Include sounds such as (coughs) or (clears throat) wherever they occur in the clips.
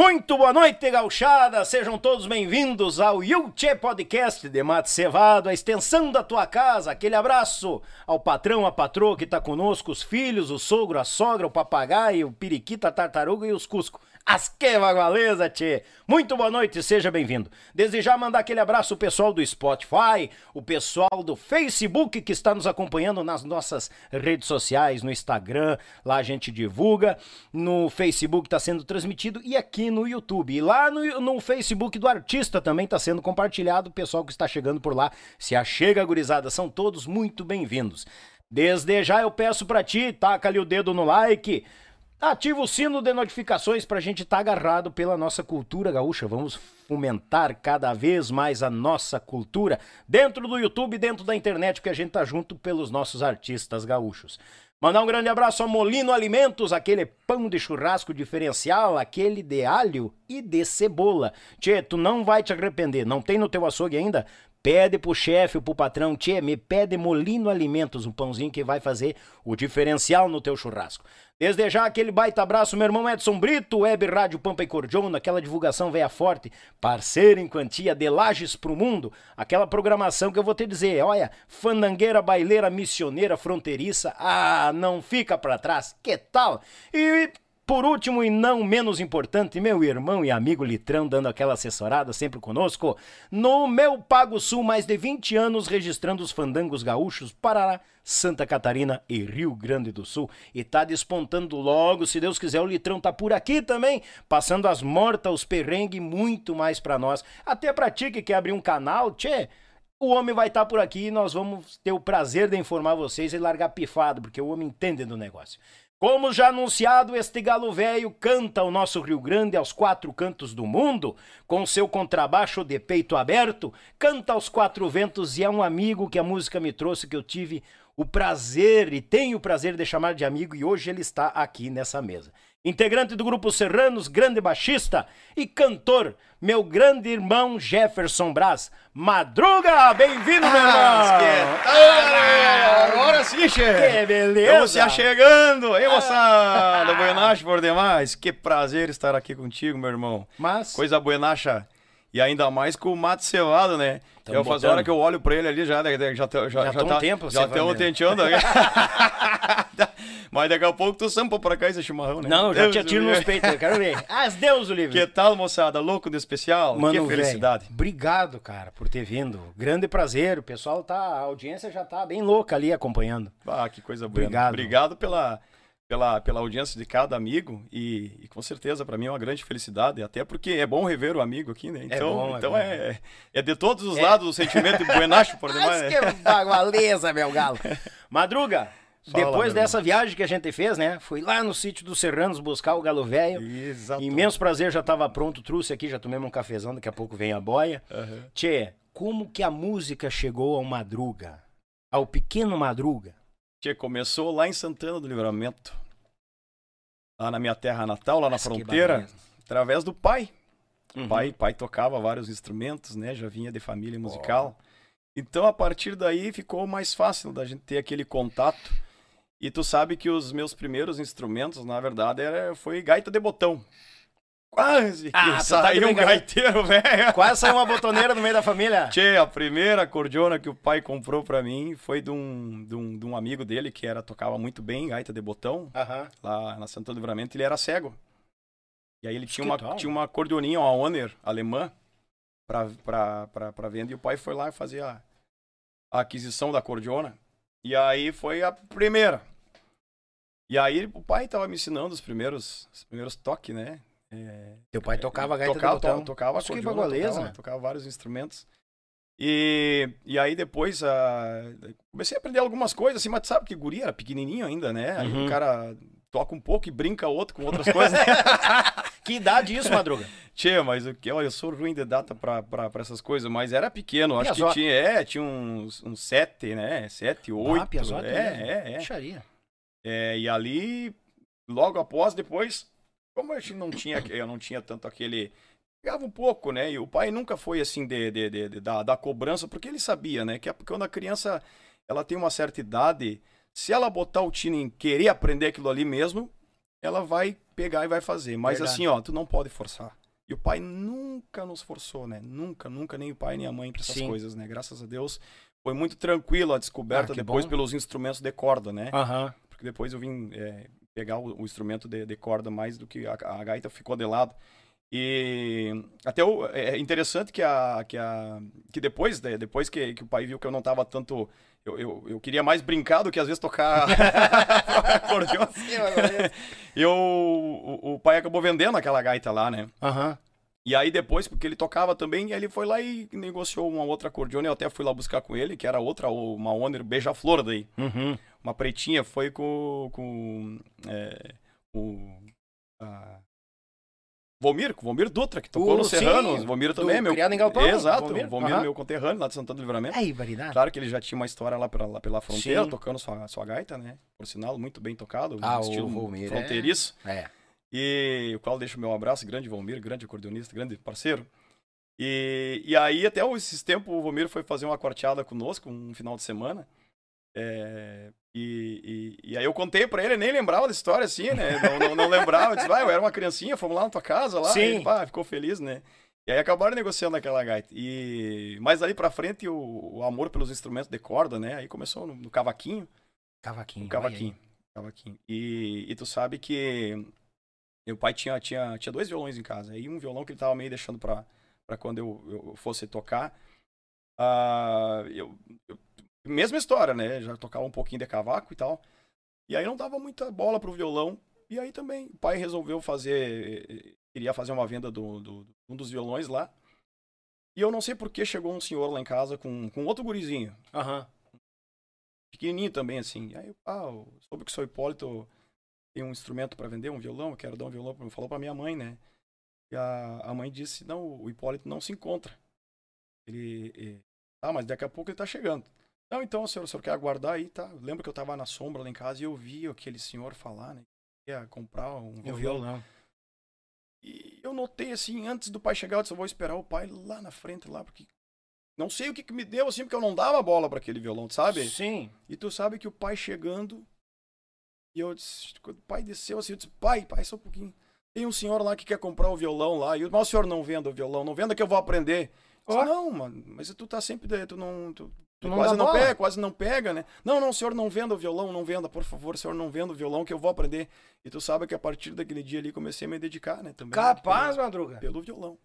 Muito boa noite, gauchada! Sejam todos bem-vindos ao Yulche Podcast de Mate Cevado, a extensão da tua casa. Aquele abraço ao patrão, à patroa que tá conosco, os filhos, o sogro, a sogra, o papagaio, o periquito, a tartaruga e os cusco. As que bagualeza, tchê! Muito boa noite, seja bem-vindo. Desde já mandar aquele abraço ao pessoal do Spotify, o pessoal do Facebook que está nos acompanhando nas nossas redes sociais, no Instagram, lá a gente divulga, no Facebook está sendo transmitido e aqui no YouTube. E lá no, no Facebook do artista também está sendo compartilhado, o pessoal que está chegando por lá. Se achega, gurizada, são todos muito bem-vindos. Desde já eu peço para ti, taca ali o dedo no like, Ativa o sino de notificações para a gente estar tá agarrado pela nossa cultura gaúcha. Vamos fomentar cada vez mais a nossa cultura dentro do YouTube, dentro da internet, que a gente tá junto pelos nossos artistas gaúchos. Mandar um grande abraço a Molino Alimentos, aquele pão de churrasco diferencial, aquele de alho e de cebola. Tchê, tu não vai te arrepender. Não tem no teu açougue ainda? Pede pro chefe ou pro patrão, tchê, me pede Molino Alimentos, um pãozinho que vai fazer o diferencial no teu churrasco. Desde já aquele baita abraço, meu irmão Edson Brito, Web Rádio Pampa e Cordiona, aquela divulgação veia forte, parceiro em quantia de Lages pro Mundo, aquela programação que eu vou te dizer, olha, fandangueira, baileira, missioneira, fronteiriça, ah, não fica para trás, que tal? E por último e não menos importante, meu irmão e amigo Litrão dando aquela assessorada sempre conosco. No meu Pago Sul, mais de 20 anos registrando os fandangos gaúchos, Paraná, Santa Catarina e Rio Grande do Sul. E tá despontando logo, se Deus quiser, o Litrão tá por aqui também, passando as mortas, os perrengues, muito mais para nós. Até pra ti que quer abrir um canal, tchê. O homem vai estar tá por aqui e nós vamos ter o prazer de informar vocês e largar pifado, porque o homem entende do negócio. Como já anunciado, este galo velho canta o nosso Rio Grande aos quatro cantos do mundo, com seu contrabaixo de peito aberto, canta aos quatro ventos e é um amigo que a música me trouxe que eu tive o prazer e tenho o prazer de chamar de amigo e hoje ele está aqui nessa mesa integrante do grupo Serranos, grande baixista e cantor, meu grande irmão Jefferson Braz. Madruga, bem-vindo, meu ah, irmão! Ah, agora sim, chefe! Que beleza! Estamos se achegando, hein, moçada? Ah. Buenacha por demais, que prazer estar aqui contigo, meu irmão. Mas... Coisa buenacha. E ainda mais com o mato cevado, né? Tamo eu faço hora que eu olho pra ele ali, já, já, já, já, já, já tá um tempo, já estamos tentando. (laughs) (laughs) Mas daqui a pouco tu sampa pra cá esse chimarrão, né? Não, já Deus te atiro nos peitos, eu quero ver. (laughs) Ah, Deus o livre. Que tal, moçada? Louco de especial? Mano, que felicidade. Véio, obrigado, cara, por ter vindo. Grande prazer. O pessoal tá, a audiência já tá bem louca ali acompanhando. Ah, que coisa boa. Obrigado. Obrigado pela pela, pela audiência de cada amigo e, e com certeza para mim é uma grande felicidade, até porque é bom rever o amigo aqui, né? É então, é, bom, então é, é, é, de todos os é. lados o sentimento de buenacho por (laughs) demais. Mas né? que bagualeza, meu galo. (laughs) Madruga, Fala, depois dessa viagem que a gente fez, né? Fui lá no sítio dos Serranos buscar o galo velho. Imenso prazer, já estava pronto, trouxe aqui, já tomei um cafezão, daqui a pouco vem a boia. Uhum. Tchê, como que a música chegou ao Madruga? Ao pequeno Madruga? Tchê, começou lá em Santana do Livramento, lá na minha terra natal, lá na fronteira, através do pai. Uhum. Pai, pai tocava vários instrumentos, né? Já vinha de família musical. Oh. Então, a partir daí, ficou mais fácil da gente ter aquele contato. E tu sabe que os meus primeiros instrumentos, na verdade, era, foi gaita de botão. Quase ah, que saiu tá um gaiteiro, (laughs) velho. Quase saiu uma botoneira no meio da família. Tchê, a primeira cordiona que o pai comprou pra mim foi de um, de um, de um amigo dele que era tocava muito bem gaita de botão. Uh -huh. Lá na Santo Livramento, ele era cego. E aí ele tinha uma, tinha uma cordioninha, uma Honor alemã, pra, pra, pra, pra venda. E o pai foi lá fazia a, a aquisição da cordiona. E aí foi a primeira. E aí o pai tava me ensinando os primeiros, os primeiros toques, né? É, Teu pai tocava gaita tocava, de botão? Tocava, tocava tocava, tocava vários instrumentos. E, e aí depois uh, comecei a aprender algumas coisas, assim, mas sabe que guri era pequenininho ainda, né? Aí uhum. o cara toca um pouco e brinca outro com outras coisas. Né? (laughs) que idade isso, Madruga? (laughs) Tchê, mas o que, olha, eu sou ruim de data pra, pra, pra essas coisas, mas era pequeno, acho que tinha, é, tinha uns, uns sete, né? Sete, oito. Ah, Piazota, é, é, é. Puxaria. É, e ali, logo após, depois, como a gente não tinha, eu não tinha tanto aquele. Pegava um pouco, né? E o pai nunca foi assim de, de, de, de da, da cobrança, porque ele sabia, né? Que quando a criança ela tem uma certa idade, se ela botar o tino em querer aprender aquilo ali mesmo, ela vai pegar e vai fazer. Mas Verdade. assim, ó, tu não pode forçar. E o pai nunca nos forçou, né? Nunca, nunca, nem o pai nem a mãe pra essas Sim. coisas, né? Graças a Deus, foi muito tranquilo a descoberta ah, depois bom. pelos instrumentos de corda, né? Uhum. Porque depois eu vim é, pegar o, o, instrumento de, de, corda mais do que a, a gaita ficou de lado. E até o, é, é interessante que a que a que depois né, depois que, que o pai viu que eu não estava tanto eu, eu, eu, queria mais brincar do que às vezes tocar (laughs) acordeon. (laughs) eu o, o, pai acabou vendendo aquela gaita lá, né? Uhum. E aí depois, porque ele tocava também, ele foi lá e negociou uma outra acordeon. Eu até fui lá buscar com ele, que era outra, uma Honor Beija-Flor daí. Uhum. Uma pretinha, foi com, com é, o... A Vomir, Vomir Dutra, que tocou uh, no Serrano. Vomir também é meu. Criado em Galpão? Exato, Vomir, Vomir uhum. meu conterrâneo lá de Santana do Livramento. Aí, variedade. Claro que ele já tinha uma história lá pela, lá pela fronteira, sim. tocando sua, sua gaita, né? Por sinal, muito bem tocado. Ah, estilo Vomir fronteiriço. É. é. E o qual deixo o meu abraço, grande Vomir, grande acordeonista, grande parceiro. E, e aí, até esses tempos, o Vomir foi fazer uma quarteada conosco, um final de semana. É, e, e, e, aí eu contei pra ele, nem lembrava da história assim, né? Não, não, não lembrava. Eu disse, vai, eu era uma criancinha, fomos lá na tua casa lá. Sim. E pá, ficou feliz, né? E aí acabaram negociando aquela gaita. E... Mas ali pra frente, o, o amor pelos instrumentos de corda, né? Aí começou no, no cavaquinho. Cavaquinho. No cavaquinho. Cavaquinho. E, e tu sabe que meu pai tinha, tinha, tinha dois violões em casa. Aí um violão que ele tava meio deixando pra, pra quando eu, eu fosse tocar. Uh, eu, eu mesma história, né? Já tocava um pouquinho de cavaco e tal. E aí não dava muita bola pro violão. E aí também o pai resolveu fazer. Queria fazer uma venda do, do, um dos violões lá. E eu não sei por que chegou um senhor lá em casa com, com outro gurizinho. Aham. Uhum. Pequenininho também, assim. Aí, ah, soube que o seu Hipólito tem um instrumento para vender, um violão, eu quero dar um violão. Falou pra minha mãe, né? E a, a mãe disse: não, o Hipólito não se encontra. Ele. ele ah, mas daqui a pouco ele tá chegando. Não, então, senhor, o senhor quer aguardar aí, tá? Lembro que eu tava na sombra lá em casa e eu vi aquele senhor falar, né? Que ia comprar um violão. violão. E eu notei, assim, antes do pai chegar, eu disse, eu vou esperar o pai lá na frente, lá, porque... Não sei o que, que me deu, assim, porque eu não dava bola para aquele violão, sabe? Sim. E tu sabe que o pai chegando... E eu disse, quando o pai desceu, assim, eu disse, pai, pai, só um pouquinho. Tem um senhor lá que quer comprar o violão lá. E eu, mas o senhor não venda o violão, não venda que eu vou aprender. Oh. Disse, não, mano, mas tu tá sempre, tu não... Tu não quase não pega, quase não pega, né? Não, não, senhor não venda o violão, não venda, por favor, senhor não venda o violão que eu vou aprender. E tu sabe que a partir daquele dia ali comecei a me dedicar, né? Também. Capaz, pelo, Madruga. Pelo violão.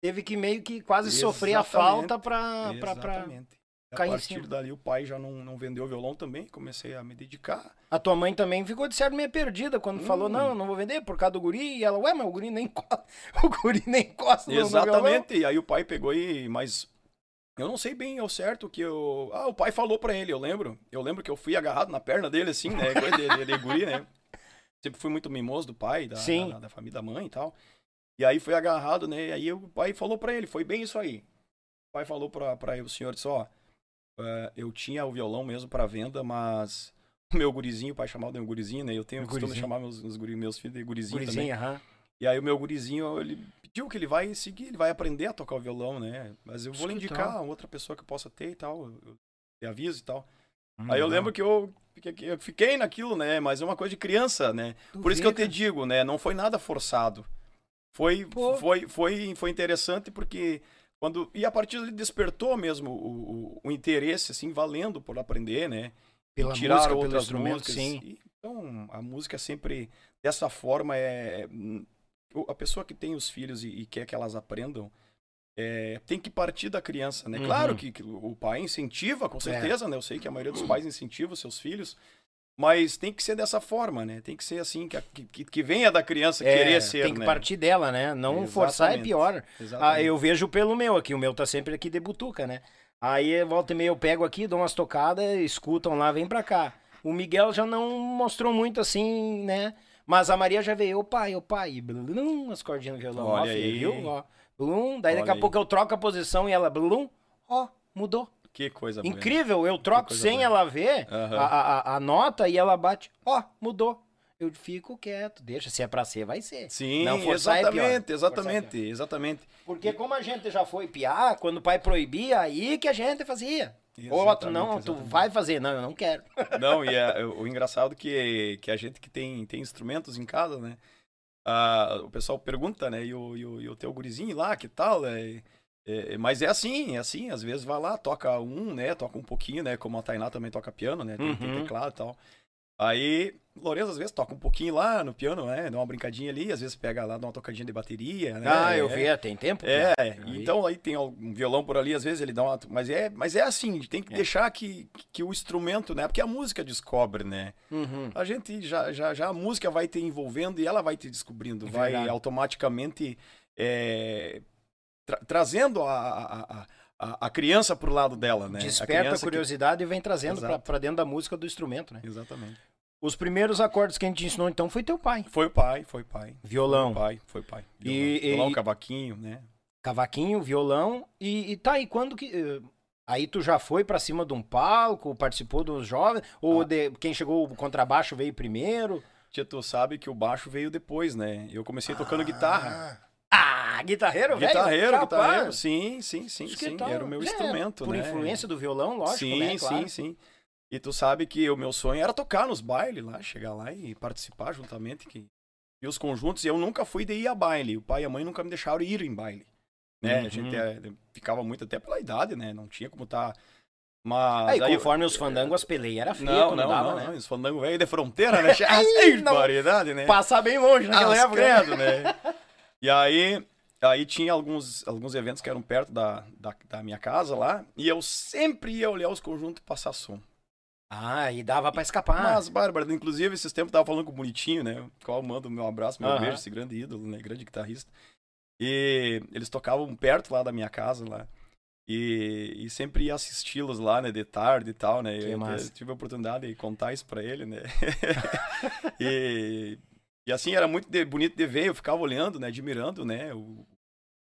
Teve que meio que quase Exatamente. sofrer a falta pra. pra, pra... Exatamente. A partir dali o pai já não, não vendeu o violão também, comecei a me dedicar. A tua mãe também ficou de certo meio perdida quando hum. falou, não, não vou vender por causa do guri. E ela, ué, mas o guri nem (laughs) o guri nem encosta Exatamente, e aí o pai pegou e, mas eu não sei bem ao certo que eu. Ah, o pai falou pra ele, eu lembro. Eu lembro que eu fui agarrado na perna dele, assim, né? Coisa de, de, guri, né? (laughs) Sempre fui muito mimoso do pai, da, da, da, família da mãe e tal. E aí foi agarrado, né? E aí o pai falou pra ele, foi bem isso aí. O pai falou pra, pra ele, o senhor disse, ó, uh, eu tinha o violão mesmo pra venda, mas o meu gurizinho, o pai chamava de meu gurizinho, né? Eu tenho o costume de chamar meus, meus, meus filhos de gurizinho, gurizinho também. Aham. E aí o meu gurizinho, ele pediu que ele vai seguir, ele vai aprender a tocar o violão, né? Mas eu vou lhe indicar outra pessoa que possa ter e tal, eu, eu aviso e tal. Hum, aí eu lembro que eu, eu fiquei naquilo, né? Mas é uma coisa de criança, né? Por isso que eu te digo, né? Não foi nada forçado. Foi, foi, foi, foi interessante porque quando e a partir dali despertou mesmo o, o, o interesse assim valendo por aprender né pela tirar música, outras músicas sim. E, então a música sempre dessa forma é a pessoa que tem os filhos e, e quer que elas aprendam, é, tem que partir da criança, né? Uhum. Claro que, que, o pai incentiva, com é. certeza, é. né? Eu sei que a maioria dos pais incentiva os seus filhos, mas tem que ser dessa forma, né? Tem que ser assim, que, que, que venha da criança é, querer ser, Tem que né? partir dela, né? Não Exatamente. forçar é pior. Ah, eu vejo pelo meu aqui, o meu tá sempre aqui de butuca, né? Aí, volta e meia, eu pego aqui, dou umas tocadas, escutam lá, vem pra cá. O Miguel já não mostrou muito assim, né? Mas a Maria já veio, o pai, o pai, blum, as cordinhas no violão. Olha ó, aí. Viu? Ó, blum, daí Olha daqui a aí. pouco eu troco a posição e ela, blum, ó, mudou. Que coisa Incrível, eu troco sem bonita. ela ver uhum. a, a, a, nota e ela bate, ó, mudou. Eu fico quieto, deixa, se é pra ser, vai ser. Sim, Não forçar exatamente, é exatamente, exatamente. Porque como a gente já foi piar, quando o pai proibia, aí que a gente fazia. Outro, não, exatamente. tu vai fazer. Não, eu não quero. (laughs) Não, e é, o engraçado que, que a gente que tem, tem instrumentos em casa, né? ah, o pessoal pergunta, né? E o, e o, e o teu gurizinho lá, que tal? É, é, mas é assim, é assim. Às vezes vai lá, toca um, né? Toca um pouquinho, né? Como a Tainá também toca piano, né? Tem, uhum. tem teclado e tal. Aí, Lourenço às vezes toca um pouquinho lá no piano, né? Dá uma brincadinha ali, às vezes pega lá, dá uma tocadinha de bateria, né? Ah, eu é, vi, tem tempo? É, aí. então aí tem um violão por ali, às vezes ele dá uma. Mas é, mas é assim, tem que é. deixar que, que o instrumento, né? Porque a música descobre, né? Uhum. A gente já, já, já a música vai te envolvendo e ela vai te descobrindo, é vai automaticamente é, tra trazendo a, a, a, a criança pro lado dela, né? Desperta a, a curiosidade que... e vem trazendo para dentro da música do instrumento, né? Exatamente. Os primeiros acordes que a gente ensinou, então, foi teu pai. Foi o pai, foi pai. Violão. Foi pai, foi pai. Violão, e, violão e... cavaquinho, né? Cavaquinho, violão. E, e tá, e quando que. Eh, aí tu já foi para cima de um palco, participou dos jovens? Ou ah. de, quem chegou o contrabaixo veio primeiro? Tia, tu sabe que o baixo veio depois, né? Eu comecei tocando ah. guitarra. Ah, guitarreiro, velho? Guitarreiro, guitarreiro, sim, sim, sim, sim. Era o meu é, instrumento, por né? Por influência do violão, lógico, sim, né? Claro. Sim, sim, E tu sabe que o meu sonho era tocar nos bailes lá, chegar lá e participar juntamente que e os conjuntos. E eu nunca fui de ir a baile. O pai e a mãe nunca me deixaram ir em baile. Né? Uhum. A gente é, ficava muito até pela idade, né? Não tinha como estar. Tá... Mas. Aí, aí conforme eu... os fandangos, as peleias era feio não, não, dava, não, né? Os fandangos velho de fronteira, né? (laughs) Ai, variedade, né? Passar bem longe naquela época. Credo, né? (laughs) E aí, aí tinha alguns, alguns eventos que eram perto da, da, da, minha casa lá, e eu sempre ia olhar os conjuntos e passar som. Ah, e dava pra escapar. Mas, Bárbara, inclusive, esses tempos tava falando com o Bonitinho, né? Qual mando meu abraço, meu beijo, esse grande ídolo, né? Grande guitarrista. E eles tocavam perto lá da minha casa lá. E, e sempre ia assisti-los lá, né, de tarde e tal, né? Que eu massa. tive a oportunidade de contar isso pra ele, né? (laughs) e, e assim, era muito de, bonito de ver, eu ficava olhando, né, admirando, né, o,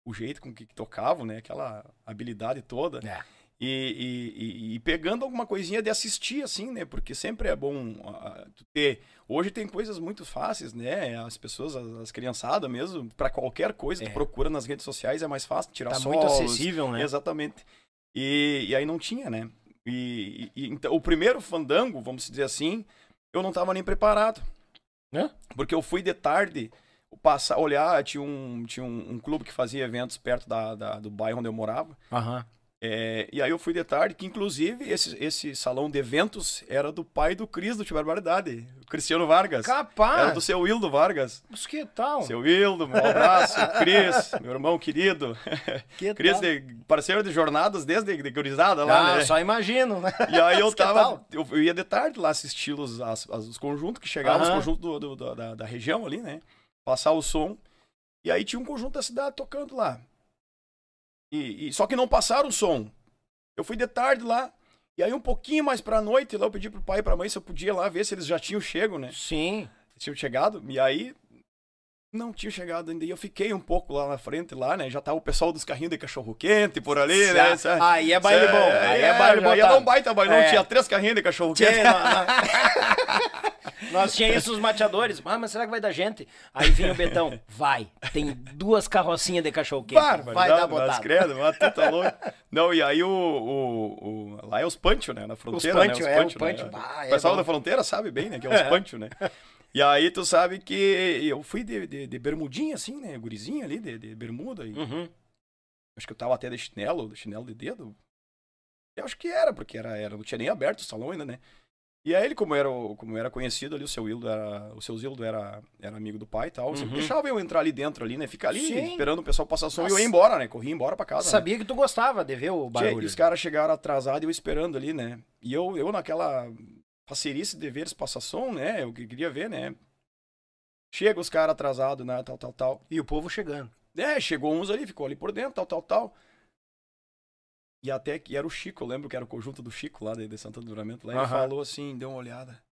o jeito com que, que tocavam, né, aquela habilidade toda. É. E, e, e, pegando alguma coisinha de assistir, assim, né? Porque sempre é bom uh, ter. Hoje tem coisas muito fáceis, né? As pessoas, as, as criançadas mesmo, para qualquer coisa, é. tu procura nas redes sociais, é mais fácil tirar tá solos. muito acessível, né? Exatamente. E, e aí não tinha, né? E, e, então, o primeiro fandango, vamos dizer assim, eu não tava nem preparado. É? Porque eu fui de tarde passar, olhar, tinha um, tinha um, um clube que fazia eventos perto da, da, do bairro onde eu morava. Aham. É, e aí eu fui de tarde, que inclusive esse, esse salão de eventos era do pai do Cris do Tio Barbaridade, o Cristiano Vargas. Capaz! Era do seu Wildo Vargas. Mas que tal? Seu Wildo, um abraço. (laughs) Cris, meu irmão querido. Que Cris? De, parceiro de jornadas desde de gurizada lá, ah, né? só imagino, né? E aí eu (laughs) tava, eu, eu, ia de tarde lá assistir os, as, as, os conjuntos que chegavam, os conjuntos do, do, do, da, da região ali, né? Passar o som. E aí tinha um conjunto da cidade tocando lá. E, e, só que não passaram o som. Eu fui de tarde lá. E aí, um pouquinho mais pra noite, lá eu pedi pro pai e pra mãe se eu podia lá ver se eles já tinham chego, né? Sim. tinham chegado. E aí, não tinha chegado ainda. E eu fiquei um pouco lá na frente, lá, né? Já tava o pessoal dos carrinhos de cachorro-quente por ali, né? Cê, aí é baile bom. Aí é, é baile bom. Ia dar um baita baile. É. Não, tinha três carrinhos de cachorro-quente. (laughs) Nós tínhamos isso os mateadores. Ah, mas será que vai dar gente? Aí vinha o Betão. Vai. Tem duas carrocinhas de cachorro-quente. Vai dar botada. Mas credo, mas tu tá louco. Não, e aí o, o, o, Lá é os pancho, né? Na fronteira, os pancho, né? Os é, pancho, o pancho. Né? Bah, é o pessoal bom. da fronteira sabe bem, né? Que é os pancho, né? E aí tu sabe que eu fui de, de, de bermudinha, assim, né? Gurizinha ali, de, de bermuda. E... Uhum. Acho que eu tava até de chinelo, de chinelo de dedo. Eu acho que era, porque era, era, não tinha nem aberto o salão ainda, né? E aí ele, como era, como era conhecido ali, o seu Hildo era, o seu Zildo era, era amigo do pai e tal, uhum. deixava eu entrar ali dentro ali, né? Ficar ali Sim. esperando o pessoal passar som Nossa. e eu ia embora, né? Corria embora pra casa. Sabia né? que tu gostava de ver o barulho. E os caras chegaram atrasados e eu esperando ali, né? E eu, eu naquela parcerice de ver eles passar som, né? Eu queria ver, né? Chega os caras atrasados, né? Tal, tal, tal. E o povo chegando. É, chegou uns ali, ficou ali por dentro, tal, tal, tal. E até que era o Chico, eu lembro que era o conjunto do Chico lá de, de Santana do Livramento. Lá uhum. ele falou assim, deu uma olhada.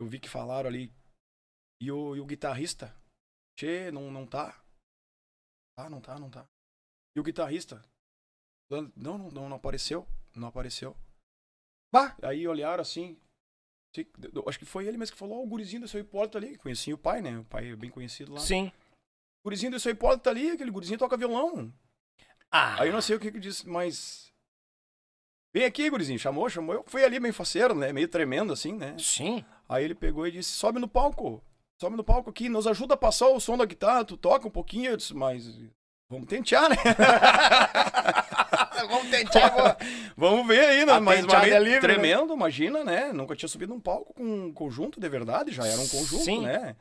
Eu vi que falaram ali. E o, e o guitarrista? Che, não, não tá. Ah, não tá, não tá. E o guitarrista? Não, não, não, não apareceu. Não apareceu. Bah! Aí olharam assim. Acho que foi ele mesmo que falou, oh, o gurizinho do seu Hipólito ali. Conhecia o pai, né? O pai é bem conhecido lá. Sim. O gurizinho do seu Hipólito ali, aquele gurizinho toca violão. Ah. Aí eu não sei o que que disse, mas. Vem aqui, gurizinho. Chamou, chamou. Eu fui ali meio faceiro, né? Meio tremendo assim, né? Sim. Aí ele pegou e disse: sobe no palco. sobe no palco aqui, nos ajuda a passar o som da guitarra, tu toca um pouquinho, eu disse, mas vamos tentar, né? (laughs) (laughs) vamos tentar, (laughs) vamos ver aí, né? Mas, mas é livre, né? tremendo, né? imagina, né? Nunca tinha subido num palco com um conjunto de verdade, já era um conjunto, Sim. né?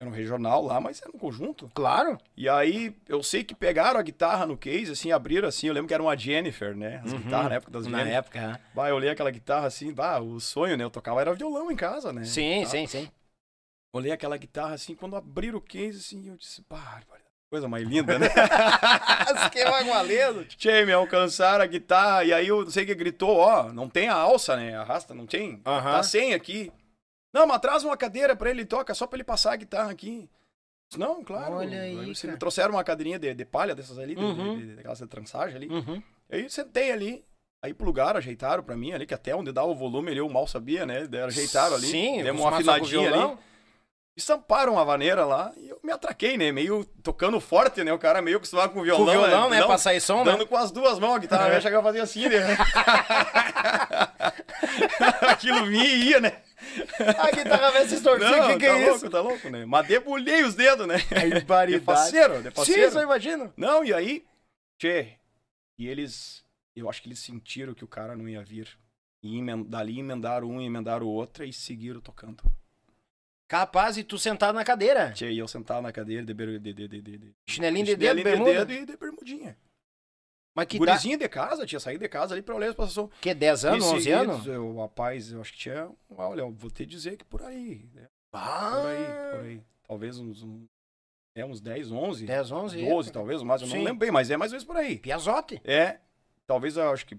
Era um regional lá, mas era um conjunto. Claro. E aí, eu sei que pegaram a guitarra no case, assim, abriram assim. Eu lembro que era uma Jennifer, né? As uhum. guitarras na época das Na Jennifer. época, é. Bah, eu olhei aquela guitarra assim, bah, o sonho, né? Eu tocava era violão em casa, né? Sim, tá. sim, sim. Olhei aquela guitarra assim, quando abriram o case, assim, eu disse, pá, coisa mais linda, né? (laughs) que magoaleiro. Tchê, me alcançaram a guitarra, e aí eu sei que gritou, ó, não tem a alça, né? Arrasta, não tem? Uhum. Tá sem aqui. Não, mas traz uma cadeira pra ele, toca, só pra ele passar a guitarra aqui. Não, claro. Olha aí. aí me trouxeram uma cadeirinha de, de palha dessas ali, uhum. de, de, de, aquelas de trançagem ali. Uhum. Aí sentei ali. Aí pro lugar, ajeitaram pra mim ali, que até onde dava o volume ali eu mal sabia, né? Ajeitaram ali. Sim, demos uma afinadinha ali. Estamparam a vaneira lá e eu me atraquei, né? Meio tocando forte, né? O cara meio acostumado com o violão. Com o violão, né? né? Pra sair som, né? Dando né? com as duas mãos a guitarra, é. chegava a fazer assim, né? (laughs) Aquilo vinha e ia, né? A guitarra vai se distorcer, o que, que tá é louco, isso? Tá louco, né? Mas debulhei os dedos, né? É de parceiro, de parceiro. Sim, só imagino. Não, e aí, tchê, e eles, eu acho que eles sentiram que o cara não ia vir. E dali emendaram um, emendaram o outro e seguiram tocando. Capaz, e tu sentado na cadeira. E eu sentado na cadeira de, de, de, de, de chinelinho de dedo, bermuda? de dedo e de bermudinha. Mas que Gurizinho de casa, tinha saído de casa ali pra olhar a exposição. Que, 10 anos, 11 anos? Eu, rapaz, eu acho que tinha, olha, eu vou te dizer que por aí. Né? Ah. Por aí, por aí. Talvez uns, é, uns 10, 11. 10, 11. 12, é. talvez, mas eu Sim. não lembro bem, mas é mais ou menos por aí. Piazote. É, talvez eu acho que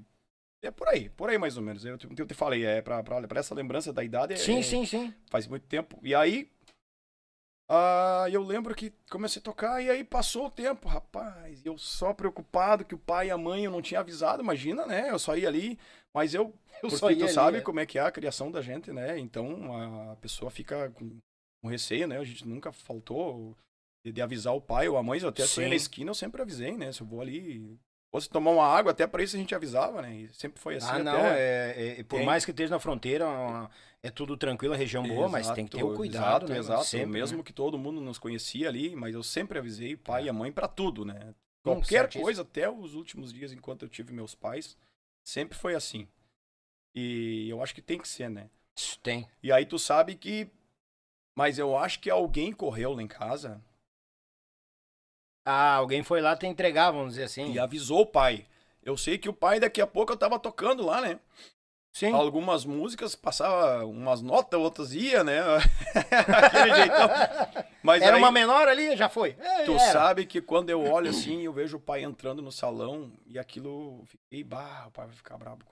é por aí, por aí mais ou menos. Eu, eu te falei, é pra, pra, pra essa lembrança da idade. Sim, é, sim, sim. Faz muito tempo. E aí, ah, eu lembro que comecei a tocar e aí passou o tempo, rapaz. Eu só preocupado que o pai e a mãe eu não tinha avisado, imagina, né? Eu só ia ali, mas eu, (laughs) eu porque tu ali, sabe é. como é que é a criação da gente, né? Então a pessoa fica com, com receio, né? A gente nunca faltou de, de, avisar o pai ou a mãe. Eu até fui na esquina, eu sempre avisei, né? Se eu vou ali fosse tomar uma água, até para isso a gente avisava, né? E sempre foi assim. Ah, não, é, é, por tem... mais que esteja na fronteira, é tudo tranquilo, a região boa, exato, mas tem que ter o cuidado, exato, né? Exato, sempre, mesmo né? que todo mundo nos conhecia ali, mas eu sempre avisei o pai é. e a mãe para tudo, né? Qualquer coisa, até os últimos dias enquanto eu tive meus pais, sempre foi assim. E eu acho que tem que ser, né? Tem. E aí tu sabe que. Mas eu acho que alguém correu lá em casa ah, alguém foi lá te entregar, vamos dizer assim. E avisou o pai. Eu sei que o pai, daqui a pouco, eu tava tocando lá, né? Sim. Algumas músicas passava umas notas, outras ia, né? (laughs) Aquele jeitão. Mas era aí, uma menor ali, já foi. É, tu era. sabe que quando eu olho assim, eu vejo o pai entrando no salão e aquilo, fiquei, bah, o pai vai ficar bravo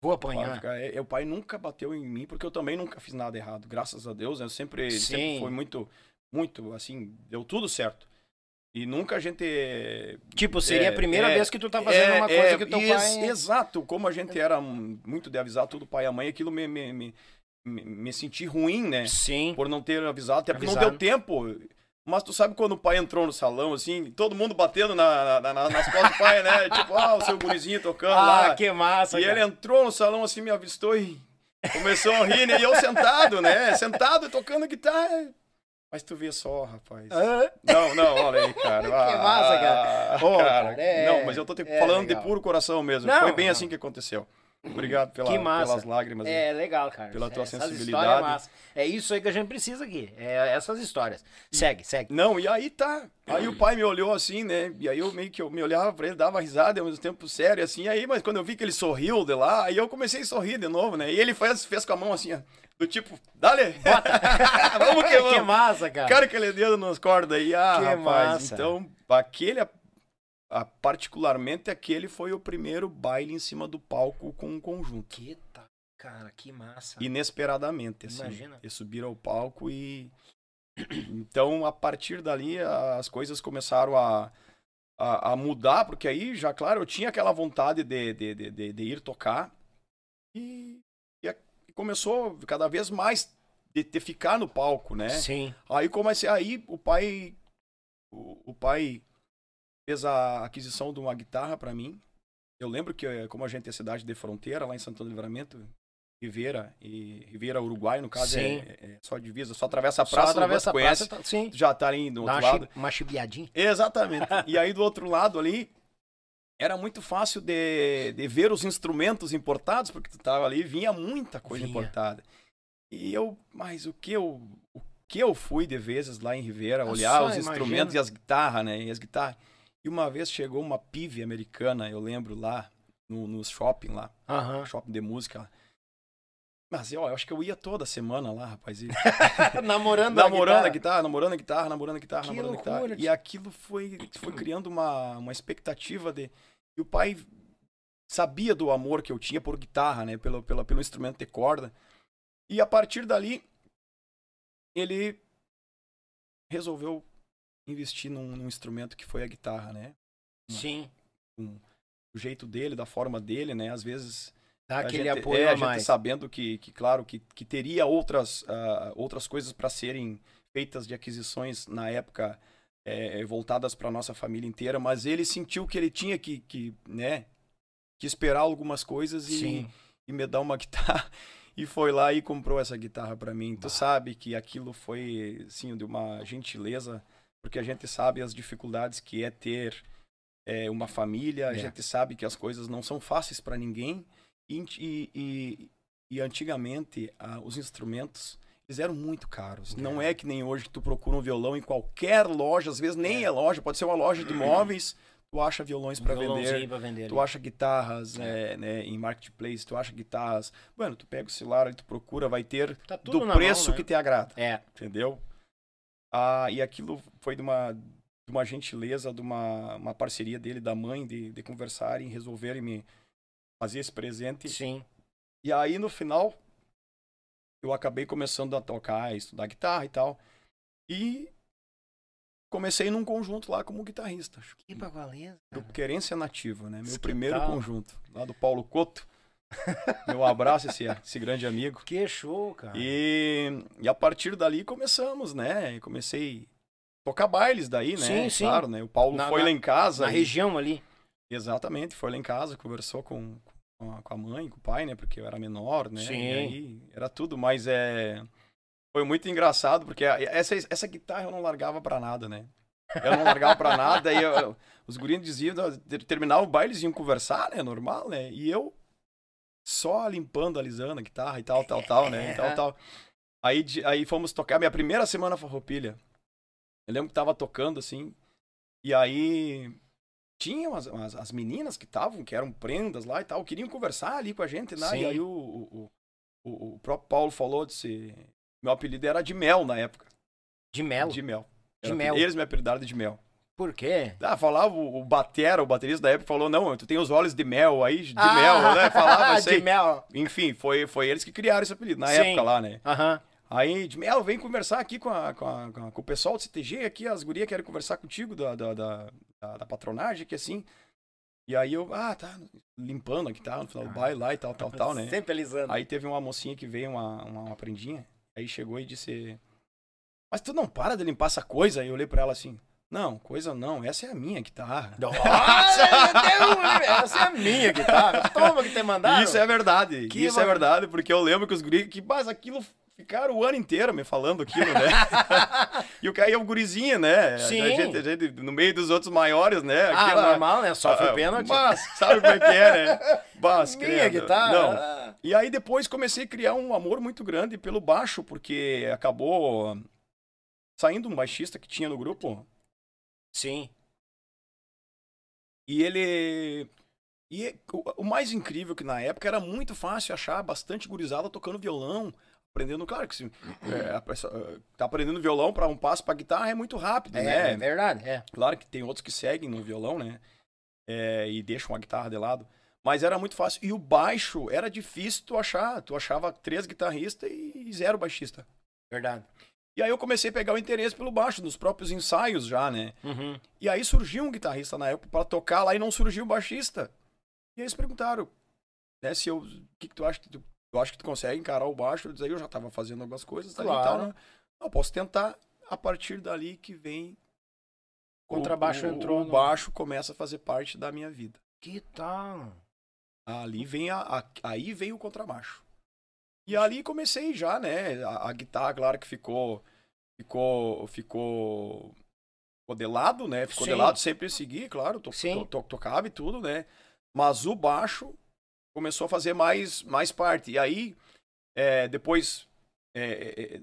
Vou apanhar. O pai, é, o pai nunca bateu em mim, porque eu também nunca fiz nada errado, graças a Deus. Né? Eu sempre, sempre foi muito, muito, assim, deu tudo certo. E nunca a gente. Tipo, seria é, a primeira é, vez que tu tá fazendo é, uma coisa é, que teu pai. Exato, como a gente era muito de avisar tudo pai e a mãe, aquilo me, me, me, me, me senti ruim, né? Sim. Por não ter avisado, até porque não deu tempo. Mas tu sabe quando o pai entrou no salão, assim, todo mundo batendo na, na, na nas costas do pai, né? (laughs) tipo, ah, o seu gurizinho tocando ah, lá. Ah, que massa, E cara. ele entrou no salão, assim, me avistou e começou a rir, né? E eu sentado, né? Sentado, tocando guitarra. Mas tu vê só, rapaz. Ah. Não, não, olha aí, cara. (laughs) que ah, massa, cara. Oh, cara, cara é... Não, mas eu tô te... é falando legal. de puro coração mesmo. Não, Foi bem não. assim que aconteceu. Obrigado pela, pelas lágrimas. É, legal, cara. Pela tua Essas sensibilidade. Massa. É isso aí que a gente precisa aqui. É essas histórias. Segue, segue. Não, e aí tá. Aí o pai me olhou assim, né? E aí eu meio que eu me olhava pra ele, dava risada ao mesmo tempo sério, assim. Aí, mas quando eu vi que ele sorriu de lá, aí eu comecei a sorrir de novo, né? E ele fez, fez com a mão assim, ó. Do tipo, dale! Bota! (laughs) vamos que vamos! Que massa, cara! Cara, aquele dedo nas cordas aí, ah, que rapaz. Massa. Então, aquele ah, particularmente aquele foi o primeiro baile em cima do palco com um conjunto. Que tá, cara, que massa. Inesperadamente, assim. Imagina. Eles subiram ao palco e. (clears throat) Então, a partir dali, as coisas começaram a, a, a, mudar, porque aí, já, claro, eu tinha aquela vontade de, de, de, de ir tocar. E começou cada vez mais de, de ficar no palco, né? Sim. Aí comecei, aí o pai. O, o pai fez a aquisição de uma guitarra para mim. Eu lembro que, como a gente é cidade de fronteira, lá em Santana do Livramento, Ribeira e Ribeira Uruguai, no caso Sim. é, é só divisa, só atravessa a praça, Só atravessa a conhece, praça, tá- sim. já tá ali do Dá outro uma, lado. uma chibiadinha. Exatamente. E aí do outro lado ali era muito fácil de, de ver os instrumentos importados, porque tu tava ali, vinha muita coisa Vinha. importada. E eu, mas o que eu, o que eu fui de vezes lá em Ribeira, Eu olhar só os imagino. instrumentos e as guitarras, né? E as guitarras. E uma vez chegou uma pive americana, eu lembro lá no, no shopping lá, Aham. shopping de música lá. Mas ó, eu acho que eu ia toda semana lá, rapaz. E namorando, (laughs) namorando a a guitarra. namorando a guitarra, namorando a guitarra, Que namorando a loucura, guitarra. E aquilo foi, foi criando uma, uma expectativa de. E o pai sabia do amor que eu tinha por guitarra, né? Pelo, pelo, pelo instrumento de corda. E a partir dali, ele resolveu investir num, num instrumento que foi a guitarra, né? Sim. Do jeito dele, da forma dele, né? Às vezes Dá a aquele gente, apoio é, a a gente mais. sabendo que, que claro, que, que teria outras, ah, outras coisas para serem feitas de aquisições na época eh, voltadas para nossa família inteira, mas ele sentiu que ele tinha que, que, né, que esperar algumas coisas e, Sim. e me dar uma (laughs) guitarra. E foi lá e comprou essa guitarra para mim. Tu Bah. sabe que aquilo foi, assim, de uma gentileza, porque a gente sabe as dificuldades que é ter eh, uma família, a É. gente sabe que as coisas não são fáceis para ninguém. E, e, e- antigamente ah, os instrumentos eles eram muito caros. Não é que nem hoje que tu procura um violão em qualquer loja, às vezes nem é, loja, pode ser uma loja de móveis, tu acha violões para vender. Vender. Tu acha guitarras é, né, em marketplace, tu acha guitarras. Bueno, tu pega o celular e tu procura, vai ter Tá tudo do preço mão, né? que te agrada, É. entendeu? Ah, e aquilo foi de uma, de uma gentileza, de uma, uma parceria dele, da mãe, de, de conversarem, resolverem me fazer esse presente. Sim. E aí, no final, eu acabei começando a tocar, a estudar guitarra e tal. E comecei num conjunto lá como guitarrista. Que bagualeza. Do Querência Nativa, né? Meu primeiro conjunto. Lá do Paulo Couto. (laughs) Meu abraço, esse, esse grande amigo. Que show, cara. E, e a partir dali começamos, né? Comecei a tocar bailes daí, né? Sim, sim. Claro, né? O Paulo Na- foi lá em casa. Na e- região ali. Exatamente, foi lá em casa, conversou com, com, a, com a mãe, com o pai, né? Porque eu era menor, né? Sim. E aí era tudo, mas é. Foi muito engraçado, porque essa, essa guitarra eu não largava pra nada, né? Eu não largava pra nada, e eu- os gurinhos diziam, ter- terminava o baile, eles iam conversar, né? Normal, né? E eu só limpando, alisando a guitarra e tal, tal, tal, né? E tal, tal. Aí, aí fomos tocar, minha primeira semana farroupilha. Eu lembro que tava tocando assim, e aí tinham as, as, as meninas que estavam, que eram prendas lá e tal, queriam conversar ali com a gente, né? Sim. E aí o, o, o, o próprio Paulo falou, disse, meu apelido era de mel na época. De melo. De mel. De mel. Eles me apelidaram de mel. Por quê? Ah, falava, o, o batera, o baterista da época falou, não, tu tem os olhos de mel aí, de Ah, mel, né? Falava (laughs) isso de mel. Enfim, foi, foi eles que criaram esse apelido, na Sim. época lá, né? Aham. Aí, de Mel, vem conversar aqui com, a, com, a- com a- com o pessoal do CTG, aqui as gurias querem conversar contigo da, da, da, da- patronagem, que assim. E aí eu, ah, tá, limpando a guitarra no final do Ah. baile lá e tal, tal, tal, né? Sempre alisando. Aí teve uma mocinha que veio, uma, uma, uma prendinha, aí chegou e disse, mas tu não para de limpar essa coisa? Aí eu olhei pra ela assim, não, coisa não, essa é a minha guitarra. Nossa, essa é a minha guitarra. Toma que te mandaram. Isso é verdade, Que isso é ba- verdade, porque eu lembro que os guris, que, mas aquilo ficaram o ano inteiro me falando aquilo, né? (laughs) e o cara é o gurizinho, né? Sim. A gente, a gente, no meio dos outros maiores, né? Ah, Aquela- normal, né? Sofre Ah, o pênalti. Mas, sabe como é que é, né? Mas, Minha guitarra. Não. ah. E aí depois comecei a criar um amor muito grande pelo baixo, porque acabou saindo um baixista que tinha no grupo, Sim. E ele. E o, o mais incrível que na época era muito fácil achar bastante gurizada tocando violão, aprendendo, claro que se é, tá aprendendo violão para um passo para guitarra é muito rápido, É, né? é verdade, é. Claro que tem outros que seguem no violão, né? É, e deixam a guitarra de lado. Mas era muito fácil. E o baixo era difícil tu achar. Tu achava três guitarristas e zero baixista. Verdade. E aí eu comecei a pegar o interesse pelo baixo, nos próprios ensaios já, né? Uhum. E aí surgiu um guitarrista na época para tocar lá e não surgiu o baixista. E aí eles perguntaram, né, se eu, o que, que tu acha que tu, eu acho que tu consegue encarar o baixo? Eu disse, aí eu já tava fazendo algumas coisas ali tal, Claro. né? Eu posso tentar a partir dali que vem o- Contrabaixo o, entrou O no- baixo começa a fazer parte da minha vida. Que tal? Ali vem a, a- aí vem o contrabaixo. E ali comecei já, né? A, a guitarra, claro que ficou. Ficou. Ficou. Ficou de lado, né? Ficou Sim. de lado, sempre segui, claro, to, to- to- tocava e tudo, né? Mas o baixo começou a fazer mais, mais parte. E aí, é, depois, é, é,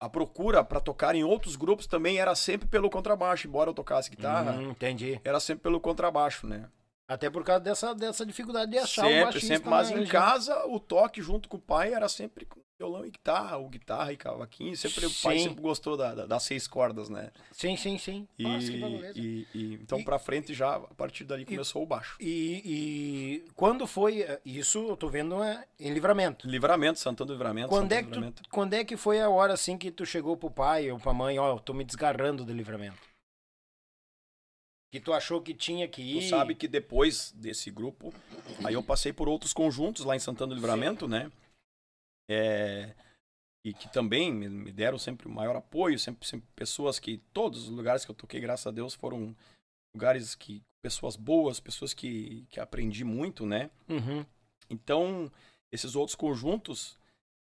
a procura para tocar em outros grupos também era sempre pelo contrabaixo, embora eu tocasse guitarra, Hum, entendi. era sempre pelo contrabaixo, né? Até por causa dessa, dessa dificuldade de achar sempre, baixista sempre. Mas na em casa, o toque junto com o pai era sempre com violão e guitarra, ou guitarra e cavaquinho. Sempre, o pai Sim. sempre gostou da- da- das seis cordas, né? Sim, sim, sim. E, Nossa, e- e- então, E- pra frente, já, a partir dali, começou o baixo. E, e quando foi eh, isso? Eu tô vendo é, em livramento. Livramento, Santana do Livramento. Quando Santana é, que tu, Livramento. quando é que foi a hora assim que tu chegou pro pai ou pra mãe, ó, eu tô me desgarrando do livramento? Que tu achou que tinha que ir. Tu sabe que depois desse grupo, aí eu passei por outros conjuntos lá em Santana do Livramento, né? É, e que também me, deram sempre o maior apoio, sempre, sempre pessoas que, todos os lugares que eu toquei, graças a Deus, foram lugares que, pessoas boas, pessoas que, que aprendi muito, né? Uhum. Então, esses outros conjuntos,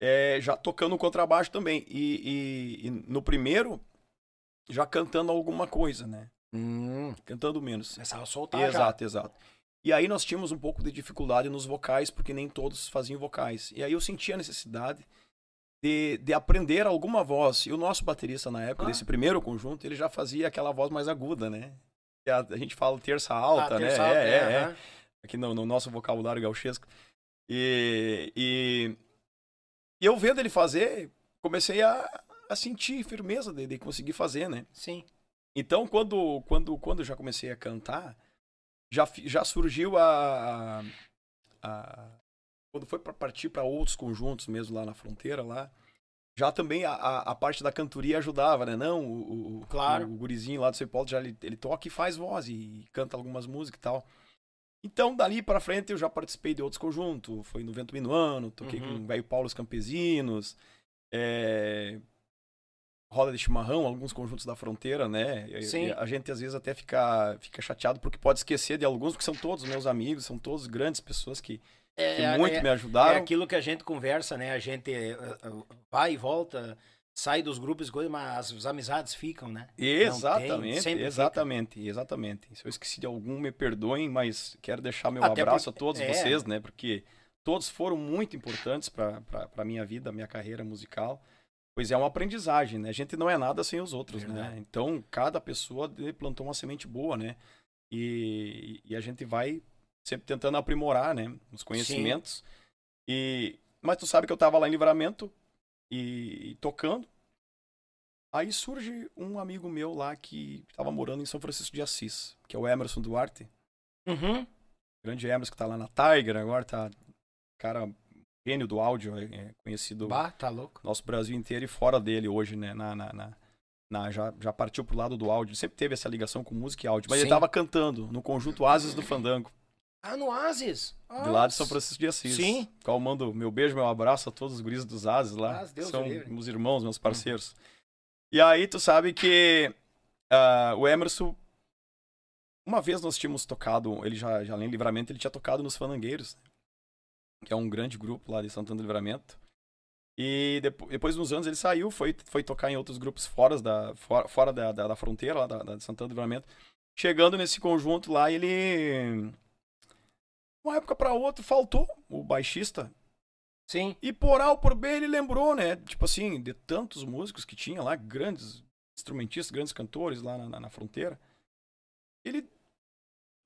é, já tocando contrabaixo também. E, e- e no primeiro, já cantando alguma coisa, né? Hum, Cantando menos. começava a soltar já. Exato, exato. E aí nós tínhamos um pouco de dificuldade nos vocais, porque nem todos faziam vocais. E aí eu sentia a necessidade de, de aprender alguma voz. E o nosso baterista na época, Ah. desse primeiro conjunto, ele já fazia aquela voz mais aguda, né? A, a gente fala terça alta, Ah, né? terça é, alta, é, é. aham. Aqui no, no nosso vocabulário gauchesco. E, e, e eu vendo ele fazer, comecei a, a sentir firmeza de, de conseguir fazer, né? Sim. Então, quando, quando, quando eu já comecei a cantar, já, já surgiu a, a- Quando foi para partir para outros conjuntos mesmo lá na fronteira, lá, já também a, a, parte da cantoria ajudava, né? Não, o, o, Claro. o, gurizinho lá do São Paulo já ele, ele toca e faz voz e canta algumas músicas e tal. Então, dali para frente, eu já participei de outros conjuntos. Foi no Vento Minuano, toquei Uhum. com o Velho Paulo os Campesinos, é, Roda de Chimarrão, alguns conjuntos da fronteira, né? Sim. A gente às vezes até fica, fica chateado porque pode esquecer de alguns, porque são todos meus amigos, são todos grandes pessoas que, que É, muito é, me é ajudaram. aquilo que a gente conversa, né? A gente eh, eh, vai e volta, sai dos grupos e coisas, mas as, amizades ficam, né? Exatamente, fica. exatamente, exatamente. Se eu esqueci de algum, me perdoem, mas quero deixar meu Até abraço porque- a todos é. vocês, né? Porque todos foram muito importantes para a minha vida, minha carreira musical. Pois é uma aprendizagem, né? A gente não é nada sem os outros, Verdade. né? Então, cada pessoa plantou uma semente boa, né? E, e a gente vai sempre tentando aprimorar, né? Os conhecimentos. E, mas tu sabe que eu tava lá em Livramento e, e tocando. Aí surge um amigo meu lá que estava morando em São Francisco de Assis, que é o Emerson Duarte. Uhum. Grande Emerson que tá lá na Tiger agora, tá cara gênio do áudio, é, é conhecido Bah, tá louco. nosso Brasil inteiro e fora dele hoje, né? Na, na, na- na- já, já partiu pro lado do áudio. Sempre teve essa ligação com música e áudio. Mas Sim. ele tava cantando no conjunto Ases do Fandango, Ah, no Asis. de lá de São Francisco de Assis. Sim. Qual mando meu beijo, meu abraço a todos os guris dos Ases lá. Ah, Deus São livre. meus irmãos, meus parceiros. E aí tu sabe que ah, o Emerson. Uma vez nós tínhamos tocado, ele já, já além livramento, ele tinha tocado nos Fanangueiros, né? Que é um grande grupo lá de Santana do Livramento. E depo- depois de uns anos ele saiu, foi, foi tocar em outros grupos fora da, fora, fora da, da, da fronteira, lá da, da de Santana do Livramento. Chegando nesse conjunto lá, ele. Uma época pra outra, faltou o baixista. Sim. E por A ou por B ele lembrou, né? Tipo assim, de tantos músicos que tinha lá, grandes instrumentistas, grandes cantores lá na, na- na fronteira. Ele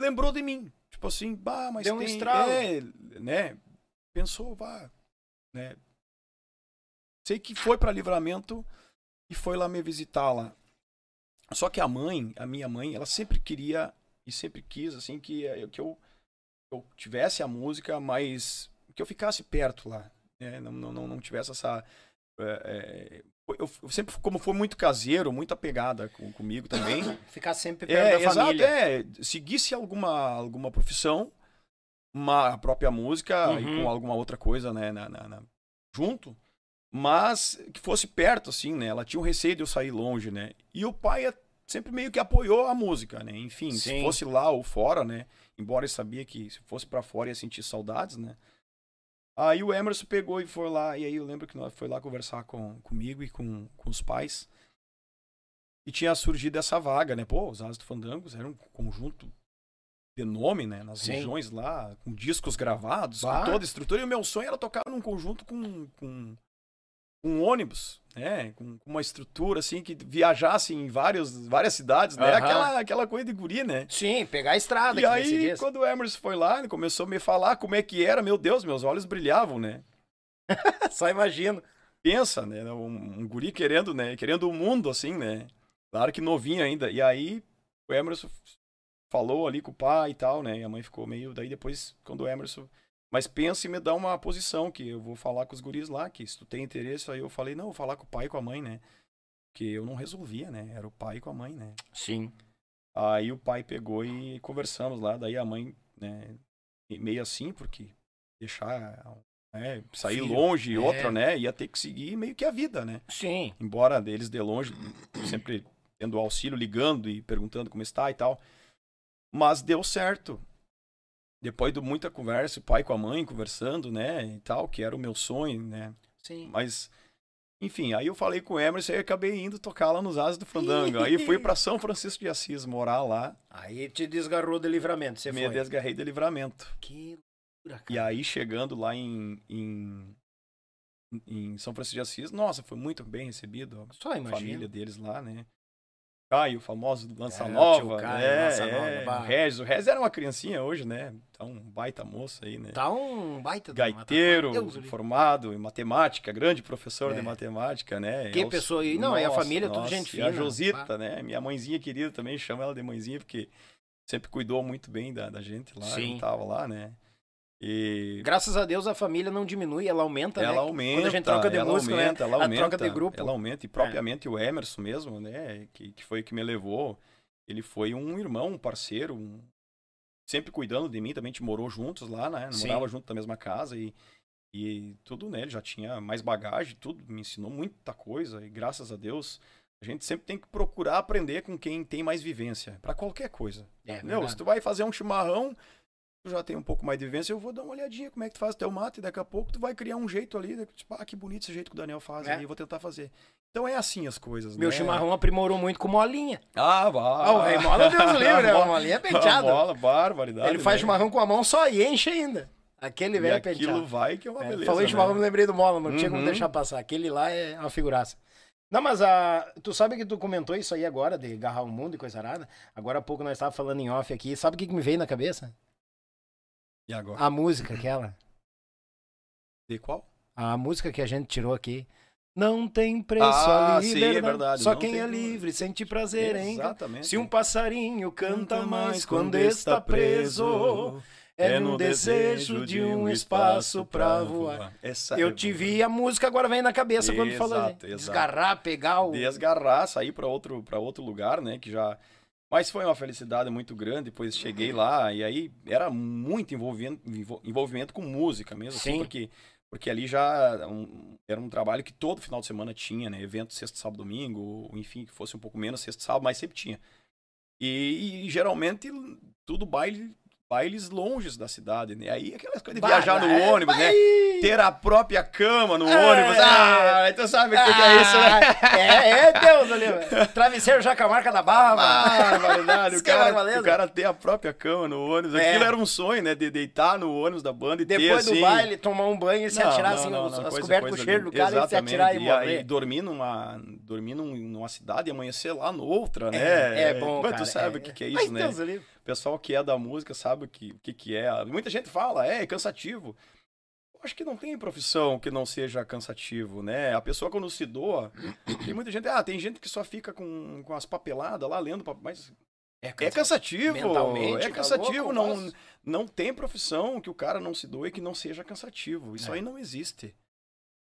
lembrou de mim. Tipo assim, bah, mas Deu um tem... estralo. É, né? Pensou, bah, né? Sei que foi pra Livramento e foi lá me visitar lá. Só que a mãe, a minha mãe, ela sempre queria e sempre quis, assim, que, eh, que eu, eu tivesse a música, mas que eu ficasse perto lá. Né? Não, não, não, não tivesse essa. eh, eu, eu sempre, como foi muito caseiro, muita pegada com, comigo também. (coughs) Ficar sempre perto É, da exato, família. é. Seguisse alguma, alguma profissão, uma a própria música e Uhum. com alguma outra coisa, né, na, na- na- junto, mas que fosse perto, assim, né? Ela tinha um receio de eu sair longe, né? E o pai é- sempre meio que apoiou a música, né? Enfim, se Sim. fosse lá ou fora, né? Embora ele sabia que se fosse pra fora ia sentir saudades, né? Aí o Emerson pegou e foi lá, e aí eu lembro que nós foi lá conversar com, comigo e com, com os pais. E tinha surgido essa vaga, né? Pô, os Asas do Fandangos era um conjunto de nome, né? Nas Sim. regiões lá, com discos gravados, bah. com toda a estrutura. E o meu sonho era tocar num conjunto com, com um ônibus, né? Com, com, uma estrutura assim que viajasse em vários, várias cidades, né? Uhum. Aquela, aquela coisa de guri, né? Sim, pegar a estrada. E aí, quando o Emerson foi lá, ele começou a me falar como é que era, meu Deus, meus olhos brilhavam, né? (laughs) Só imagino. Pensa, né? Um, um, guri querendo, né? Querendo o mundo, assim, né? Claro que novinho ainda. E aí o Emerson falou ali com o pai e tal, né? E a mãe ficou meio. Daí depois, quando o Emerson. Mas pensa em me dar uma posição, que eu vou falar com os guris lá, que se tu tem interesse, aí eu falei, não, vou falar com o pai e com a mãe, né? Que eu não resolvia, né? Era o pai com a mãe, né? Sim. Aí o pai pegou e conversamos lá, daí a mãe, né, meio assim, porque deixar né, sair Filho, longe e é. outra, né? Ia ter que seguir meio que a vida, né? Sim. Embora deles de longe, sempre tendo auxílio, ligando e perguntando como está e tal. Mas deu certo. Depois de muita conversa, o pai com a mãe conversando, né, e tal, que era o meu sonho, né? Sim. Mas, enfim, aí eu falei com o Emerson e acabei indo tocar lá nos Asas do Fandango. aí fui para São Francisco de Assis morar lá. Aí te desgarrou de livramento, você Me foi? desgarrei de livramento. Que loucura, cara. E aí, chegando lá em, em, em São Francisco de Assis, nossa, foi muito bem recebido. Só a família deles lá, né? Caio, o famoso Lança é, Nova. Caio, né? Lança é, Nova. O Regis. O Regis era uma criancinha hoje, né? Tá um baita moço aí, né? Tá um baita Gaiteiro, formado em matemática, grande professor é. de matemática, né? Que pessoa aí? Não, é a família, nossa, tudo gente fina. E a Josita, né? Minha mãezinha querida também, chama ela de mãezinha, porque sempre cuidou muito bem da, da gente lá. Sim. tava lá, né? E... Graças a Deus a família não diminui, ela aumenta, ela né? aumenta. Quando a gente troca de ela música, né? aumenta, né? ela aumenta, a troca de grupo. Ela aumenta, e propriamente é. o Emerson mesmo, né? Que, que foi o que me levou. Ele foi um irmão, um parceiro, um... sempre cuidando de mim, também a gente morou juntos lá, né? Morava junto na mesma casa e, e tudo, né? Ele já tinha mais bagagem, tudo, me ensinou muita coisa e graças a Deus a gente sempre tem que procurar aprender com quem tem mais vivência, para qualquer coisa. É, Meu, se tu vai fazer um chimarrão, tu já tem um pouco mais de vivência, eu vou dar uma olhadinha como é que tu faz o teu mato e daqui a pouco tu vai criar um jeito ali, né, tipo, ah, que bonito esse jeito que o Daniel faz é. ali, vou tentar fazer. Então é assim as coisas, Meu né? chimarrão aprimorou muito com molinha. Ah, vá. Ah, o rei mola Deus livre, né? A molinha é penteada. Mola, barbaridade. Ele faz né? chimarrão com a mão só e enche ainda. Aquele velho e aquilo penteado. vai que é uma é, beleza, Falou em chimarrão, né? me lembrei do mola, não uhum. tinha como uhum. deixar passar. Aquele lá é uma figuraça. Não, mas a, tu sabe que tu comentou isso aí agora, de agarrar o mundo e coisa arada? Agora há pouco nós estávamos falando em off aqui. Sabe o que, que me veio na cabeça? E agora? A música aquela. De qual? A música que a gente tirou aqui. Não tem preço ah, a liberdade. Sim, é verdade. Só Não quem é livre sente prazer, hein? Exatamente. Se um passarinho canta mais quando está preso, é no desejo de um espaço pra voar. Essa Eu é te vi, a música agora vem na cabeça quando falou. Exato. Desgarrar, pegar o. Desgarrar, sair para outro, pra outro lugar, né? Que já. Mas foi uma felicidade muito grande, depois cheguei lá e aí era muito envolvimento, envolvimento com música mesmo, assim, Sim. porque porque ali já um, era um trabalho que todo final de semana tinha, né? Evento sexta, sábado, domingo, ou, enfim, que fosse um pouco menos sexta, sábado, mas sempre tinha. E, e geralmente tudo baile bailes longes da cidade, né? Aí aquelas coisas de viajar no é, ônibus, né? vai. Ter a própria cama no É. ônibus. Ah, então sabe o que, que é isso, né? É, é Deus ali, velho. Travesseiro já com a marca da barba. Ah, verdade. O Isso que é cara, o cara ter a própria cama no ônibus. É. Aquilo era um sonho, né? De deitar no ônibus da banda e ter Depois assim... do baile, tomar um banho e se Não, atirar não, assim, não, os- as cobertas com o cheiro do cara e se atirar e Exatamente. morrer. dormir numa, dormir num- numa cidade e amanhecer lá noutra, né? É, é bom, Mas cara. tu sabe é. o que, que é isso, né? Deus ali. Pessoal que é da música sabe o que, que, que é. Muita gente fala, é, é cansativo. Eu acho que não tem profissão que não seja cansativo, né? A pessoa quando se doa, (coughs) tem muita gente, ah, tem gente que só fica com, com as papeladas lá lendo, mas é cansativo. Mentalmente, é tá cansativo, louco, não, nossa. não tem profissão que o cara não se doe que não seja cansativo. Isso É. aí não existe.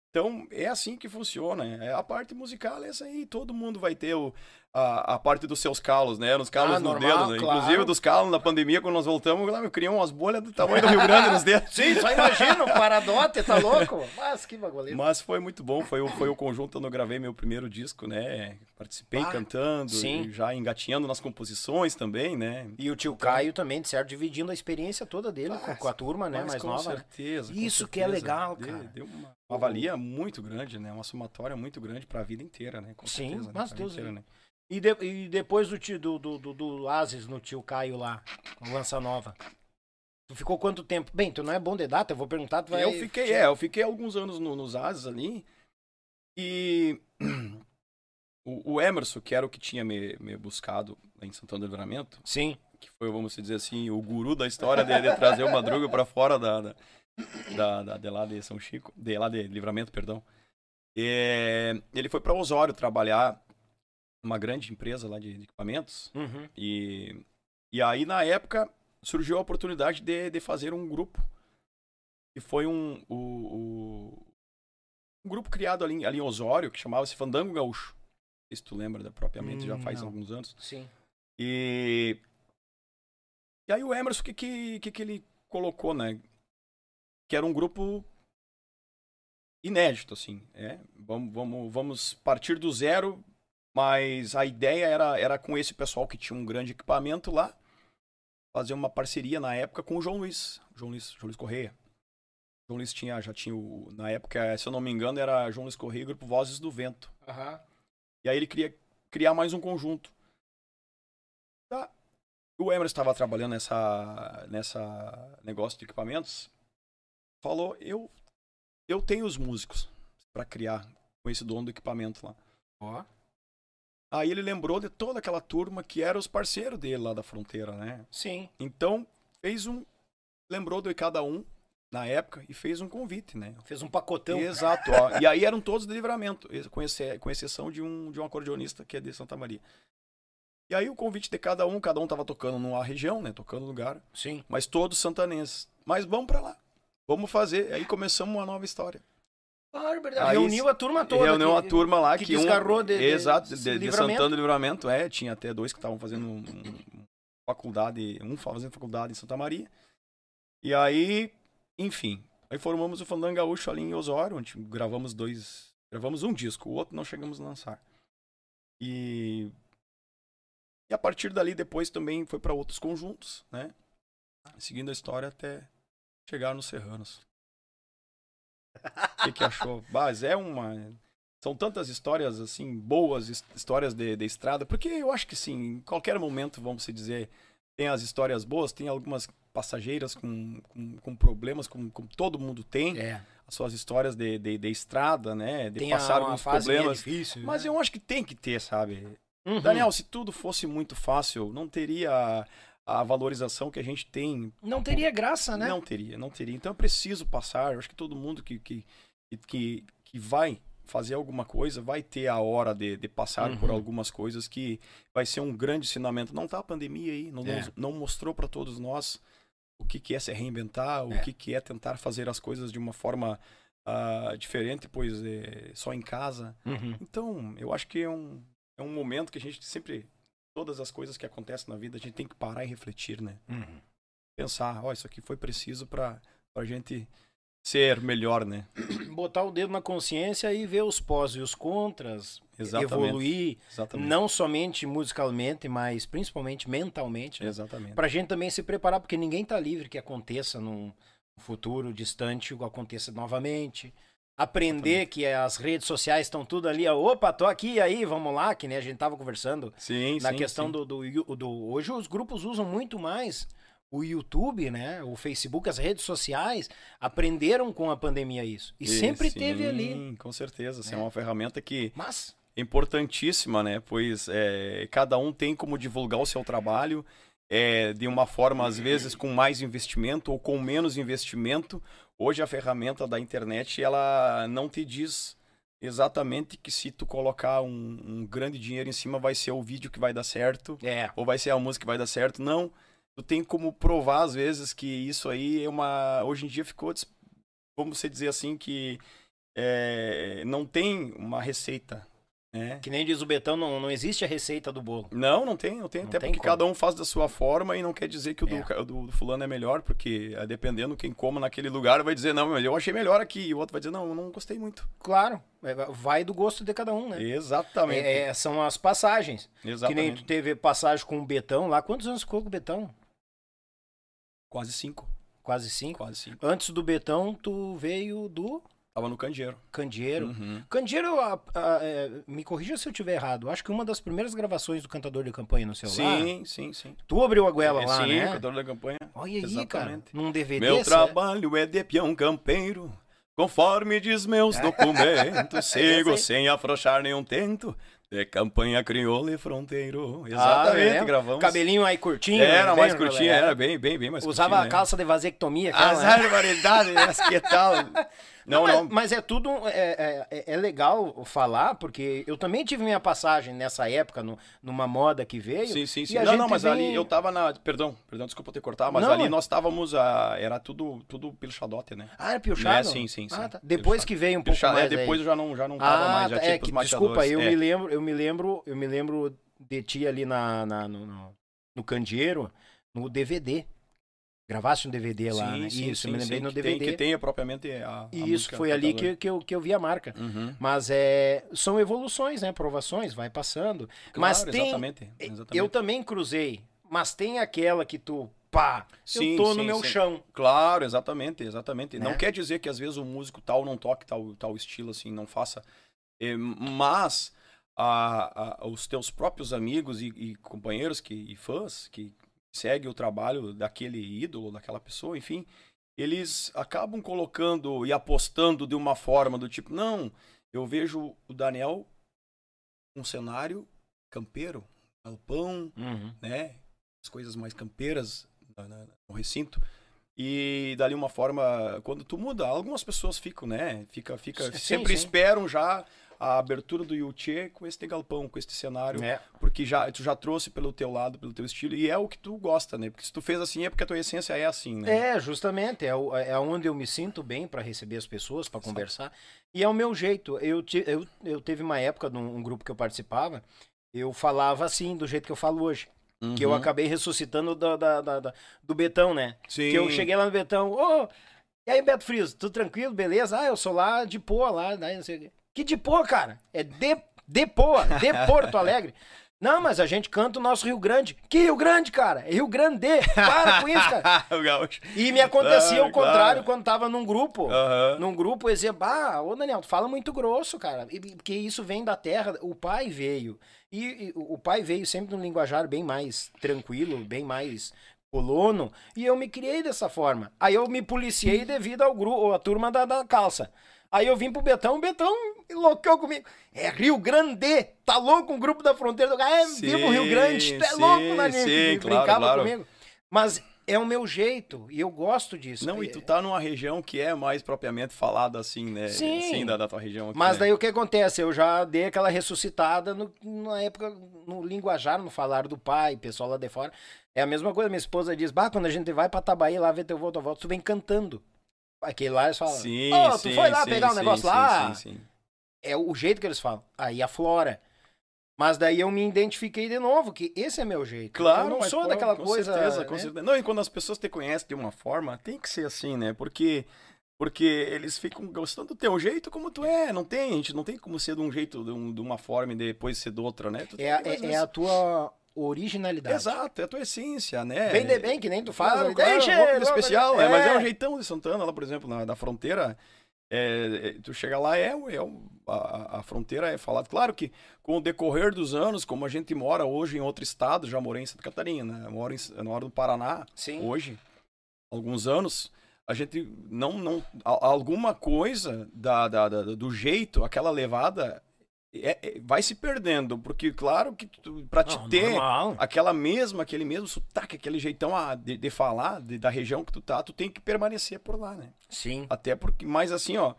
Então, é assim que funciona. É, a parte musical é essa aí. Todo mundo vai ter o, a, a parte dos seus calos, né? Nos calos ah, no normal, dedo, né? Claro. Inclusive dos calos na pandemia, quando nós voltamos, lá, criou umas bolhas do tamanho do Rio Grande nos dedos. Sim, só imagina, paradote, tá louco? Mas que bagulho. Mas foi muito bom, foi, o, foi o conjunto, eu gravei meu primeiro disco, né? Participei ah, cantando, já engatinhando nas composições também, né? E o tio então... Caio também, de certo, dividindo a experiência toda dele ah, com, com, a turma, né? Mais com nova. Certeza, Isso com certeza. que é legal, cara. Deu, deu uma, uma valia muito grande, né? Uma somatória muito grande para a vida inteira, né? Com sim, certeza, né? mas Deus inteira, né? E, de, e depois do, tio, do, do, do, do Asis no tio Caio lá, no Lança Nova. Tu ficou quanto tempo? Bem, tu não é bom de data, eu vou perguntar, tu vai... Eu fiquei, é, eu fiquei alguns anos no, nos Asis ali. E (clears throat) o, o, Emerson, que era o que tinha me, me buscado em Santana do Livramento. Sim. Que foi, vamos dizer assim, o guru da história de, de trazer o Madruga para fora da, da, da, da, de lá de São Chico, de lá de Livramento, perdão. E, ele foi para Osório trabalhar uma grande empresa lá de, de equipamentos. Uhum. E, e aí, na época, surgiu a oportunidade de, de fazer um grupo. E foi um, o, o, um grupo criado ali, ali em Osório, que chamava-se Fandango Gaúcho. Não sei se tu lembra, né, propriamente, hum, já faz não. alguns anos. Sim. E, e aí o Emerson, o que, que, que, que ele colocou, né? Que era um grupo inédito, assim. É? Vamos, vamos, vamos partir do zero mas a ideia era, era com esse pessoal que tinha um grande equipamento lá, fazer uma parceria na época com o João Luiz, João Luiz, João Luiz Correia. João Luiz tinha, já tinha o, na época, se eu não me engano, era João Luiz Correia, grupo Vozes do Vento. Uhum. E aí ele queria criar mais um conjunto. Tá. O Emerson estava trabalhando nessa, nessa negócio de equipamentos. Falou, eu, eu tenho os músicos para criar com esse dono do equipamento lá. Ó. Aí ele lembrou de toda aquela turma que eram os parceiros dele lá da fronteira, né? Sim. Então, fez um. Lembrou de cada um na época e fez um convite, né? Fez um pacotão. Exato. Ó. e aí eram todos de livramento, com, com exceção de um, de um acordeonista que é de Santa Maria. E aí o convite de cada um, cada um tava tocando numa região, né? Tocando no lugar. Sim. Mas todos santanenses. Mas vamos para lá. Vamos fazer. Aí começamos uma nova história. Aí, reuniu a turma toda. Reuniu que, a turma lá que, que desgarrou um, de, de, Exato, de, de, de Santana do Livramento. É, tinha até dois que estavam fazendo um, um, faculdade, um fazendo faculdade em Santa Maria. E aí, enfim, aí formamos o Fandango Gaúcho ali em Osório, onde gravamos dois, gravamos um disco, o outro não chegamos a lançar. E e a partir dali depois também foi para outros conjuntos, né? Seguindo a história até chegar nos Serranos. O que, que achou? Mas é uma. São tantas histórias, assim, boas, histórias de, de estrada, porque eu acho que, sim, em qualquer momento, vamos se dizer, tem as histórias boas, tem algumas passageiras com, com, com problemas, como, como, todo mundo tem. É. As suas histórias de, de, de estrada, né? De tem passar alguns problemas. Difícil, mas né? eu acho que tem que ter, sabe? Uhum. Daniel, se tudo fosse muito fácil, não teria a valorização que a gente tem. Não teria graça, né? Não teria, não teria. Então eu preciso passar. Eu acho que todo mundo que, que, que, que vai fazer alguma coisa vai ter a hora de, de passar uhum. por algumas coisas que vai ser um grande ensinamento. Não tá a pandemia aí, não, é. não mostrou para todos nós o que, que é se reinventar, o é. que, que é tentar fazer as coisas de uma forma uh, diferente, pois é, só em casa. Uhum. Então, eu acho que é um, é um momento que a gente sempre todas as coisas que acontecem na vida, a gente tem que parar e refletir, né? Uhum. Pensar, ó, oh, isso aqui foi preciso para a gente ser melhor, né? (clears throat) Botar o dedo na consciência e ver os pós e os contras, Exatamente. evoluir, Exatamente. não somente musicalmente, mas principalmente mentalmente. Né? Exatamente. Pra gente também se preparar, porque ninguém tá livre que aconteça num futuro distante, aconteça novamente aprender que as redes sociais estão tudo ali, opa, tô aqui, aí, vamos lá, que nem a gente tava conversando. Sim, na sim, questão sim. Do, do, do, Hoje os grupos usam muito mais o YouTube, né? O Facebook, as redes sociais aprenderam com a pandemia isso. E, e sempre sim, teve ali. Com certeza. É. é uma ferramenta que. Mas. Importantíssima, né? Pois é, cada um tem como divulgar o seu trabalho é, de uma forma, às vezes, com mais investimento ou com menos investimento, Hoje a ferramenta da internet ela não te diz exatamente que se tu colocar um, um, grande dinheiro em cima vai ser o vídeo que vai dar certo é. ou vai ser a música que vai dar certo. Não, tu tem como provar às vezes que isso aí é uma hoje em dia ficou vamos dizer assim que é, não tem uma receita. Né? Que nem diz o Betão, não, não existe a receita do bolo. Não, não tem, não tem. Não até tem porque como. cada um faz da sua forma e não quer dizer que o do, É. do- do fulano é melhor, porque é, dependendo quem coma naquele lugar vai dizer, não, eu achei melhor aqui. E o outro vai dizer, não, eu não gostei muito. Claro, é, vai do gosto de cada um, né? Exatamente. É, é, são as passagens. Que nem Exatamente. tu teve passagem com o Betão lá. Quantos anos ficou com o Betão? Quase cinco. Quase cinco. Quase cinco. Antes do Betão, tu veio do Tava no candeeiro. Candeeiro. Uhum. Candeeiro, a- a- é, me corrija se eu estiver errado. Acho que uma das primeiras gravações do Cantador de Campanha no celular. Sim, sim, sim. Tu abriu a goela É, lá, sim, né? o cantor da campanha. Olha aí, Exatamente. cara. Num DVD. Meu trabalho é de peão campeiro, conforme diz meus (laughs) documentos, sigo aí. sem afrouxar nenhum tento, de campanha crioula e fronteiro. Ah, Exatamente, é? gravamos. Cabelinho aí curtinho. Era né? mais Bem, curtinha, né? era bem, bem, bem mais Usava curtinha, a né? calça de vasectomia. As aquela, né? barbaridades, as que tal. (laughs) Não, mas, não. mas é tudo. É, é, é legal falar, porque eu também tive minha passagem nessa época, no- numa moda que veio. Sim, sim, sim. a Não, não, mas vem- ali eu tava na. Perdão, perdão, desculpa ter cortado, mas Não, ali mas- nós estávamos. ah, era tudo, tudo pelo xadote, né? Ah, era piochado? É, sim, sim, sim. Ah, tá. Depois que veio um pouco Pilcha- mais é, depois aí. eu já não, já não tava Ah, mais, já tá, tinha é que, desculpa, eu É. me lembro, eu me lembro, eu me lembro de ti ali na, na- no, no, no Candeeiro, no DVD. Gravasse um DVD lá, Sim, né? sim, Isso, sim, me lembrei no tem- DVD. que tenha propriamente a. a E isso música foi ali que, que, eu, que eu vi a marca. Uhum. Mas é, são evoluções, né? Provações, vai passando. mas Claro, tem. Exatamente, exatamente. Eu também cruzei, mas tem aquela que tu, pá, Sim, eu tô no meu chão. Claro, exatamente, exatamente. Né? Não quer dizer que às vezes o músico tal não toque tal, tal estilo, assim, não faça. Eh, mas a- a- os teus próprios amigos e, e companheiros que, e fãs que seguem o trabalho daquele ídolo, daquela pessoa, enfim, eles acabam colocando e apostando de uma forma do tipo, não, eu vejo o Daniel um cenário campeiro, galpão, né? As coisas mais campeiras no recinto. E dali uma forma, quando tu muda, algumas pessoas ficam, né? Fica, fica, Sim, sempre sim. esperam já a abertura do Yuchê com este galpão, com este cenário, É. porque já tu já trouxe pelo teu lado, pelo teu estilo e é o que tu gosta, né? Porque se tu fez assim é porque a tua essência é assim, né? É, justamente, é, é onde eu me sinto bem para receber as pessoas, para conversar. E é o meu jeito. Eu, ti- eu, eu teve uma época num um grupo que eu participava, eu falava assim, do jeito que eu falo hoje. Que eu Uhum. acabei ressuscitando da, da- da- da- do Betão, né? Sim. Que eu cheguei lá no Betão, ô, e aí, Beto Friso, tudo tranquilo, beleza? Ah, eu sou lá de Poa, lá, daí não sei o quê. Que de Poa, cara? É de, de Poa, de Porto Alegre. (laughs) Não, mas a gente canta o nosso Rio Grande. Que Rio Grande, cara? É Rio Grande. Para com isso, cara. (laughs) o gaúcho. E me acontecia Ah, o contrário claro. quando tava num grupo. Num grupo, eu dizia, bah, ô Daniel, tu fala muito grosso, cara. E- Porque isso vem da terra. O pai veio. E, e o o pai veio sempre num linguajar bem mais tranquilo, bem mais colono. E eu me criei dessa forma. Aí eu me policiei devido ao grupo, à turma da, da calça. Aí eu vim pro Betão, o Betão enlouqueu comigo. É Rio Grande! Tá louco o grupo da fronteira do É, vivo Rio Grande! Tu é Sim, louco, Daniel! sim, E claro, brincava claro. comigo. Mas é o meu jeito, e eu gosto disso. Não, e É- tu tá numa região que é mais propriamente falada assim, né? Sim. da, da tua região aqui, Mas né? daí o que acontece? Eu já dei aquela ressuscitada no- na época, no linguajar, no falar do pai, pessoal lá de fora. É a mesma coisa, minha esposa diz, bah, quando a gente vai pra Tabaí lá ver teu volta, volta, tu vem cantando. Aquele lá eles falam, Sim, "Ô, tu sim, foi lá sim, pegar um sim, negócio sim, lá? Sim, sim. É o jeito que eles falam. Aí aflora. Mas daí eu me identifiquei de novo, que esse é meu jeito. Claro, eu não sou pô, daquela com coisa. Certeza, né? com certeza. Não, e quando as pessoas te conhecem de uma forma, tem que ser assim, né? Porque porque eles ficam gostando do teu jeito como tu é. Não tem, gente, não tem como ser de um jeito, de, um- de uma forma e depois ser de outra, né? Tu É, é, é a tua originalidade. Exato, é a tua essência, né? Bem de bem, que nem tu faz. Claro, claro, um vamos- especial, é. mas é um jeitão de Santana, lá, por exemplo, na, da fronteira. é, é, tu chega lá, é, é a, a fronteira é falado. Claro que com o decorrer dos anos, como a gente mora hoje em outro estado, já morei em Santa Catarina, né? moro, em, eu moro no Paraná Sim. hoje, alguns anos, a gente não. não alguma coisa da, da- da- do jeito, aquela levada, é- é- vai se perdendo, porque, claro, que tu, pra te Não, ter normal. aquela mesma, aquele mesmo sotaque, aquele jeitão ah, de, de falar de- da região que tu tá, tu tem que permanecer por lá, né? Sim. Até porque, mas assim, ó,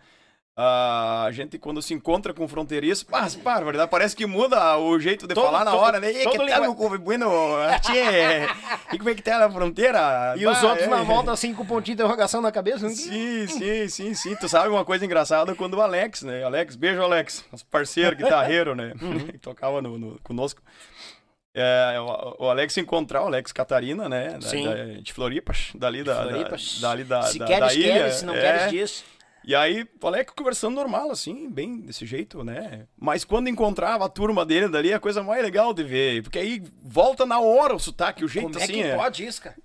a gente, quando se encontra com fronteiriço, mas, para, parece que muda o jeito de todo, falar na todo, hora, né? E que tal o bueno, (laughs) e como é que tá na fronteira? E bah, os outros é. na volta, assim, com pontinho de interrogação na cabeça? Sim, sim, sim, sim. Tu sabe uma coisa engraçada quando o Alex, né? Alex, beijo, Alex, nosso parceiro, (laughs) guitarreiro, né? Uhum. (laughs) que tocava no, no, conosco. É, o, Alex encontrar o Alex Catarina, né? Sim. Da, de Floripas, dali da, Floripas. Da, dali da, se da, queres, da ilha. queres, se não é, queres, diz. E aí, o Alex conversando normal, assim, bem desse jeito, né? Mas quando encontrava a turma dele dali, é a coisa mais legal de ver. Porque aí volta na hora o sotaque, o jeito Como assim. é que pode isso, cara?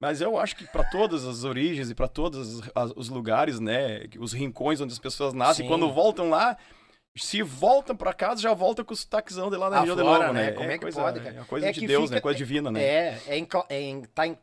Mas eu acho que para todas as origens e para todos os lugares, né? Os rincões onde as pessoas nascem, Sim. quando voltam lá, se voltam para casa, já volta com o sotaquezão de lá na região de novo, né? Como é, é que coisa, pode, cara? É coisa é de Deus, fica, né? Coisa divina, né? É, é, em, é em, tá em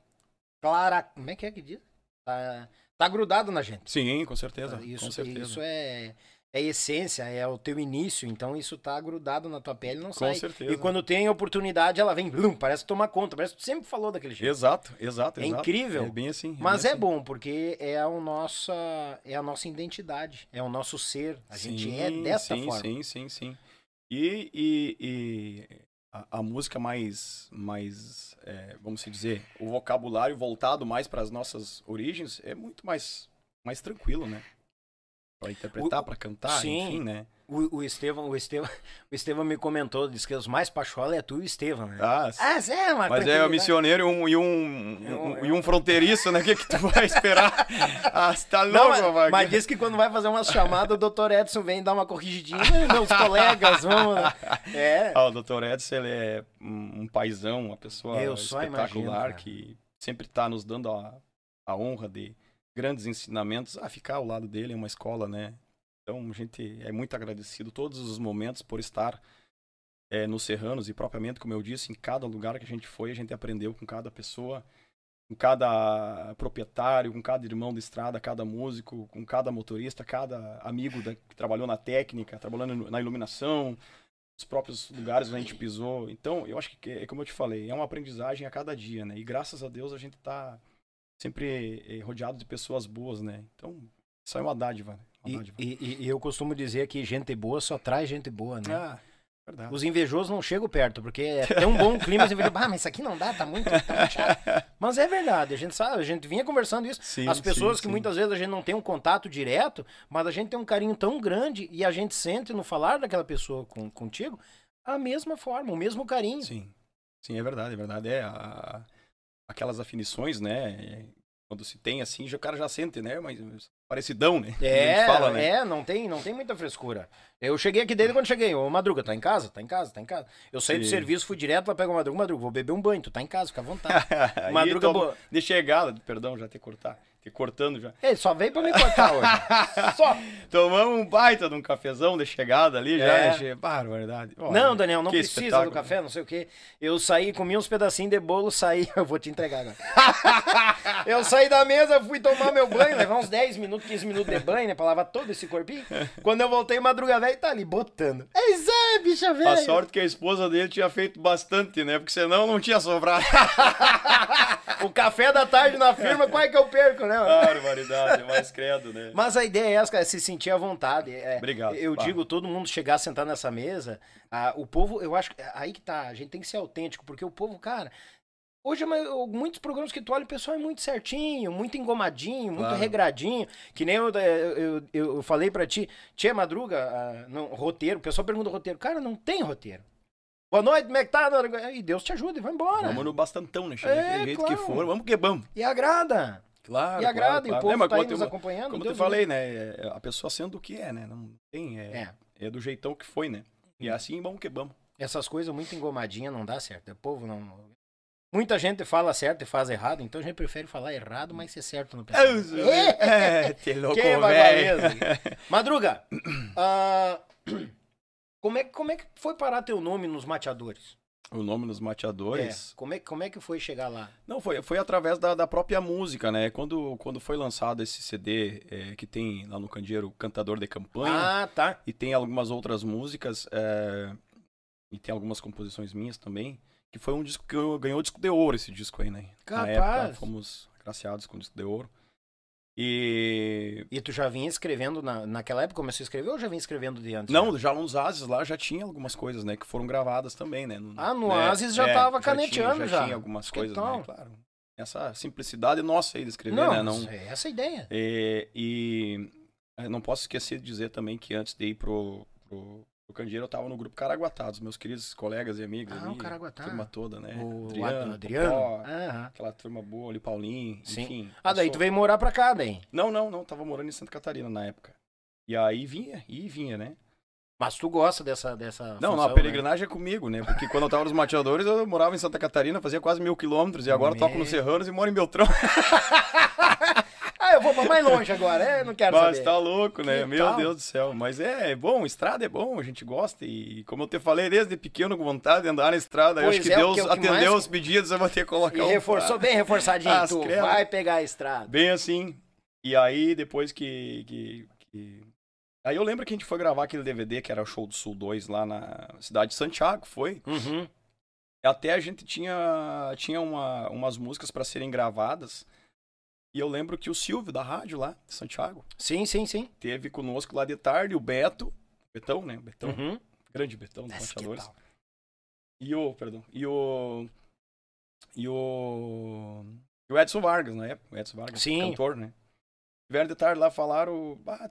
clara... Como é que é que diz? Tá Tá grudado na gente. Sim, com certeza. Isso, com certeza. isso é, é essência, é o teu início, então isso tá grudado na tua pele não com sai. Com certeza. E quando tem oportunidade, ela vem, blum, parece tomar conta, parece que tu sempre falou daquele jeito. Exato, exato, É exato. incrível. É bem assim. É mas bem é assim. bom, porque é a, nossa, é a nossa identidade, é o nosso ser. A sim, gente é dessa sim, forma. Sim, sim, sim. E, e, e a, a, música mais, mais é, vamos dizer, o vocabulário voltado mais para as nossas origens é muito mais mais tranquilo, né? Pra interpretar, para cantar, sim, enfim, né? O, o Estevão, o Estevão, (laughs) o Estevão me comentou, disse que os mais pachola é tu e o Estevão, né? Ah, ah é, uma mas é um missioneiro e um, e um, um, e um fronteiriço, né? O que, que tu vai esperar? (laughs) ah, você tá louco, Não, mas, mas diz que quando vai fazer umas chamadas, o doutor Edson vem dar uma corrigidinha, meus (laughs) colegas, vamos lá. É. Ah, o doutor Edson, ele é um, paizão, uma pessoa Eu espetacular imagino, que sempre tá nos dando a, a honra de grandes ensinamentos, a ficar ao lado dele é uma escola, né? Então a gente é muito agradecido todos os momentos por estar é, nos Serranos e propriamente, como eu disse, em cada lugar que a gente foi, a gente aprendeu com cada pessoa, com cada proprietário, com cada irmão de estrada, cada músico, com cada motorista, cada amigo da, que trabalhou na técnica, trabalhando na iluminação, os próprios lugares onde a gente pisou. Então, eu acho que, é como eu te falei, é uma aprendizagem a cada dia, né? E graças a Deus a gente está sempre eh, rodeado de pessoas boas, né? Então, isso é uma dádiva. Né? E. E, e, eu costumo dizer que gente boa só traz gente boa, né? Ah, verdade. Os invejosos não chegam perto, porque é tão bom clima, você ah, mas isso aqui não dá, tá muito, tá muito chato. (laughs) Mas é verdade, a gente sabe, a gente vinha conversando isso. Sim, As pessoas sim, que sim. muitas vezes a gente não tem um contato direto, mas a gente tem um carinho tão grande e a gente sente no falar daquela pessoa com, contigo a mesma forma, o mesmo carinho. Sim, sim, é verdade, é verdade. É a, aquelas afinições, né? Quando se tem assim, o cara já sente, né? Mas parecidão, né? É, fala, né? é, não tem, não tem muita frescura. Eu cheguei aqui dele quando cheguei. Ô, Madruga, tá em casa? Tá em casa, tá em casa. Eu saí Sim. do serviço, fui direto lá, pego o Madruga. Madruga, vou beber um banho, tu tá em casa, fica à vontade. (laughs) Madruga, Aí, boa. De chegada, perdão, já ter cortar. Ter cortando já. Ele só veio pra me cortar hoje. (laughs) só. Tomamos um baita de um cafezão de chegada ali já. É. Che... Barbaridade. Olha, Não, Daniel, não precisa do café, não sei o quê. Eu saí, comi uns pedacinhos de bolo, saí. (laughs) Eu vou te entregar agora. (laughs) eu saí da mesa, fui tomar meu banho, levar uns 10 minutos, 15 minutos de banho, né? Pra lavar todo esse corpinho. Quando eu voltei, madruga velho tá ali botando. É isso aí, bicha velha. A sorte que a esposa dele tinha feito bastante, né? Porque senão não tinha sobrado. O café da tarde na firma, qual é que eu perco, né? (laughs) Barbaridade, mais credo, né? Mas a ideia é essa, cara, é se sentir à vontade. É, Obrigado. Eu Bah. digo, todo mundo chegar a sentar nessa mesa, ah, o povo, eu acho que aí que tá, a gente tem que ser autêntico, porque o povo, cara, hoje muitos programas que tu olha, o pessoal é muito certinho, muito engomadinho, muito Claro. regradinho, que nem eu, eu, eu, eu falei pra ti, Tia Madruga, ah, não, roteiro, o pessoal pergunta roteiro, cara, não tem roteiro. Boa noite, como é que tá? E Deus te ajude, vai embora. Vamos no bastantão, né? É, jeito claro. que for, vamos que vamos. E agrada. Claro, e agrada, claro, e o povo É, tá como nos acompanhando. Como eu Deus te falei, né? é- A pessoa sendo o que é, né? Não tem. É, É. é do jeitão que foi, né? E Hum. assim, vamos que vamos. Essas coisas muito engomadinhas não dá certo. O povo não. Muita gente fala certo e faz errado, então a gente prefere falar errado, mas ser certo no pensamento. É, (laughs) te louco, Que velho. barbaridade. (laughs) Madruga, ah, (clears throat) como, é, como é que foi parar teu nome nos mateadores? O nome dos mateadores. É, como, é, como é que foi chegar lá? Não, foi, foi através da, da própria música, né? Quando, quando foi lançado esse CD é, que tem lá no Candeeiro Cantador de Campanha, Ah, tá. e tem algumas outras músicas, é, e tem algumas composições minhas também, que foi um disco que ganhou, ganhou disco de ouro esse disco aí, né? Na Capaz. época fomos agraciados com disco de ouro. E. E tu já vinha escrevendo na, naquela época? Começou a escrever ou já vinha escrevendo de antes? Não, já nos Ases lá já tinha algumas coisas, né? Que foram gravadas também, né? No, ah, no né, Ases já é, tava caneteando já. Tinha, já tinha algumas coisas, né? Claro. Essa simplicidade nossa aí de escrever, não, né? Não, é essa a ideia. E, e não posso esquecer de dizer também que antes de ir pro, pro, pro Candeeiro, eu tava no grupo Caraguatá, dos meus queridos colegas e amigos. Ah, ali, o Caraguatá. Turma toda, né? O Adriano, Adriano. Popó, aquela turma boa ali, Paulinho, Sim. enfim. Ah, daí tu veio morar pra cá, daí? Não, não, não. Tava morando em Santa Catarina na época. E aí vinha, e vinha, né? Mas tu gosta dessa. dessa não, função, não, a peregrinagem né? é comigo, né? Porque quando eu tava nos mateadores, eu morava em Santa Catarina, fazia quase mil quilômetros, e agora Me... toco nos Serranos e moro em Beltrão. (laughs) eu vou pra mais longe agora, é, não quero Mas saber. tá louco, né? Que Meu tal? Deus do céu. Mas é, é bom, estrada é bom, a gente gosta. E como eu te falei desde pequeno, com vontade de andar na estrada, pois eu acho que é, Deus que atendeu mais... os pedidos, eu vou ter que colocar e um reforçou bem reforçadinho, ah, tu vai pegar a estrada. Bem assim. E aí, depois que, que, que Aí eu lembro que a gente foi gravar aquele DVD, que era o Show do Sul 2, lá na cidade de Santiago, foi? Uhum. Até a gente tinha, tinha uma, umas músicas para serem gravadas. E eu lembro que o Silvio, da rádio lá, de Santiago. Sim, sim, sim. Teve conosco lá de tarde, o Beto. Betão, né? Betão. Uhum. Grande Betão dos Ponteadores. E o, perdão, e o. E o. E o Edson Vargas, na época. O Edson Vargas, Sim. cantor, né? Tiveram de tarde lá, falaram. Ah,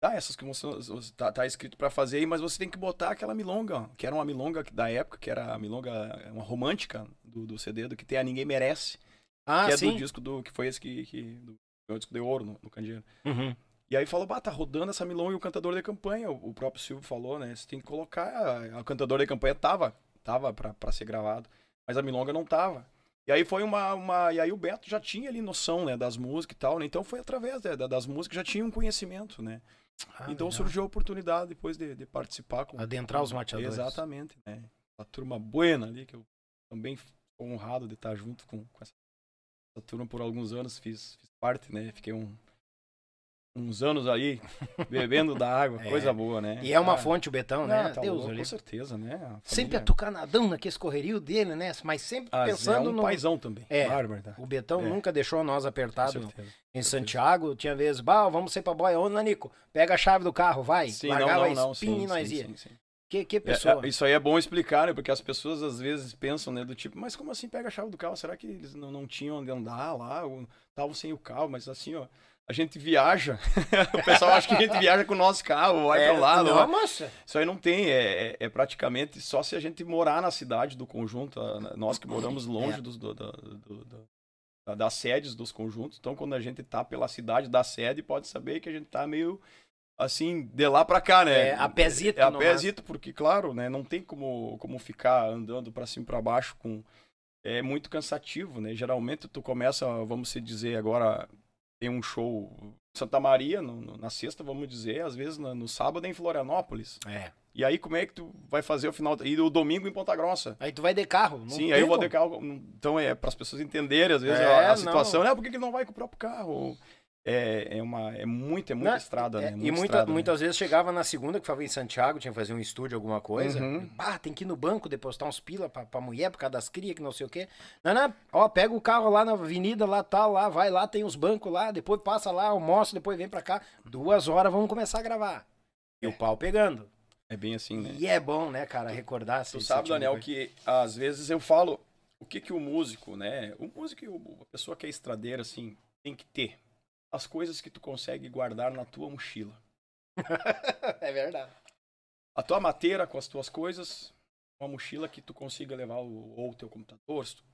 Tá, essas que você tá, tá escrito para fazer aí, mas você tem que botar aquela milonga, que era uma milonga da época, que era a milonga, uma romântica do, do CD, do que tem a Ninguém Merece. Ah, que é sim. do disco do. Que foi esse que. que do, disco de ouro no, no Candeeiro. Uhum. E aí falou, bah, tá rodando essa milonga e o cantador de campanha. O, o próprio Silvio falou, né? Você tem que colocar. A, cantador de campanha tava, tava pra, pra ser gravado. Mas a milonga não tava. E aí foi uma, uma. E aí o Beto já tinha ali noção, né, das músicas e tal, né? Então foi através né, das músicas, já tinha um conhecimento, né? Ah, então legal. surgiu a oportunidade depois de, de participar com. Adentrar os mateadores. Exatamente, né? A turma buena ali, que eu também honrado de estar junto com, com essa, essa, turma por alguns anos, fiz, fiz parte, né? Fiquei um, uns anos aí (laughs) bebendo da água, é. coisa boa, né? E é uma ah, fonte o Betão, né? Tá Deus, louco, com certeza, né? Família... Sempre atucanadão naquele escorrerio dele, né? Mas sempre ah, pensando é um no paizão também. É. Bárbaro, tá? O Betão é. nunca deixou nós apertado em Santiago. Tinha vezes, bah, vamos ser pra boia. Ô, Nanico, pega a chave do carro, vai. Sim, Largava não, não, não, sim, e nós sim, ia. Sim, sim. Que, que pessoa. É, isso aí é bom explicar, né? Porque as pessoas às vezes pensam, né? Do tipo, mas como assim pega a chave do carro? Será que eles não, não tinham onde andar lá? Ou estavam sem o carro? Mas assim, ó a gente viaja. (laughs) o pessoal acha que a gente viaja com o nosso carro, vai é, para lá. Não. Isso aí não tem. É, é, é, praticamente só se a gente morar na cidade do conjunto. Nós que moramos longe é. dos, do, do, do, das sedes dos conjuntos. Então, quando a gente tá pela cidade da sede, pode saber que a gente tá meio assim, de lá para cá, né? É, a pezito. É, a pezito, porque, claro, né? Não tem como, como ficar andando para cima e para baixo com... É muito cansativo, né? Geralmente tu começa, vamos se dizer agora, tem um show Santa Maria no, no, na sexta, vamos dizer, às vezes no, no, sábado em Florianópolis. É. E aí como é que tu vai fazer o final e o domingo em Ponta Grossa? Aí tu vai de carro, Sim, aí eu vou de carro. Então é para as pessoas entenderem às vezes é, a, a, situação, né? Por que, que não vai com o próprio carro? É, é, uma, é muito, é muita estrada, é, né? Muita e muita, estrada, né? muitas né? vezes chegava na segunda, que falava em Santiago, tinha que fazer um estúdio, alguma coisa. Uhum. Pá, tem que ir no banco depositar uns pila pra, pra mulher, por causa das crias, que não sei o quê. Não, não, ó, pega o carro lá na avenida, lá tal, lá, vai lá, tem os bancos lá, depois passa lá, almoça, depois vem pra cá. Duas horas, vamos começar a gravar. E o pau pegando. É bem assim, né? E é bom, né, cara, recordar. Tu sabe, tipo Daniel, que às vezes eu falo o que que o músico, né? O músico, a pessoa que é estradeira, assim, tem que ter as coisas que tu consegue guardar na tua mochila. (laughs) é verdade. A tua mateira com as tuas coisas, uma mochila que tu consiga levar o, ou o teu computador, se tu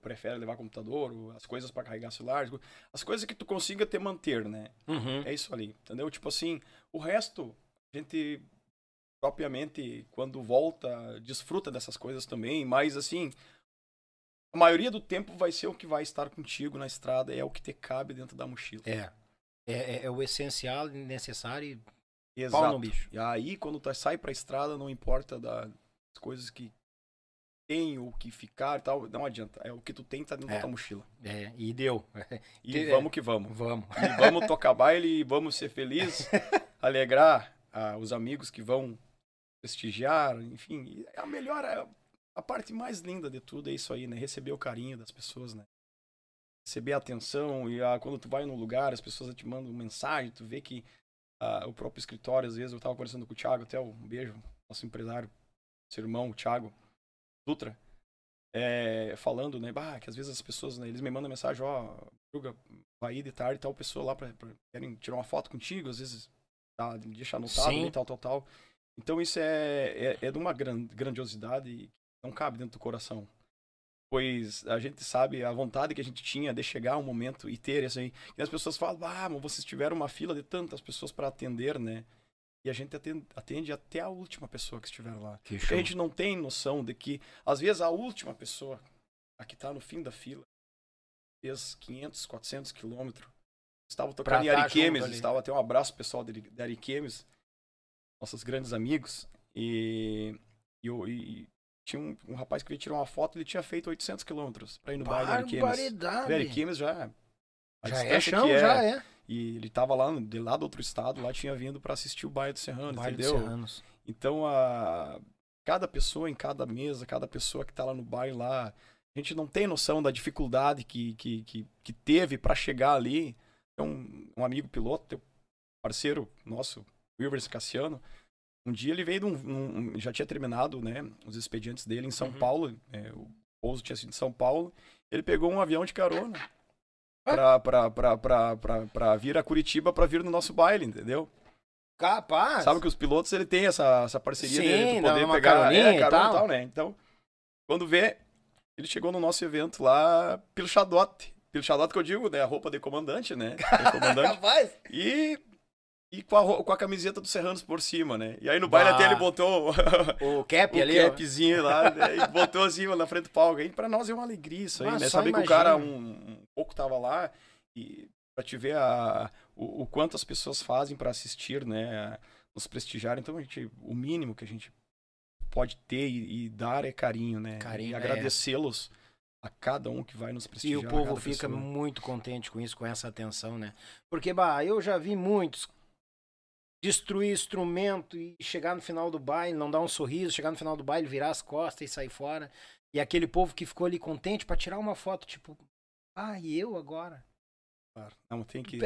prefere levar computador, as coisas para carregar celular, as coisas que tu consiga te manter, né? Uhum. É isso ali, entendeu? Tipo assim, o resto, a gente propriamente, quando volta, desfruta dessas coisas também, mas assim, a maioria do tempo vai ser o que vai estar contigo na estrada, é o que te cabe dentro da mochila. É. É, é, é o essencial, necessário e Exato. pau no bicho. E aí, quando tu sai pra estrada, não importa das coisas que tem ou que ficar e tal, não adianta. É o que tu tem tá dentro é. da tua mochila. É, e deu. (laughs) E vamos que vamos. Vamos. E vamos (laughs) tocar baile, e vamos ser felizes, (laughs) alegrar ah, os amigos que vão prestigiar, enfim. É a melhor, a parte mais linda de tudo é isso aí, né? Receber o carinho das pessoas, né? receber atenção e a, quando tu vai num lugar, as pessoas te mandam mensagem, tu vê que a, o próprio escritório, às vezes, eu tava conversando com o Thiago, até um beijo, nosso empresário, seu irmão, o Thiago Dutra, é, falando, né, bah, que às vezes as pessoas, né, eles me mandam mensagem, ó, oh, vai ir de tarde tal pessoa lá pra, pra, querem tirar uma foto contigo, às vezes tá, deixar anotado e tal, tal, tal. Então isso é, é, é de uma gran, grandiosidade não cabe dentro do coração. Pois a gente sabe a vontade que a gente tinha de chegar um momento e ter isso aí. E as pessoas falam, ah, mas vocês tiveram uma fila de tantas pessoas para atender, né? E a gente atende, atende, até a última pessoa que estiver lá. Que Porque a gente não tem noção de que, às vezes, a última pessoa, a que está no fim da fila, fez 500, 400 quilômetros. Estava tocando pra em tá Ariquemes, estava até um abraço pessoal de, de Ariquemes, nossos grandes amigos. E, e, e tinha um, um, rapaz que veio tirar uma foto, ele tinha feito 800 quilômetros para ir no baile de Ariquemes. Ariquemes já... Já é chão, é, já é. E ele estava lá, de lá do outro estado, lá tinha vindo para assistir o baile do Serrano, baile entendeu? Serranos. Então, a, cada pessoa em cada mesa, cada pessoa que está lá no baile lá, a gente não tem noção da dificuldade que, que, que, que teve para chegar ali. É um, um amigo piloto, parceiro nosso, Wilvers Cassiano, um dia ele veio de um, um, já tinha terminado, né, os expedientes dele em São uhum. Paulo, é, o pouso tinha sido em São Paulo, ele pegou um avião de carona pra, pra, pra, pra, pra, pra vir a Curitiba para vir no nosso baile, entendeu? Capaz. Sabe que os pilotos ele tem essa, essa parceria Sim, dele de poder pegar é, carona e tal. tal, né? Então, quando vê, ele chegou no nosso evento lá, pilchadote. Pilchadote que eu digo, né? A roupa de comandante, né? De comandante. (laughs) Rapaz! E, e com, a, com a camiseta do Serranos por cima, né? E aí no baile bah. até ele botou (laughs) o cap o ali, capzinho ó. lá, né? e botou assim na frente do palco. E pra nós é uma alegria isso aí, Mas né? Saber imagina. que o cara um, um, pouco tava lá e pra te ver a, o, o quanto as pessoas fazem para assistir, né? Nos prestigiar. Então, a gente, o mínimo que a gente pode ter e, e dar é carinho, né? Carinho, e é. agradecê-los a cada um que vai nos prestigiar. E o povo fica pessoa. muito contente com isso, com essa atenção, né? Porque, bah, eu já vi muitos destruir instrumento e chegar no final do baile, não dar um sorriso, chegar no final do baile, virar as costas e sair fora. E aquele povo que ficou ali contente para tirar uma foto, tipo, ah, e eu agora? Não, tem que.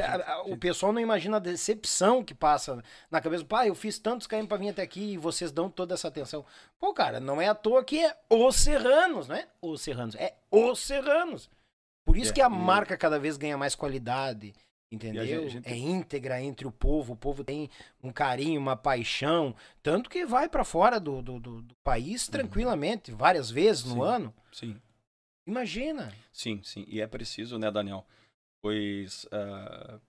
O pessoal não imagina a decepção que passa na cabeça. Pai, eu fiz tantos KM pra vir até aqui e vocês dão toda essa atenção. Pô, cara, não é à toa que é Os Serranos, não é Os Serranos, é Os Serranos. Por isso é, que a e... marca cada vez ganha mais qualidade, entendeu? Gente, gente... É íntegra entre o povo, o povo tem um carinho, uma paixão, tanto que vai para fora do, do, do, do, país uhum. tranquilamente, várias vezes no sim, ano. Sim. Imagina. Sim, sim. E é preciso, né, Daniel? Pois uh,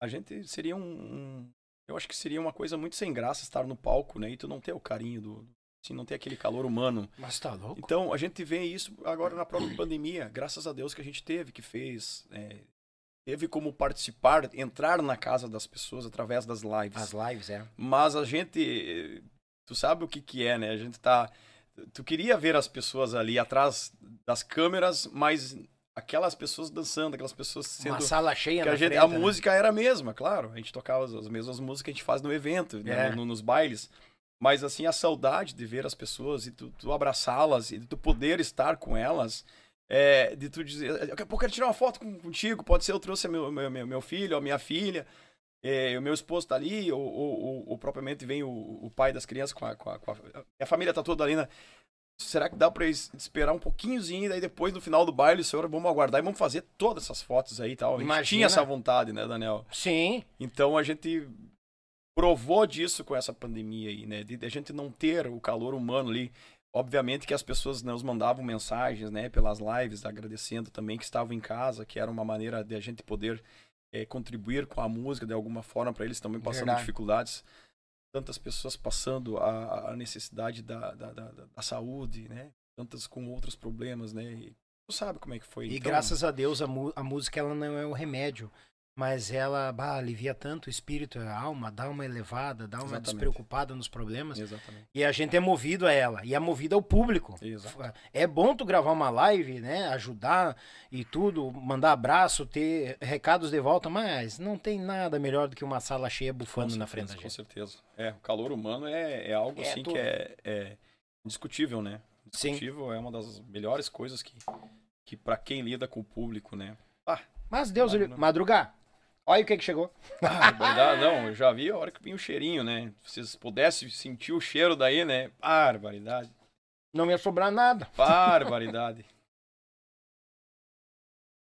a gente seria um, um, Eu acho que seria uma coisa muito sem graça estar no palco, né? E tu não ter o carinho do. Assim, não ter aquele calor humano. Mas tá louco. Então, a gente vê isso agora na própria pandemia. Graças a Deus que a gente teve, que fez. É, teve como participar, entrar na casa das pessoas através das lives. As lives, é. Mas a gente. Tu sabe o que, que é, né? A gente tá. Tu queria ver as pessoas ali atrás das câmeras, mas aquelas pessoas dançando, aquelas pessoas sendo. Uma sala cheia que a, gente, frente, a né? música era a mesma, claro. A gente tocava as, as mesmas músicas que a gente faz no evento, né, é. no, nos bailes. Mas assim, a saudade de ver as pessoas e tu, tu abraçá-las e tu poder estar com elas. É, de tu dizer, daqui a pouco eu quero tirar uma foto contigo, pode ser eu trouxe meu, meu, meu filho, a minha filha, é, o meu esposo tá ali, ou, ou, ou, ou propriamente vem o, o, pai das crianças com a, com a, com a, a família tá toda ali na, Será que dá pra esperar um pouquinhozinho e daí depois no final do baile, senhor, vamos aguardar e vamos fazer todas essas fotos aí e tal. A gente Imagina. tinha essa vontade, né, Daniel? Sim. Então a gente provou disso com essa pandemia aí, né? De a gente não ter o calor humano ali. Obviamente que as pessoas nos mandavam mensagens, né, pelas lives, agradecendo também que estavam em casa, que era uma maneira de a gente poder é, contribuir com a música de alguma forma para eles também passando Verdade. dificuldades tantas pessoas passando a, a necessidade da, da, da, da, saúde, né? Tantas com outros problemas, né? E tu sabe como é que foi. E então... graças a Deus a, a música ela não é o remédio mas ela bah, alivia tanto o espírito, a alma, dá uma elevada, dá uma Exatamente. despreocupada nos problemas. Exatamente. E a gente é movido a ela, e é movido ao público. Exato. É bom tu gravar uma live, né, ajudar e tudo, mandar abraço, ter recados de volta, mas não tem nada melhor do que uma sala cheia bufando certeza, na frente da gente. Com certeza. É, o calor humano é, é algo é assim que é, é indiscutível, né? Indiscutível Sim. é uma das melhores coisas que, que para quem lida com o público, né? Ah, Mas Deus, madrugar. Olha o que que chegou. (laughs) Ah, não, eu já vi a hora que vinha o cheirinho, né? Se vocês pudessem sentir o cheiro daí, né? Barbaridade. Não ia sobrar nada. Barbaridade. (laughs)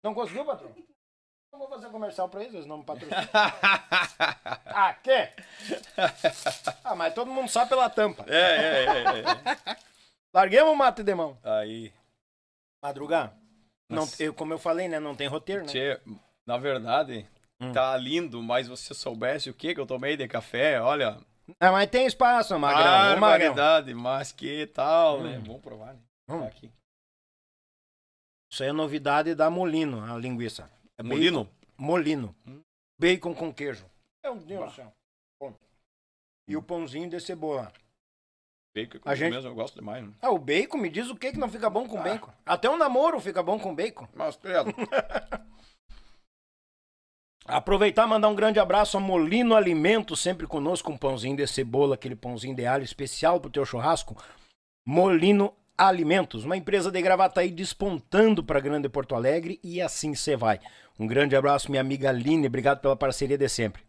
Não conseguiu, patrão? Não vou fazer comercial pra eles, eles não me patrocinam. (laughs) ah, quê? Ah, mas todo mundo sabe pela tampa. É, é, é. é. Larguemos o mato de mão. Aí. Madrugar. Não, eu, como eu falei, né? Não tem roteiro, né? Tchê, na verdade, hum. tá lindo, mas você soubesse o que que eu tomei de café, olha. É, mas tem espaço, Magrão. Barbaridade, mas que tal, né? hum. né? Vamos provar, né? Vamos. Tá aqui. Isso aí é novidade da Molino, a linguiça. É molino? Bacon, molino. Hum. Bacon com queijo. Meu Deus do céu. E o pãozinho de cebola. Bacon a gente... mesmo, eu gosto demais. Né? Ah, o bacon, me diz o que que não fica bom com ah. bacon. Até um namoro fica bom com bacon. Mas, credo. (laughs) Aproveitar mandar um grande abraço a Molino Alimentos, sempre conosco, um pãozinho de cebola, aquele pãozinho de alho especial pro teu churrasco. Molino Alimentos, uma empresa de Gravataí despontando para Grande Porto Alegre e assim você vai. Um grande abraço, minha amiga Aline, obrigado pela parceria de sempre.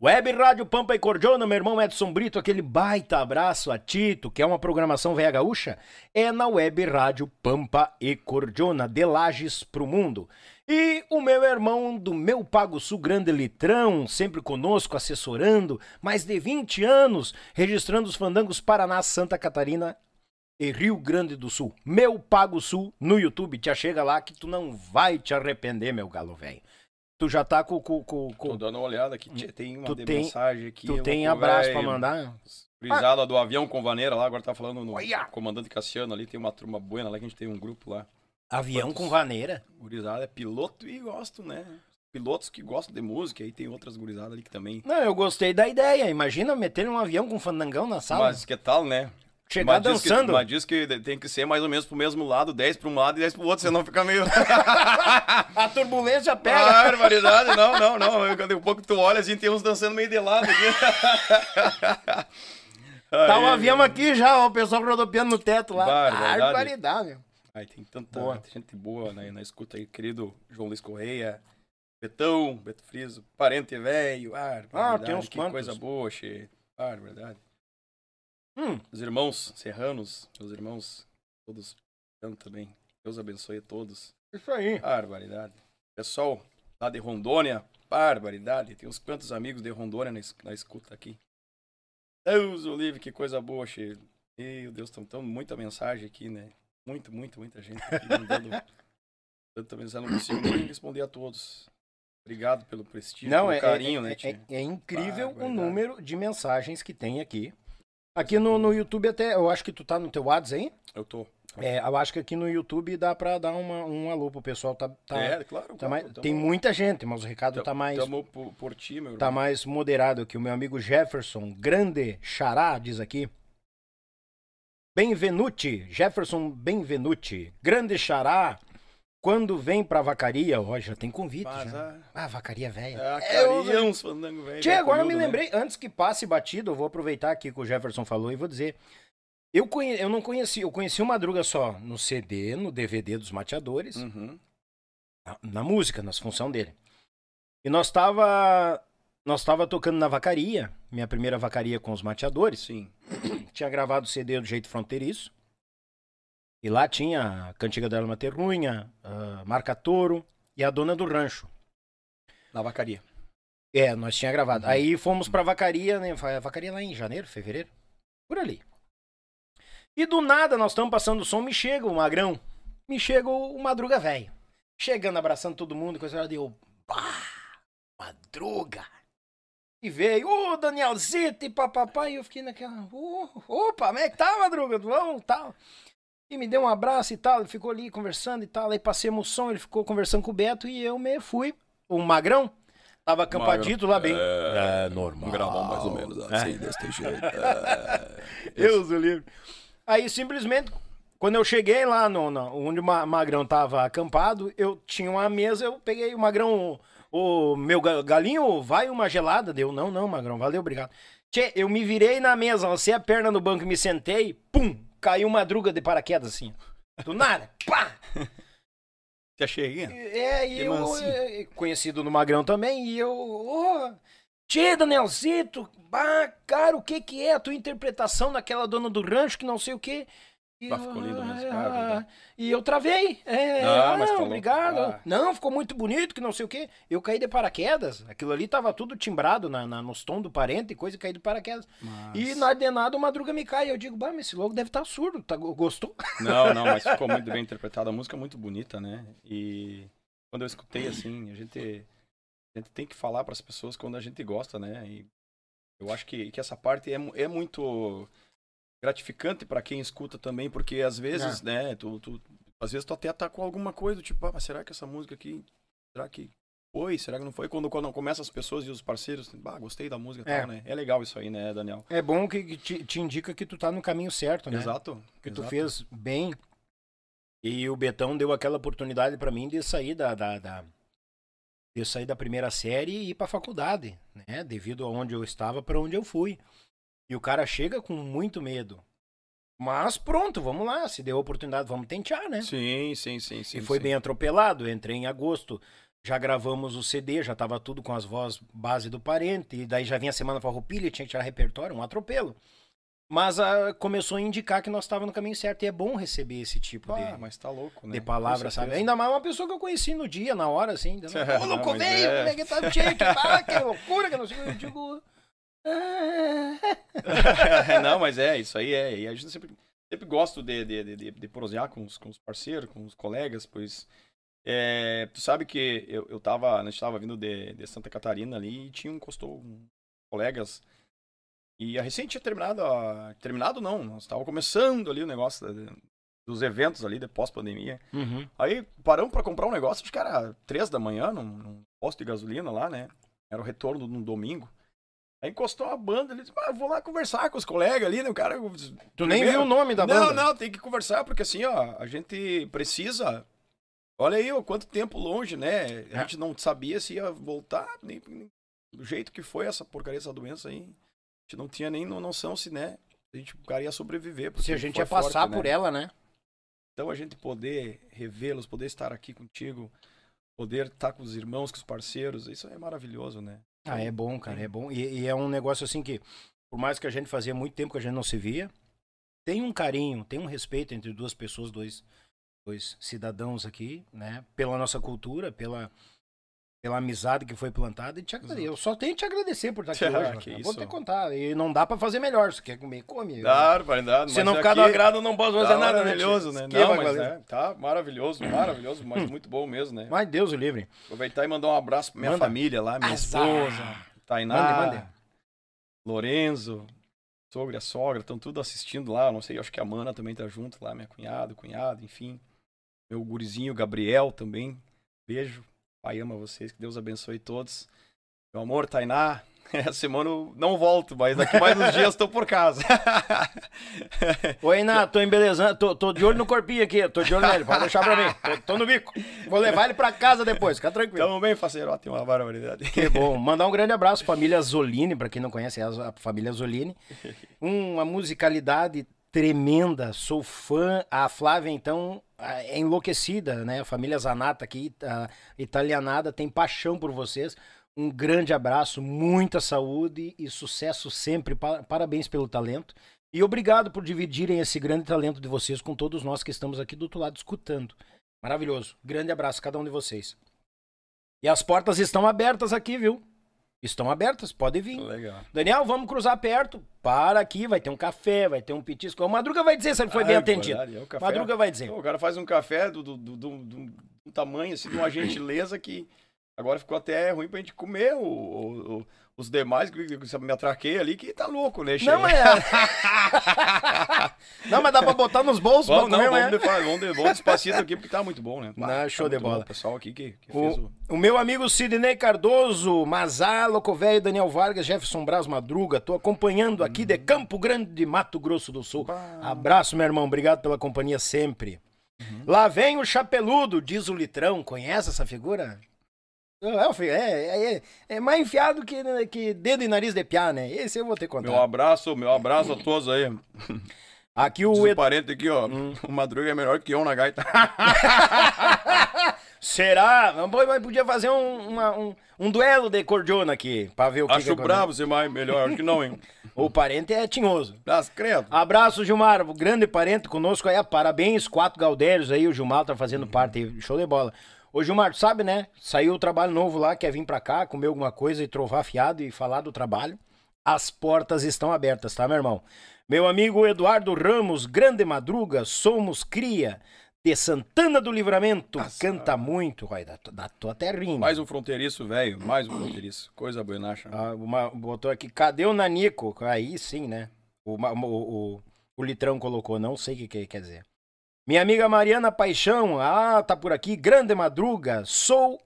Web Rádio Pampa e Cordiona, meu irmão Edson Brito, aquele baita abraço a Tito, que é uma programação velha gaúcha, é na Web Rádio Pampa e Cordiona, de Lages pro mundo. E o meu irmão do meu Pago Sul Grande Litrão, sempre conosco, assessorando, mais de 20 anos, registrando os fandangos Paraná, Santa Catarina e Rio Grande do Sul. Meu Pago Sul no YouTube. Te chega lá que tu não vai te arrepender, meu galo velho. Tu já tá com. com, com, com... Tô dando uma olhada aqui. Tem uma tu tem, mensagem aqui. Tu tem abraço pra mandar? Brisada ah. do avião com vaneira lá, agora tá falando no Olha. comandante Cassiano ali, tem uma turma boa lá que a gente tem um grupo lá. Avião com vaneira? Gurizada é piloto e gosto, né? Pilotos que gostam de música, aí tem outras gurizadas ali que também. Não, eu gostei da ideia. Imagina meter um avião com fandangão na sala. Mas que tal, né? Chegar mas dançando. Que, mas diz que tem que ser mais ou menos pro mesmo lado, 10 para um lado e 10 pro outro, senão fica meio. (laughs) a turbulência pega. Ah, barbaridade, não, não, não. Daqui um pouco tu olha, a gente tem uns dançando meio de lado aqui. tá um avião aqui já, ó, o pessoal rodopiando no teto lá. Barbaridade. Barbaridade. Ai, tem tanta boa. gente boa né, na escuta aí, querido João Luiz Correia, Betão, Beto Friso, parente velho. Ah, tem uns que quantos. coisa boa, che. Barbaridade. Hum. Os irmãos serranos, meus irmãos, todos também. Deus abençoe a todos. Isso aí. Barbaridade. Pessoal lá de Rondônia, barbaridade. Tem uns quantos amigos de Rondônia na, na escuta aqui. Deus o livre, que coisa boa, che. Meu Deus, estão tão muita mensagem aqui, né? Muito, muito, muita gente aqui mandando (laughs) tanta mensagem. Não consigo nem responder a todos. Obrigado pelo prestígio, Não, pelo é, carinho, é, né, é, é, incrível o número de mensagens que tem aqui. Aqui no, no YouTube até, eu acho que tu tá no teu WhatsApp aí? Eu tô. É, eu acho que aqui no YouTube dá pra dar uma, um alô pro pessoal. Tá, tá, é, claro. Tá claro mais, tem muita gente, mas o recado tá mais. Tamo por, por ti, meu Tá irmão. mais moderado aqui. O meu amigo Jefferson, grande xará, diz aqui. Benvenuti, Jefferson Benvenuti, grande xará, quando vem pra vacaria, ó, já tem convite. Mas, já. Ah, vacaria velha. É, vacaria, é, uns fandango velho. Tchê, agora me né? lembrei, antes que passe batido, eu vou aproveitar aqui que o Jefferson falou e vou dizer. Eu, conhe... eu não conheci, eu conheci o Madruga só no CD, no DVD dos Mateadores, uhum. na, na, música, nas funções dele. E nós tava, nós tava tocando na vacaria, minha primeira vacaria com os Mateadores. Sim. (clears throat) Tinha gravado o CD do jeito fronteiriço. E lá tinha a Cantiga da Alma Terrunha, Marca Touro e a Dona do Rancho. Na vacaria. É, nós tinha gravado. Uhum. Aí fomos pra vacaria, né? Vacaria lá em janeiro, fevereiro. Por ali. E do nada nós estamos passando o som, me chega o magrão. Me chega o madruga velho. Chegando, abraçando todo mundo, coisa lá deu. Pá! Madruga! E veio, ô oh, Danielzito e papapá, e eu fiquei naquela. Oh, opa, como é que tá, madruga? Vamos, tal. E me deu um abraço e tal, ele ficou ali conversando e tal. Aí passemos o som, ele ficou conversando com o Beto e eu me fui. O Magrão tava acampadito lá bem. É, é normal. Um gravão mais ou menos assim, é. desse jeito. É. (laughs) Deus do livre. Aí simplesmente, quando eu cheguei lá no, no, onde o Magrão tava acampado, eu tinha uma mesa, eu peguei o Magrão, o, o meu galinho, vai uma gelada? Deu, não, não, Magrão, valeu, obrigado. Tchê, eu me virei na mesa, lancei a perna no banco e me sentei, pum, caiu uma druga de paraquedas assim. Do nada, pá! (laughs) Te achei, É, e eu, é, conhecido no Magrão também, e eu, oh, Tchê, Danielzito, bah, cara, o que que é a tua interpretação daquela dona do rancho que não sei o que? E, ah, ficou lindo mesmo. Ah, e eu travei. É, ah, mas tá obrigado. Ah. Não, ficou muito bonito, que não sei o quê. Eu caí de paraquedas. Aquilo ali tava tudo timbrado na, na nos tons do parente e coisa, e caí de paraquedas. Mas... E na ordenada o Madruga me cai. Eu digo, bah, mas esse logo deve estar tá surdo. Tá, gostou? (laughs) Não, não, mas ficou muito bem interpretado. A música é muito bonita, né? E quando eu escutei assim, a gente, a gente tem que falar para as pessoas quando a gente gosta, né? E eu acho que, que essa parte é, é muito gratificante para quem escuta também, porque às vezes, é. né, tu, tu, às vezes tu até tá com alguma coisa, tipo, ah, mas será que essa música aqui, será que foi? Será que não foi? Quando, quando começa as pessoas e os parceiros, ah, gostei da música e é. tal, né? É legal isso aí, né, Daniel? É bom que, que te, te, indica que tu tá no caminho certo, né? Exato. Que exato. tu fez bem. E o Betão deu aquela oportunidade para mim de sair da, da, da de sair da primeira série e ir para faculdade, né? Devido a onde eu estava para onde eu fui. E o cara chega com muito medo. Mas pronto, vamos lá. Se deu oportunidade, vamos tentar, né? Sim, sim, sim. sim e foi sim. bem atropelado. Entrei em agosto, já gravamos o CD, já tava tudo com as vozes base do parente. E daí já vinha a semana farroupilha, tinha que tirar repertório, um atropelo. Mas a, ah, começou a indicar que nós estávamos no caminho certo. E é bom receber esse tipo ah, de, mas tá louco, né? de palavra, sabe? Ainda mais uma pessoa que eu conheci no dia, na hora, assim. (laughs) Ô, louco, veio, é. que tá cheio, que, que loucura, que não sei o que. Eu digo... não, mas é, isso aí é. E a gente sempre, sempre gosto de, de, de, de prosear com os, com os parceiros, com os colegas, pois é, tu sabe que eu, eu tava, a gente tava vindo de, de Santa Catarina ali e tinha um costou um, colegas e a recente tinha terminado, a, terminado não, nós tava começando ali o negócio da, dos eventos ali de pós-pandemia. Uhum. Aí paramos para comprar um negócio, acho que era três da manhã, num, num posto de gasolina lá, né? Era o retorno de um domingo. Aí encostou a banda, ele disse, ah, vou lá conversar com os colegas ali, né? O cara. Tu nem viu o nome da banda? Não, não, tem que conversar, porque assim, ó, a gente precisa. Olha aí, ó, quanto tempo longe, né? A é. gente não sabia se ia voltar, nem, nem, do jeito que foi essa porcaria, essa doença aí. A gente não tinha nem noção se, né? A gente, o cara ia sobreviver. Se a gente ia passar forte, por né? ela, né? Então a gente poder revê-los, poder estar aqui contigo, poder estar com os irmãos, com os parceiros, isso é maravilhoso, né? Ah, é bom, cara, é bom. E, e, é um negócio assim que, por mais que a gente fazia muito tempo que a gente não se via, tem um carinho, tem um respeito entre duas pessoas, dois, dois cidadãos aqui, né? Pela nossa cultura, pela, pela amizade que foi plantada. E te agradeço. Eu só tenho que te agradecer por estar (laughs) aqui ah, hoje. Que Vou te contar. E não dá pra fazer melhor. Se quer comer, come. Claro, vai dar. Se não ficar do agrado, não posso fazer tá nada. Né, maravilhoso, né? Não, mas é, tá maravilhoso, maravilhoso, mas (clears throat) muito bom mesmo, né? Mas Deus o livre. Aproveitar e mandar um abraço pra minha Manda. família lá, minha Azar. esposa, Tainá, mande, mande. Lorenzo, sogra, a sogra, estão tudo assistindo lá. Não sei, acho que a Mana também tá junto lá, minha cunhada, cunhado, enfim. Meu gurizinho, Gabriel também. Beijo. Pai ama vocês, que Deus abençoe todos. Meu amor, Tainá, (laughs) essa semana eu não volto, mas daqui mais uns dias estou por casa. (laughs) Oi, Iná, tô embelezando, tô, tô, de olho no corpinho aqui, tô de olho nele, pode deixar pra mim, tô, tô, no bico. Vou levar ele pra casa depois, fica tranquilo. Tamo bem, parceiro, tem uma barbaridade. Que bom, (laughs) mandar um grande abraço, família Zolini, pra quem não conhece, é a família Zolini. Uma musicalidade tremenda, sou fã. A Flávia, então, é enlouquecida, né? A família Zanata aqui, a italianada, tem paixão por vocês. Um grande abraço, muita saúde e sucesso sempre. Parabéns pelo talento. E obrigado por dividirem esse grande talento de vocês com todos nós que estamos aqui do outro lado escutando. Maravilhoso. Grande abraço a cada um de vocês. E as portas estão abertas aqui, viu? Estão abertas, pode vir. Legal. Daniel, vamos cruzar perto. Para aqui, vai ter um café, vai ter um petisco. O Madruga vai dizer se ele foi bem atendido. É, café, Madruga vai dizer. O cara faz um café do, do, do, do, do tamanho, assim, de uma (coughs) gentileza que agora ficou até ruim pra gente comer o, o, os demais, que me atraquei ali, que tá louco, né? Não, mas... É. (laughs) não, mas dá pra botar nos bolsos. Vamos, não, vamos, de, vamos, de, vamos despacito aqui, porque tá muito bom, né? Não, show tá de bola. O pessoal aqui que, que o, o... O meu amigo Sidney Cardoso, Mazá, Locovéio, Daniel Vargas, Jefferson Braz Madruga, tô acompanhando aqui hum. de Campo Grande de Mato Grosso do Sul. Bah. Abraço, meu irmão, obrigado pela companhia sempre. Uhum. Lá vem o Chapeludo, diz o Litrão. Conhece essa figura? É, é, é, é, mais enfiado que, que dedo e nariz de piá, né? Esse eu vou ter que contar. Meu abraço, meu abraço a todos aí. Aqui o. Ed... parente aqui, ó. Hum. O Madruga é melhor que eu na gaita. (laughs) Será? Mas podia fazer um, uma, um, um, duelo de cordiona aqui, pra ver o que Acho que bravo ser mais melhor, acho que não, hein? (laughs) o parente é tinhoso. Das credo. Abraço, Gilmar, grande parente conosco aí, parabéns, quatro Galdérios aí, o Gilmar tá fazendo parte aí, show de bola. Ô Gilmar, tu sabe, né? Saiu o trabalho novo lá, quer vir pra cá, comer alguma coisa e trovar fiado e falar do trabalho. As portas estão abertas, tá, meu irmão? Meu amigo Eduardo Ramos, grande madruga, somos cria de Santana do Livramento. Nossa. Canta muito, vai, da, da tua terrinha. Mais um fronteiriço, velho, mais um fronteiriço. Coisa buenacha. Ah, uma, botou aqui, cadê o Nanico? Aí sim, né? O, o, o, o Litrão colocou, não sei o que, que quer dizer. Minha amiga Mariana Paixão, ah, tá por aqui, grande madruga, sou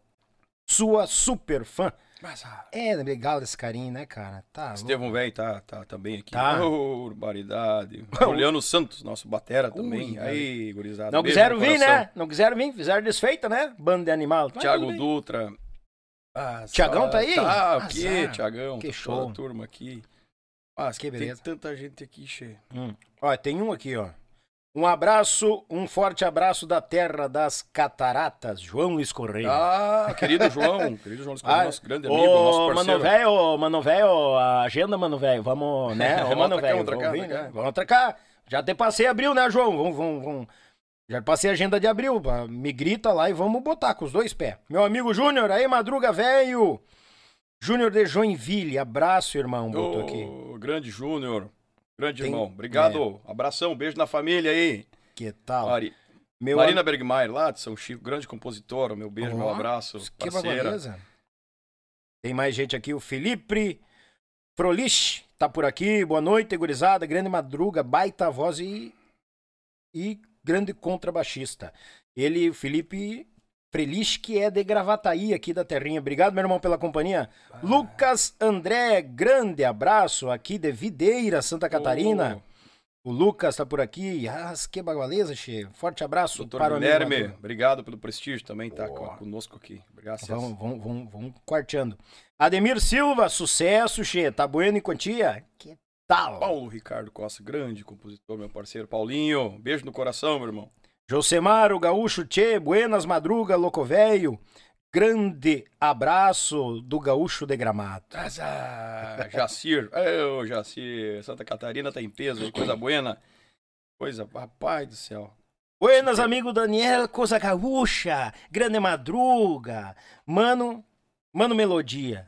sua super fã. Mas, ah, é legal esse carinho, né, cara? Tá. Estevão velho tá, tá também aqui. Tá. Oh, barbaridade. (laughs) Juliano Santos, nosso batera também. Ui, Aí, gurizada. Não quiseram vir, né? Não quiseram vir, fizeram desfeita, né? Bando de animal. Tiago Dutra. Ah, Tiagão tá aí? Tá, o quê, Tiagão? Que show. Toda a turma aqui. Mas que beleza. Tem tanta gente aqui, cheio. Hum. Ó, tem um aqui, ó. Um abraço, um forte abraço da terra das cataratas, João Escorreia. Ah, querido João, querido João ah, nosso grande amigo, ô, nosso parceiro. Mano velho, mano velho, agenda, mano velho, vamos, (laughs) né? Ô, mano velho, vamos, vir, né? vamos tracar. Já te passei abril, né, João? Vamos, vamos, vamos. Já passei a agenda de abril, me grita lá e vamos botar com os dois pés. Meu amigo Júnior, aí, madruga velho. Júnior de Joinville, abraço, irmão, botou aqui. Grande Júnior. Grande Tem... irmão. Obrigado. É. Abração, beijo na família aí. Que tal? Mari... Meu Marina am... Bergmeier, lá de São Chico, grande compositora. Meu beijo, oh, meu abraço. Que parceira. beleza. Tem mais gente aqui, o Felipe Frolich tá por aqui. Boa noite, gurizada. Grande madruga, baita voz e, e grande contrabaixista. Ele, o Felipe Frelich, que é de Gravataí, aqui da Terrinha. Obrigado, meu irmão, pela companhia. Ah. Lucas André, grande abraço aqui de Videira, Santa Catarina. Oh. O Lucas tá por aqui. Ah, que bagualeza, che. Forte abraço Doutor para Guilherme, o Guilherme. Obrigado pelo prestígio também, tá oh. conosco aqui. Obrigado. Vamos, vamos, vamos, vamos quarteando. Ademir Silva, sucesso, che. Tá bueno em quantia? Que tal? Paulo Ricardo Costa, grande compositor, meu parceiro. Paulinho, beijo no coração, meu irmão. Josemar, o gaúcho Tchê, buenas madruga, louco velho. Grande abraço do gaúcho de Gramado. Ah, Jacir, (laughs) ô Jacir, Santa Catarina tá em peso, coisa buena. Coisa, rapaz do céu. Buenas, amigo Daniel, coisa gaúcha, grande madruga. Mano, Mano Melodia.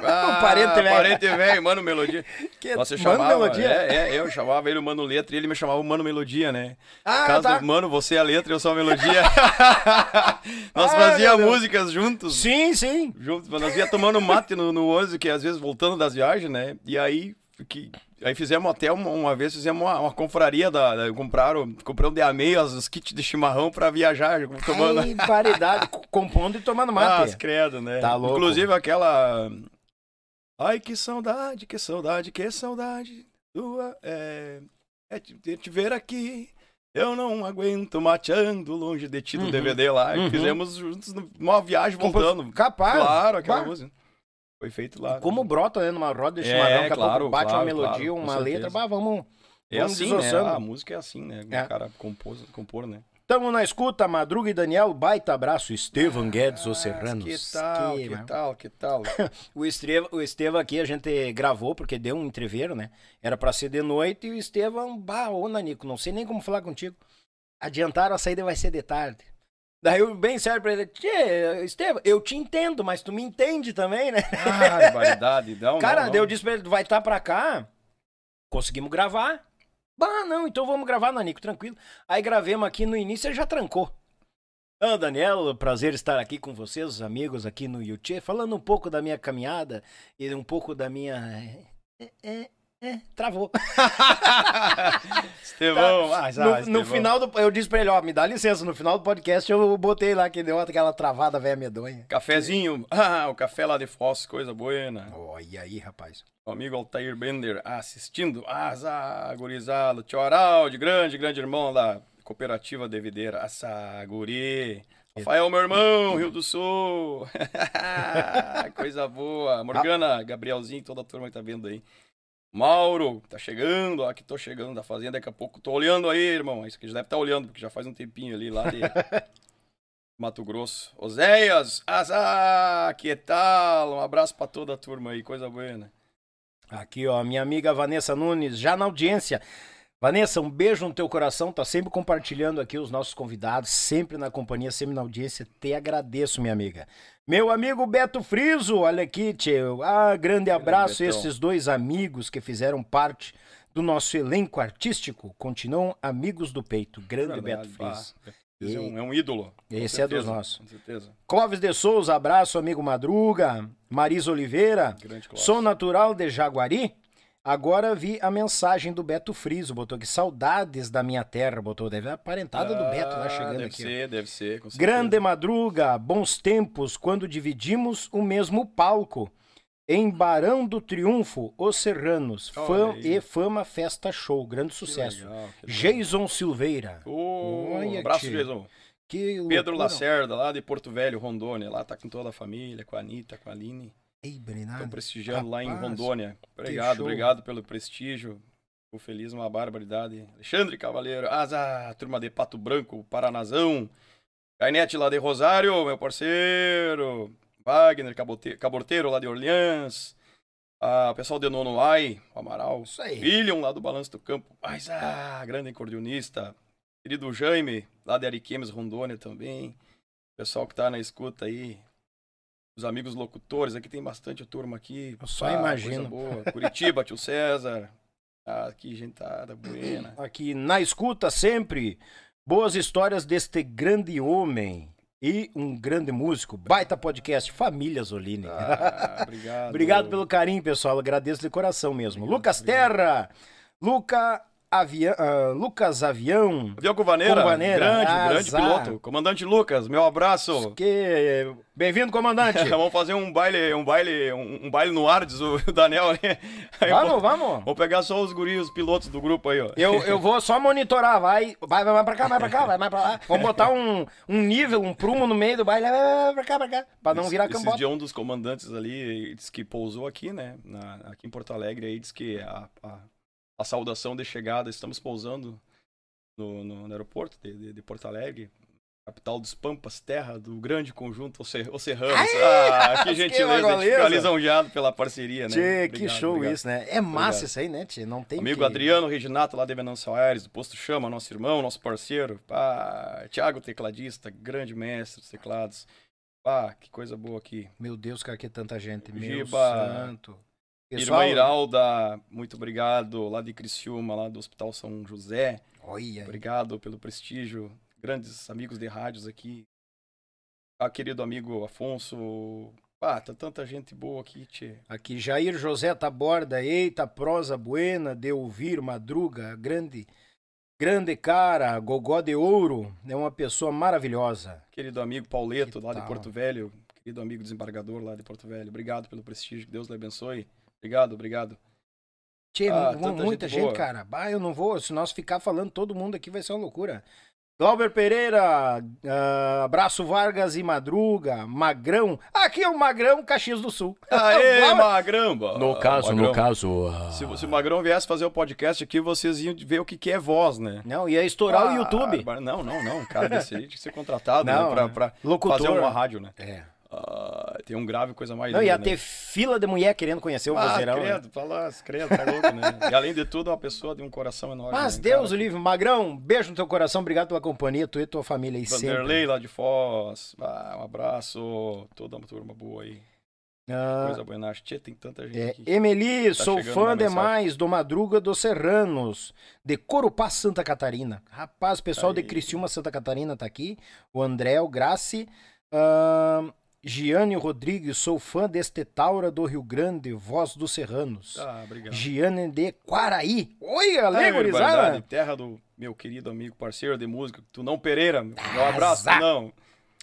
Ah, (laughs) parente velho. Parente velho, Mano Melodia. Que Nossa, Mano chamava, Melodia? É, é, eu chamava ele o Mano Letra e ele me chamava o Mano Melodia, né? Ah, Caso tá. Mano, você é a letra e eu sou a melodia. (laughs) (laughs) nós ah, fazíamos músicas juntos. Sim, sim. Juntos, nós ia tomando mate no, no ônibus, que às vezes voltando das viagens, né? E aí, que Aí fizemos até uma, uma vez, fizemos uma, uma confraria da, da. compraram, compramos de a meio os kits de chimarrão pra viajar, tomando. Ai, (laughs) variedade, compondo e tomando mate. Ah, credo, né? Tá louco. Inclusive aquela. Ai, que saudade, que saudade, que saudade tua. É, é te, te ver aqui. Eu não aguento mateando longe de ti do uhum, DVD lá. Uhum. Fizemos juntos numa viagem voltando. Capaz. Claro, aquela bah. música. Foi feito lá. Como né? brota, né? Numa roda de chimarrão, é, claro, bate claro, uma melodia, claro, uma letra, bah, vamos. É vamos assim, né? A música é assim, né? É. O cara compôs, compor, né? Tamo na escuta, Madruga e Daniel, baita abraço, Estevam Guedes, os Serranos. Que tal, que, que tal, que tal? (laughs) o, Estevam, o Estevam aqui a gente gravou, porque deu um entreveiro, né? Era pra ser de noite e o Estevam, bah, ô Nanico, não sei nem como falar contigo. Adiantaram, a saída vai ser de tarde. Daí eu bem sério pra ele, Tchê, Estevam, eu te entendo, mas tu me entende também, né? Ah, barbaridade, (laughs) não, Cara, não, daí eu disse pra ele, vai estar tá pra cá, conseguimos gravar. Bah, não, então vamos gravar, Nanico, tranquilo. Aí gravemos aqui no início, ele já trancou. Ah, Daniel, prazer estar aqui com vocês, os amigos aqui no YouTube, falando um pouco da minha caminhada e um pouco da minha... É, travou. (laughs) Estevão, tá. ah, no, no, final do. Eu disse pra ele, ó, me dá licença, no final do podcast eu botei lá que deu aquela travada velha medonha. Cafezinho, (laughs) ah, o café lá de Foz, coisa boa. Olha aí, rapaz. O amigo Altair Bender assistindo. Ah, gurizado, tio Araldi, grande, grande irmão da cooperativa de Videira. Assa, guri. Rafael, meu irmão, Rio do Sul. (laughs) Coisa boa. Morgana, Gabrielzinho, toda a turma que tá vendo aí. Mauro, tá chegando, ó, que tô chegando da fazenda, daqui a pouco tô olhando aí, irmão. Isso que já deve estar tá olhando, porque já faz um tempinho ali lá de... (laughs) Mato Grosso. Oséias, Azá, que tal? Um abraço para toda a turma aí, coisa boa, né? Aqui, ó, minha amiga Vanessa Nunes, já na audiência. Vanessa, um beijo no teu coração, tá sempre compartilhando aqui os nossos convidados, sempre na companhia, sempre na audiência. Te agradeço, minha amiga. Meu amigo Beto Friso, olha aqui, tio. Ah, grande abraço a esses dois amigos que fizeram parte do nosso elenco artístico. Continuam amigos do peito. Grande Verdade, Beto Friso. É, um, é um ídolo. Esse certeza, é dos nossos. Com certeza. Clóvis de Souza, abraço, amigo Madruga. Marisa Oliveira. Sou natural de Jaguari. Agora vi a mensagem do Beto Friso, botou aqui, saudades da minha terra, botou, deve a parentada ah, do Beto lá chegando deve aqui. Deve ser, deve ser, com Grande Madruga, bons tempos, quando dividimos o mesmo palco. Em Barão do Triunfo, Os Serranos, fã e Fama Festa Show, grande sucesso. Legal, Jason Silveira. Oh, Olha, abraço, Jason. Que Pedro Lacerda, lá de Porto Velho, Rondônia, lá tá com toda a família, com a Anitta, com a Aline. Ei, Bernardo. Estão prestigiando Rapaz, lá em Rondônia. Obrigado, obrigado pelo prestígio. Fico feliz, uma barbaridade. Alexandre Cavaleiro, Asa, turma de Pato Branco, Paranazão. Gainete lá de Rosário, meu parceiro. Wagner Caborteiro lá de Orleans. Ah, o pessoal de Nono Ai, o Amaral. Isso aí. William lá do Balanço do Campo. Mas, ah, grande acordeonista. Querido Jaime, lá de Ariquemes, Rondônia também. Pessoal que tá na escuta aí, os amigos locutores, aqui tem bastante turma aqui. Eu só ah, imagino. Boa. Curitiba, tio César. Ah, aqui, gentada, buena. (clears throat) Aqui na escuta sempre. Boas histórias deste grande homem e um grande músico. Baita podcast, Família Zolini. Ah, (laughs) obrigado. obrigado pelo carinho, pessoal. Agradeço de coração mesmo. Obrigado, Lucas obrigado. Terra. Luca Avião, uh, Lucas Avião. Avião Cuvaneira, Cuvaneira. grande, Azar. grande piloto. Comandante Lucas, meu abraço. Que... Bem-vindo, comandante. (laughs) vamos fazer um baile, um baile, um, um, baile no ar, diz o (laughs) Daniel. Aí vamos, vou, vamos. Vamos pegar só os guris, os pilotos do grupo aí, ó. Eu, (laughs) eu vou só monitorar, vai, vai, vai pra cá, vai pra cá, vai mais pra lá. Vamos botar um, um nível, um prumo no meio do baile, vai, vai, pra cá, pra cá, pra não virar cambota. Esse dia um dos comandantes ali disse que pousou aqui, né, na, aqui em Porto Alegre, aí disse que a, a a saudação de chegada. Estamos pousando no, no, no aeroporto de, de, de, Porto Alegre, capital dos Pampas, terra do grande conjunto Os Serranos. Ah, que (laughs) gentileza, que fica lisonjeado pela parceria, né? Tchê, que show obrigado. isso, né? É massa obrigado. isso aí, né, Tchê? Não tem Amigo que... Adriano Reginato, lá de Venâncio Aires, do Posto Chama, nosso irmão, nosso parceiro. Pá, Tiago, tecladista, grande mestre dos teclados. Pá, que coisa boa aqui. Meu Deus, cara, que tanta gente. Giba, Meu santo. Pessoal... Irmã Iralda, muito obrigado. Lá de Criciúma, lá do Hospital São José. Olha. Obrigado pelo prestígio. Grandes amigos de rádios aqui. Ah, querido amigo Afonso. Ah, tá tanta gente boa aqui, tchê. Aqui, Jair José Taborda. Eita, prosa buena de ouvir, madruga. Grande, grande cara, gogó de ouro. É uma pessoa maravilhosa. Querido amigo Pauleto, que lá tal? de Porto Velho. Querido amigo desembargador lá de Porto Velho. Obrigado pelo prestígio. Que Deus lhe abençoe. Obrigado, obrigado. Tchê, ah, muita gente, gente cara. Bah, eu não vou. Se nós ficar falando todo mundo aqui, vai ser uma loucura. Glauber Pereira, uh, Abraço Vargas e Madruga, Magrão. Aqui é o Magrão, Caxias do Sul. (laughs) Aê, Magrão. No caso, Magrão. no caso. Uh... Se, se, o Magrão viesse fazer o podcast aqui, vocês iam ver o que, que é voz, né? Não, ia estourar ah, o YouTube. Não, não, não. Cara desse aí tinha que ser contratado não, né, pra, pra fazer uma rádio, né? É. Uh, tem um grave coisa mais Não, linda, ia né? ter fila de mulher querendo conhecer o ah, vozeirão. Credo, né? fala, credo, tá louco, né? (laughs) E além de tudo, é uma pessoa de um coração enorme. Mas né, Deus o livre. Magrão, beijo no teu coração, obrigado pela companhia, tu e tua família aí Vanderlei, sempre. Vanderlei lá de Foz, ah, um abraço, toda uma turma boa aí. Ah, Coisa boa, Tia, tem tanta gente é, aqui. Emeli, tá sou fã demais do Madruga dos Serranos, de Corupá, Santa Catarina. Rapaz, pessoal aí. de Criciúma, Santa Catarina tá aqui. O André, o Graci. Uh, Giane Rodrigues, sou fã deste Taura do Rio Grande, voz dos Serranos. Ah, obrigado. Giane de Quaraí. Oi, alegorizada. É, terra do meu querido amigo parceiro de música, Tunão Pereira. Um abraço, Tunão.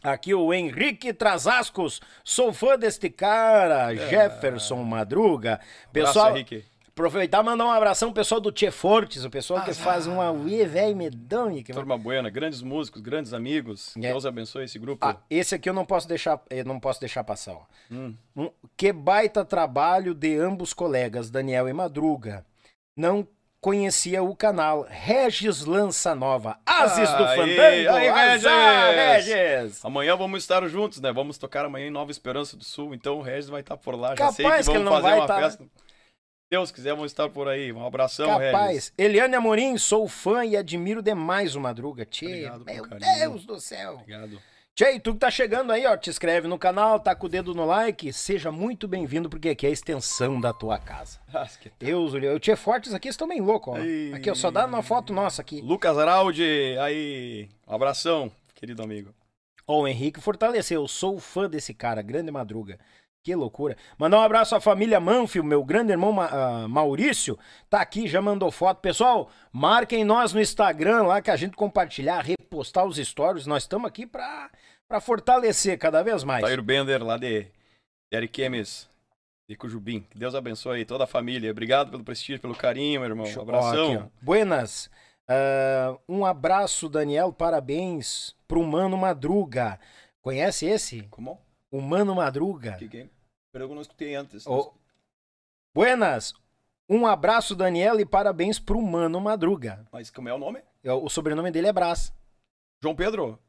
Aqui o Henrique Trasascos, sou fã deste cara, é. Jefferson Madruga. Pessoal, abraço, Henrique. Aproveitar e mandar um abração pro pessoal do Tchê Fortes, o pessoal que faz uma uê, velho. Que... Turma buena, grandes músicos, grandes amigos. É. Deus abençoe esse grupo. Ah, esse aqui eu não posso deixar, eu não posso deixar passar. Ó. Hum. Um, que baita trabalho de ambos colegas, Daniel e Madruga. Não conhecia o canal. Regis Lança Nova, Ases do Aí, Fandango. aí, Azar, Regis. Regis. Amanhã vamos estar juntos, né? Vamos tocar amanhã em Nova Esperança do Sul, então o Regis vai estar por lá. Já sei que Capaz que vamos ele não fazer vai uma tá- festa. Deus quiser, vamos estar por aí. Um abração, Regis. Capaz. Eliane Amorim, sou fã e admiro demais o Madruga. Tchê, Obrigado meu carinho. Deus do céu. Obrigado. Tchê, tu que tá chegando aí, ó, te inscreve no canal, tá com o dedo no like, seja muito bem-vindo, porque aqui é a extensão da tua casa. (laughs) Ah, que- Deus, o Tchê Fortes aqui estão bem loucos, ó. Aqui, ó, só dá uma foto nossa aqui. Lucas Araldi, aí. Um abração, querido amigo. Ó, o Henrique fortaleceu, sou fã desse cara, grande Madruga. Que loucura. Mandar um abraço à família Manfio, meu grande irmão Ma- ah, Maurício, tá aqui, já mandou foto. Pessoal, marquem nós no Instagram lá que a gente compartilhar, repostar os stories. Nós estamos aqui pra, pra fortalecer cada vez mais. Tair Bender, lá de Eriquemes, de Cujubim. Que Deus abençoe aí toda a família. Obrigado pelo prestígio, pelo carinho, meu irmão. Um Ó, abração. aqui, ó. Buenas. Ah, um abraço, Daniel. Parabéns pro Mano Madruga. Conhece esse? Como? O Mano Madruga. Que, que... Pero eu não escutei antes. Ô, Buenas. Um abraço, Daniel, e parabéns pro Mano Madruga. Mas como é o nome? É, O sobrenome dele é Brás. João Pedro.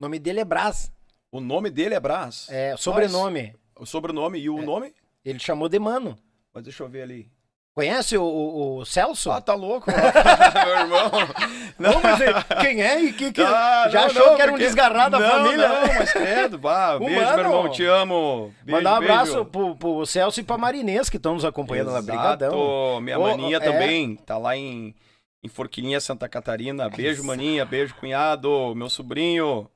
O nome dele é Brás. O nome dele é Brás. É, sobrenome. O sobrenome e o É. nome? Ele chamou de Mano. Mas deixa eu ver ali. Conhece o, o- o Celso? Ah, tá louco, (laughs) meu irmão. Não, mas (laughs) ele- quem é e que, que Ah, já não, achou não, que era um porque- desgarrado da família? Não, mas credo. Bah, (laughs) beijo, Humano. meu irmão. Te amo. Beijo, Mandar um abraço pro, pro Celso e pra Marinês que estão nos acompanhando lá. Exato. Brigadão. Minha Ô, maninha é. também. Tá lá em, em Forquilinha, Santa Catarina. Beijo, maninha. Beijo, cunhado. Meu sobrinho.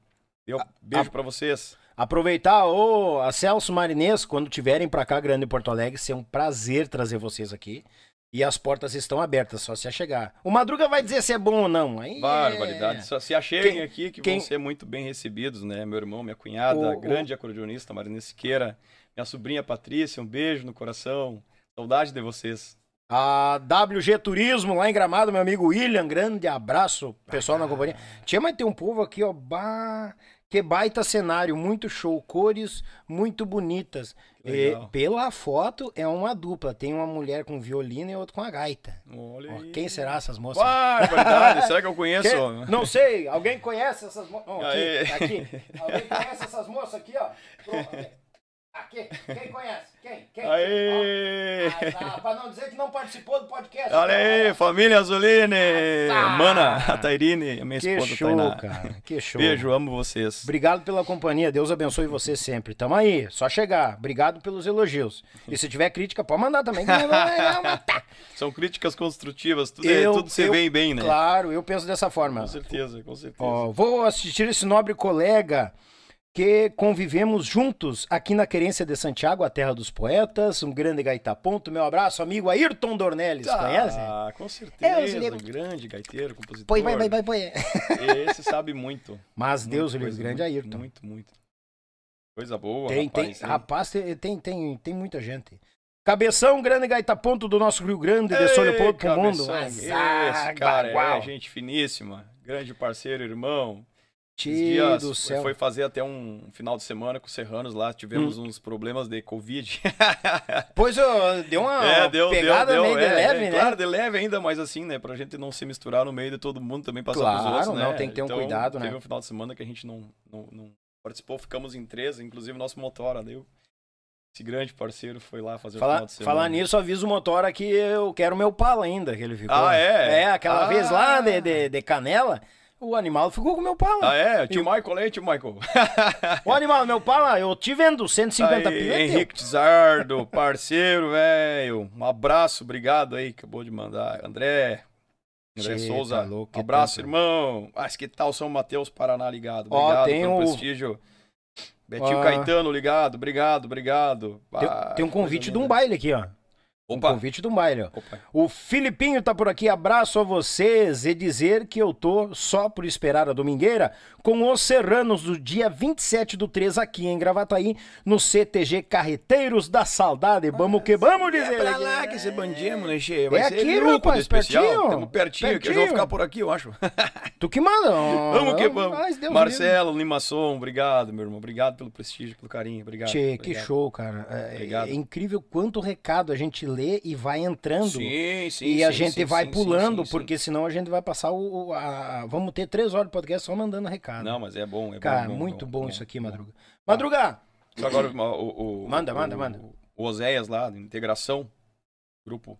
Eu, beijo pra vocês. Aproveitar, ô, a Celso Marinês, quando tiverem pra cá, Grande Porto Alegre, ser um prazer trazer vocês aqui. E as portas estão abertas, só se chegar. O Madruga vai dizer se é bom ou não. Aí Barbaridade. é... Só se acheguem Quem- aqui que quem- vão ser muito bem recebidos, né? Meu irmão, minha cunhada, O- o- grande acordeonista, Marina Siqueira. Minha sobrinha Patrícia, um beijo no coração. Saudade de vocês. A WG Turismo, lá em Gramado, meu amigo William, grande abraço, pessoal na companhia. Tinha, mas tem um povo aqui, ó, bah, que baita cenário, muito show, cores muito bonitas. E, pela foto, é uma dupla, tem uma mulher com violino e outra com a gaita. Olha Ó, quem será essas moças? Barbaridade. Será que eu (laughs) conheço? Que- Não sei, alguém conhece essas moças? aqui, aqui. Alguém conhece essas moças aqui, ó? Pronto, (laughs) Aqui, quem conhece? Quem? Quem? Aê! Ah, pra não dizer que não participou do podcast. Olha aí, família Azuline! Azar! Mana, a Tairine, a minha Que esposa show, Tainá. cara. Que show. Beijo, amo vocês. Obrigado pela companhia. Deus abençoe você sempre. Tamo aí. Só chegar. Obrigado pelos elogios. E se tiver crítica, pode mandar também. que não vai dar uma- São críticas construtivas, tudo, é- Eu- tudo se vê bem, né? Claro, eu penso dessa forma. Com certeza, com certeza. Ó, vou assistir esse nobre colega que convivemos juntos aqui na Querência de Santiago, a terra dos poetas. Um grande gaita ponto. Meu abraço, amigo Ayrton Dornelles. Conhece? Ah, com É, certeza. eu lembro. grande gaiteiro, compositor. Põe, vai, vai, põe. Esse sabe muito. Mas Muita Deus o grande muito, Ayrton. Muito, muito. Coisa boa, Tem, tem, rapaz. hein? rapaz, tem, tem, tem, tem muita gente. Cabeção, grande gaita ponto do nosso Rio Grande, de Ei, Solipoldo pro mundo. Azar, Esse cara bagual. é gente finíssima. Grande parceiro, irmão. Dias do céu. foi fazer até um final de semana com os serranos lá. Tivemos uns problemas de Covid. (laughs) Pois eu, deu uma é, deu, pegada deu, deu. meio de é, leve, é, né? Claro, de leve ainda, mas assim, né? Pra gente não se misturar no meio de todo mundo também passar pros Claro, outros, né? não, tem que ter um Então, cuidado, né? Teve um final de semana que a gente não, não, não participou, ficamos em três, inclusive o nosso motora, deu. Esse grande parceiro foi lá fazer o Falar, final de semana. falar nisso, aviso o motora que eu quero meu pala ainda, que ele ficou. Ah, é? É, aquela Ah. vez lá de, de, de canela, o animal ficou com meu pala. Ah, é? Tio Michael, aí, tio Michael. O animal, meu pala, eu te vendo, 150 Aí, pila. é teu. Henrique Tizardo, parceiro, velho. Um abraço, obrigado aí, acabou de mandar. André. André Tchê, Souza. tá louco, abraço, tanto. irmão. Ah, que tal São Mateus, Paraná, ligado. Ó, Obrigado tem pelo o- prestígio. Betinho Ah. Caetano, ligado. Obrigado, obrigado. Tem, Ah, tem um que convite de um baile aqui, ó. Opa. convite um baile, ó. Opa. O Filipinho tá por aqui, abraço a vocês e dizer que eu tô só por esperar a domingueira com os Serranos do dia 27 do 3 aqui em Gravataí, no CTG Carreteiros da Saudade. Vamos que vamos, dizer É pra lá que esse bandimos, né, Che? Vai É aqui, rapaz, especial. pertinho. Tamo pertinho, que eu já vou ficar por aqui, eu acho. (laughs) Tu que manda. Vamos que vamos. Mas Deus Marcelo Limaçom, obrigado, meu irmão. Obrigado pelo prestígio, pelo carinho. Obrigado. Que obrigado. show, cara. É, Obrigado. é incrível quanto recado a gente lê e vai entrando. Sim, sim. E sim, a gente sim, vai sim, pulando, porque senão a gente vai passar o. a- vamos ter três horas de podcast só mandando recado. Não, mas é bom, é Cara, bom. muito bom, isso aqui, bom. Madruga. Madruga! Só agora o, o- Manda, o- manda, manda. O Oséias lá, de integração, grupo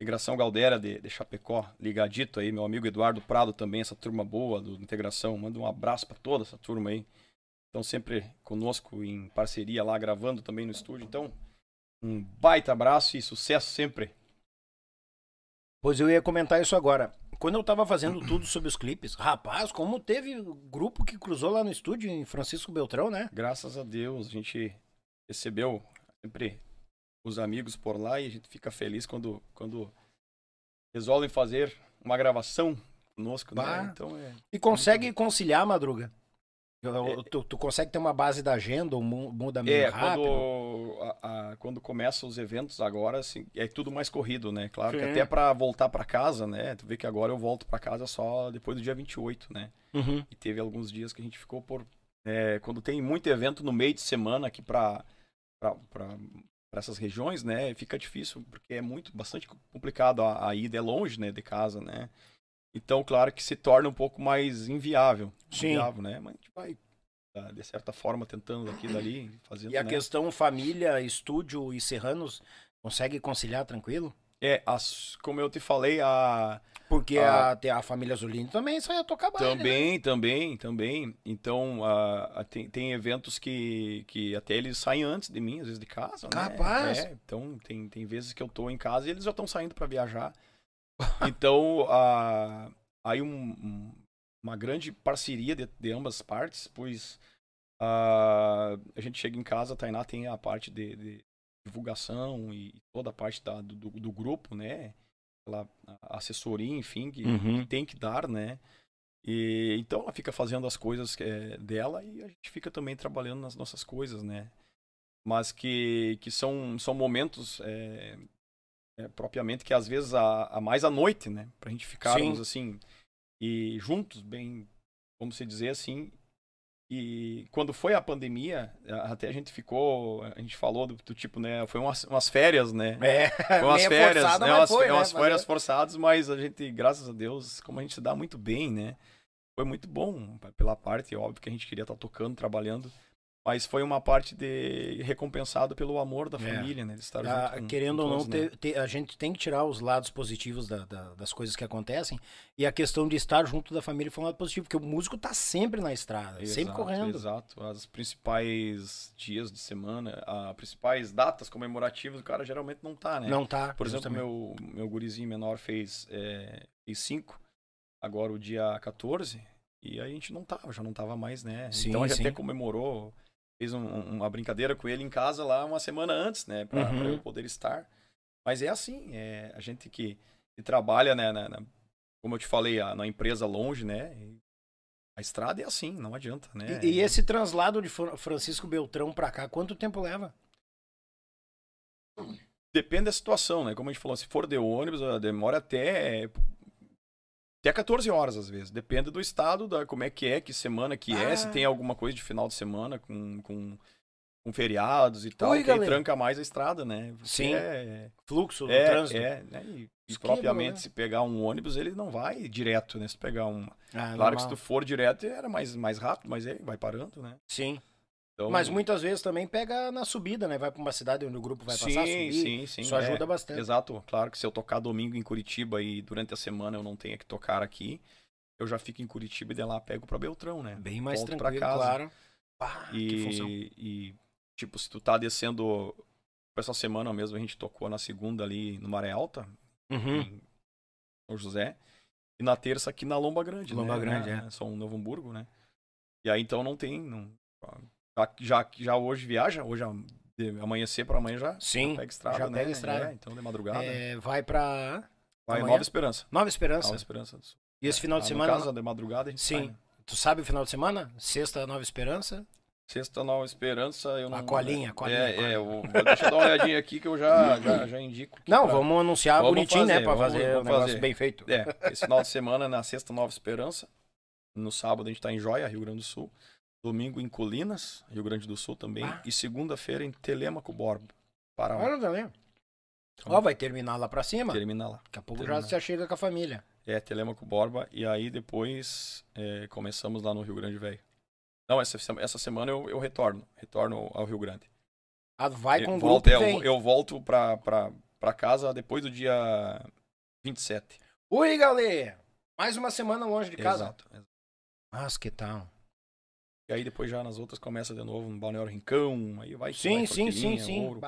Integração Galdera de, de Chapecó, ligadito aí, meu amigo Eduardo Prado também, essa turma boa do Integração. Manda um abraço pra toda essa turma aí. Estão sempre conosco em parceria lá, gravando também no estúdio. Então, um baita abraço e sucesso sempre. Pois eu ia comentar isso agora. Quando eu tava fazendo tudo sobre os clipes, rapaz, como teve grupo que cruzou lá no estúdio em Francisco Beltrão, né? Graças a Deus, a gente recebeu sempre os amigos por lá e a gente fica feliz quando, quando resolvem fazer uma gravação conosco, Bah. né? Então é. E consegue conciliar, Madruga? Tu, tu consegue ter uma base da agenda ou mu- muda meio É, rápido? quando, a, a- quando começam os eventos agora, assim, é tudo mais corrido, né? Claro que Sim. até pra voltar pra casa, né? Tu vê que agora eu volto pra casa só depois do dia 28, né? Uhum. E teve alguns dias que a gente ficou por. é, quando tem muito evento no meio de semana aqui pra essas regiões, né? Fica difícil, porque é muito, bastante complicado. A, a ida é longe, né? De casa, né? Então, claro que se torna um pouco mais inviável. Sim. Inviável, né? Mas a gente vai, ah, de certa forma, tentando aqui dali, (clears throat) fazendo. E a né? questão família, estúdio e serranos, consegue conciliar tranquilo? É, as, como eu te falei, a. Porque a, tem a família Zulini também só ia tocar baile, né? Também, também, também. Então, a- a- tem, tem eventos que, que até eles saem antes de mim, às vezes de casa. né? Capaz. É, então, tem, tem vezes que eu tô em casa e eles já estão saindo para viajar. Então, a, aí um- um- uma grande parceria de, de ambas partes, pois a, a gente chega em casa, a Tainá tem a parte de, de divulgação e toda a parte da, do, do- grupo, né? Ela, a assessoria, enfim, que, Uhum. tem que dar, né? E então ela fica fazendo as coisas é, dela e a gente fica também trabalhando nas nossas coisas, né? Mas que, que são, são momentos é, é, propriamente que às vezes a, a mais à noite, né? Pra gente ficarmos Sim. assim e juntos, bem, vamos se dizer assim. E quando foi a pandemia, até a gente ficou, a gente falou do, do tipo, né? Foi umas, umas férias, né? É, Foi (laughs) umas férias, forçada, né? mas Umas, foi, umas né? férias Fazer- forçadas, mas a gente, graças a Deus, como a gente se dá muito bem, né? Foi muito bom pela parte, óbvio que a gente queria estar tocando, trabalhando, mas foi uma parte de recompensado pelo amor da É. família, né? De estar Ah, com- querendo com ou não, todos, né? ter- ter- a gente tem que tirar os lados positivos da- da- das coisas que acontecem. E a questão de estar junto da família foi um lado positivo, porque o músico tá sempre na estrada, sempre Exato, correndo. Exato. As principais dias de semana, as principais datas comemorativas, o cara geralmente não tá, né? Não tá. Por exemplo, meu, meu gurizinho menor fez, é, fez cinco, agora o dia 14, e a gente não tava, já não tava mais, né? Sim, então a gente sim. até comemorou, fez um- um- uma brincadeira com ele em casa lá uma semana antes, né? Pra, Uhum. pra eu poder estar. Mas é assim, é a gente que, que trabalha, né, na, na- como eu te falei, a- na empresa longe, né? a estrada é assim, não adianta, né? E, e esse translado de Fran- Francisco Beltrão pra cá, quanto tempo leva? Depende da situação, né? Como a gente falou, se for de ônibus, demora até até 14 horas às vezes. Depende do estado, da como é que é, que semana que é, se Ah. tem alguma coisa de final de semana com, com, com feriados e tal, Oi, que aí tranca mais a estrada, né? Porque Sim. É, Fluxo do é, trânsito? é, né? E, e propriamente, né? se pegar um ônibus, ele não vai direto, né? Se pegar um. Ah, Claro que se normal. tu for direto, era mais, mais rápido, mas aí vai parando, né? Sim. Então, Mas muitas vezes também pega na subida, né? Vai pra uma cidade onde o grupo vai sim, passar, subir. sim, sim. Isso é. ajuda bastante. Exato, claro que se eu tocar domingo em Curitiba e durante a semana eu não tenha que tocar aqui, eu já fico em Curitiba e de lá pego pra Beltrão, né? Bem mais Volto tranquilo, casa. claro. Ah, que função. E, e, tipo, se tu tá descendo essa semana mesmo a gente tocou na segunda ali no Maré Alta, Uhum. em São José, e na terça aqui na Lomba Grande, Lomba né? Grande, é. São Novo Hamburgo, né? E aí então não tem, não, já, já, já hoje viaja, hoje de amanhecer para amanhã já, Sim, já pega estrada, já né? pega estrada. É, então de madrugada. É, vai pra Vai amanhã? Nova Esperança. Nova Esperança. Nova Esperança. E esse final de Ah, semana. No caso, de madrugada a gente Sim. sai, né? Tu sabe o final de semana? Sexta, Nova Esperança. Sexta Nova Esperança, eu não. A colinha, a colinha, É, colinha. é, eu deixa eu dar uma olhadinha aqui que eu já, já, já indico. Não, pra- vamos anunciar Vamos bonitinho, né? fazer, Pra vamos- fazer vamos um fazer. bem feito. É, esse final de semana na sexta Nova Esperança. No sábado a gente tá em Joia, Rio Grande do Sul. Domingo em Colinas, Rio Grande do Sul também. Ah. E segunda-feira em Telêmaco Borba, Paraná. Olha, galera. Ó, vai terminar lá pra cima? Terminar lá. Daqui a pouco Terminar. já você chega com a família. É, Telemaco Borba. E aí depois é, começamos lá no Rio Grande Velho. Não, essa, essa semana eu, eu retorno. Retorno ao Rio Grande. Ah, vai com o grupo é, eu, eu volto pra, pra, pra casa depois do dia 27. Oi, galera! Mais uma semana longe de casa. Exato. exato. Mas que tal? E aí depois já nas outras começa de novo no Balneário Rincão, aí vai Sim, vai sim, sim, sim. Ouro.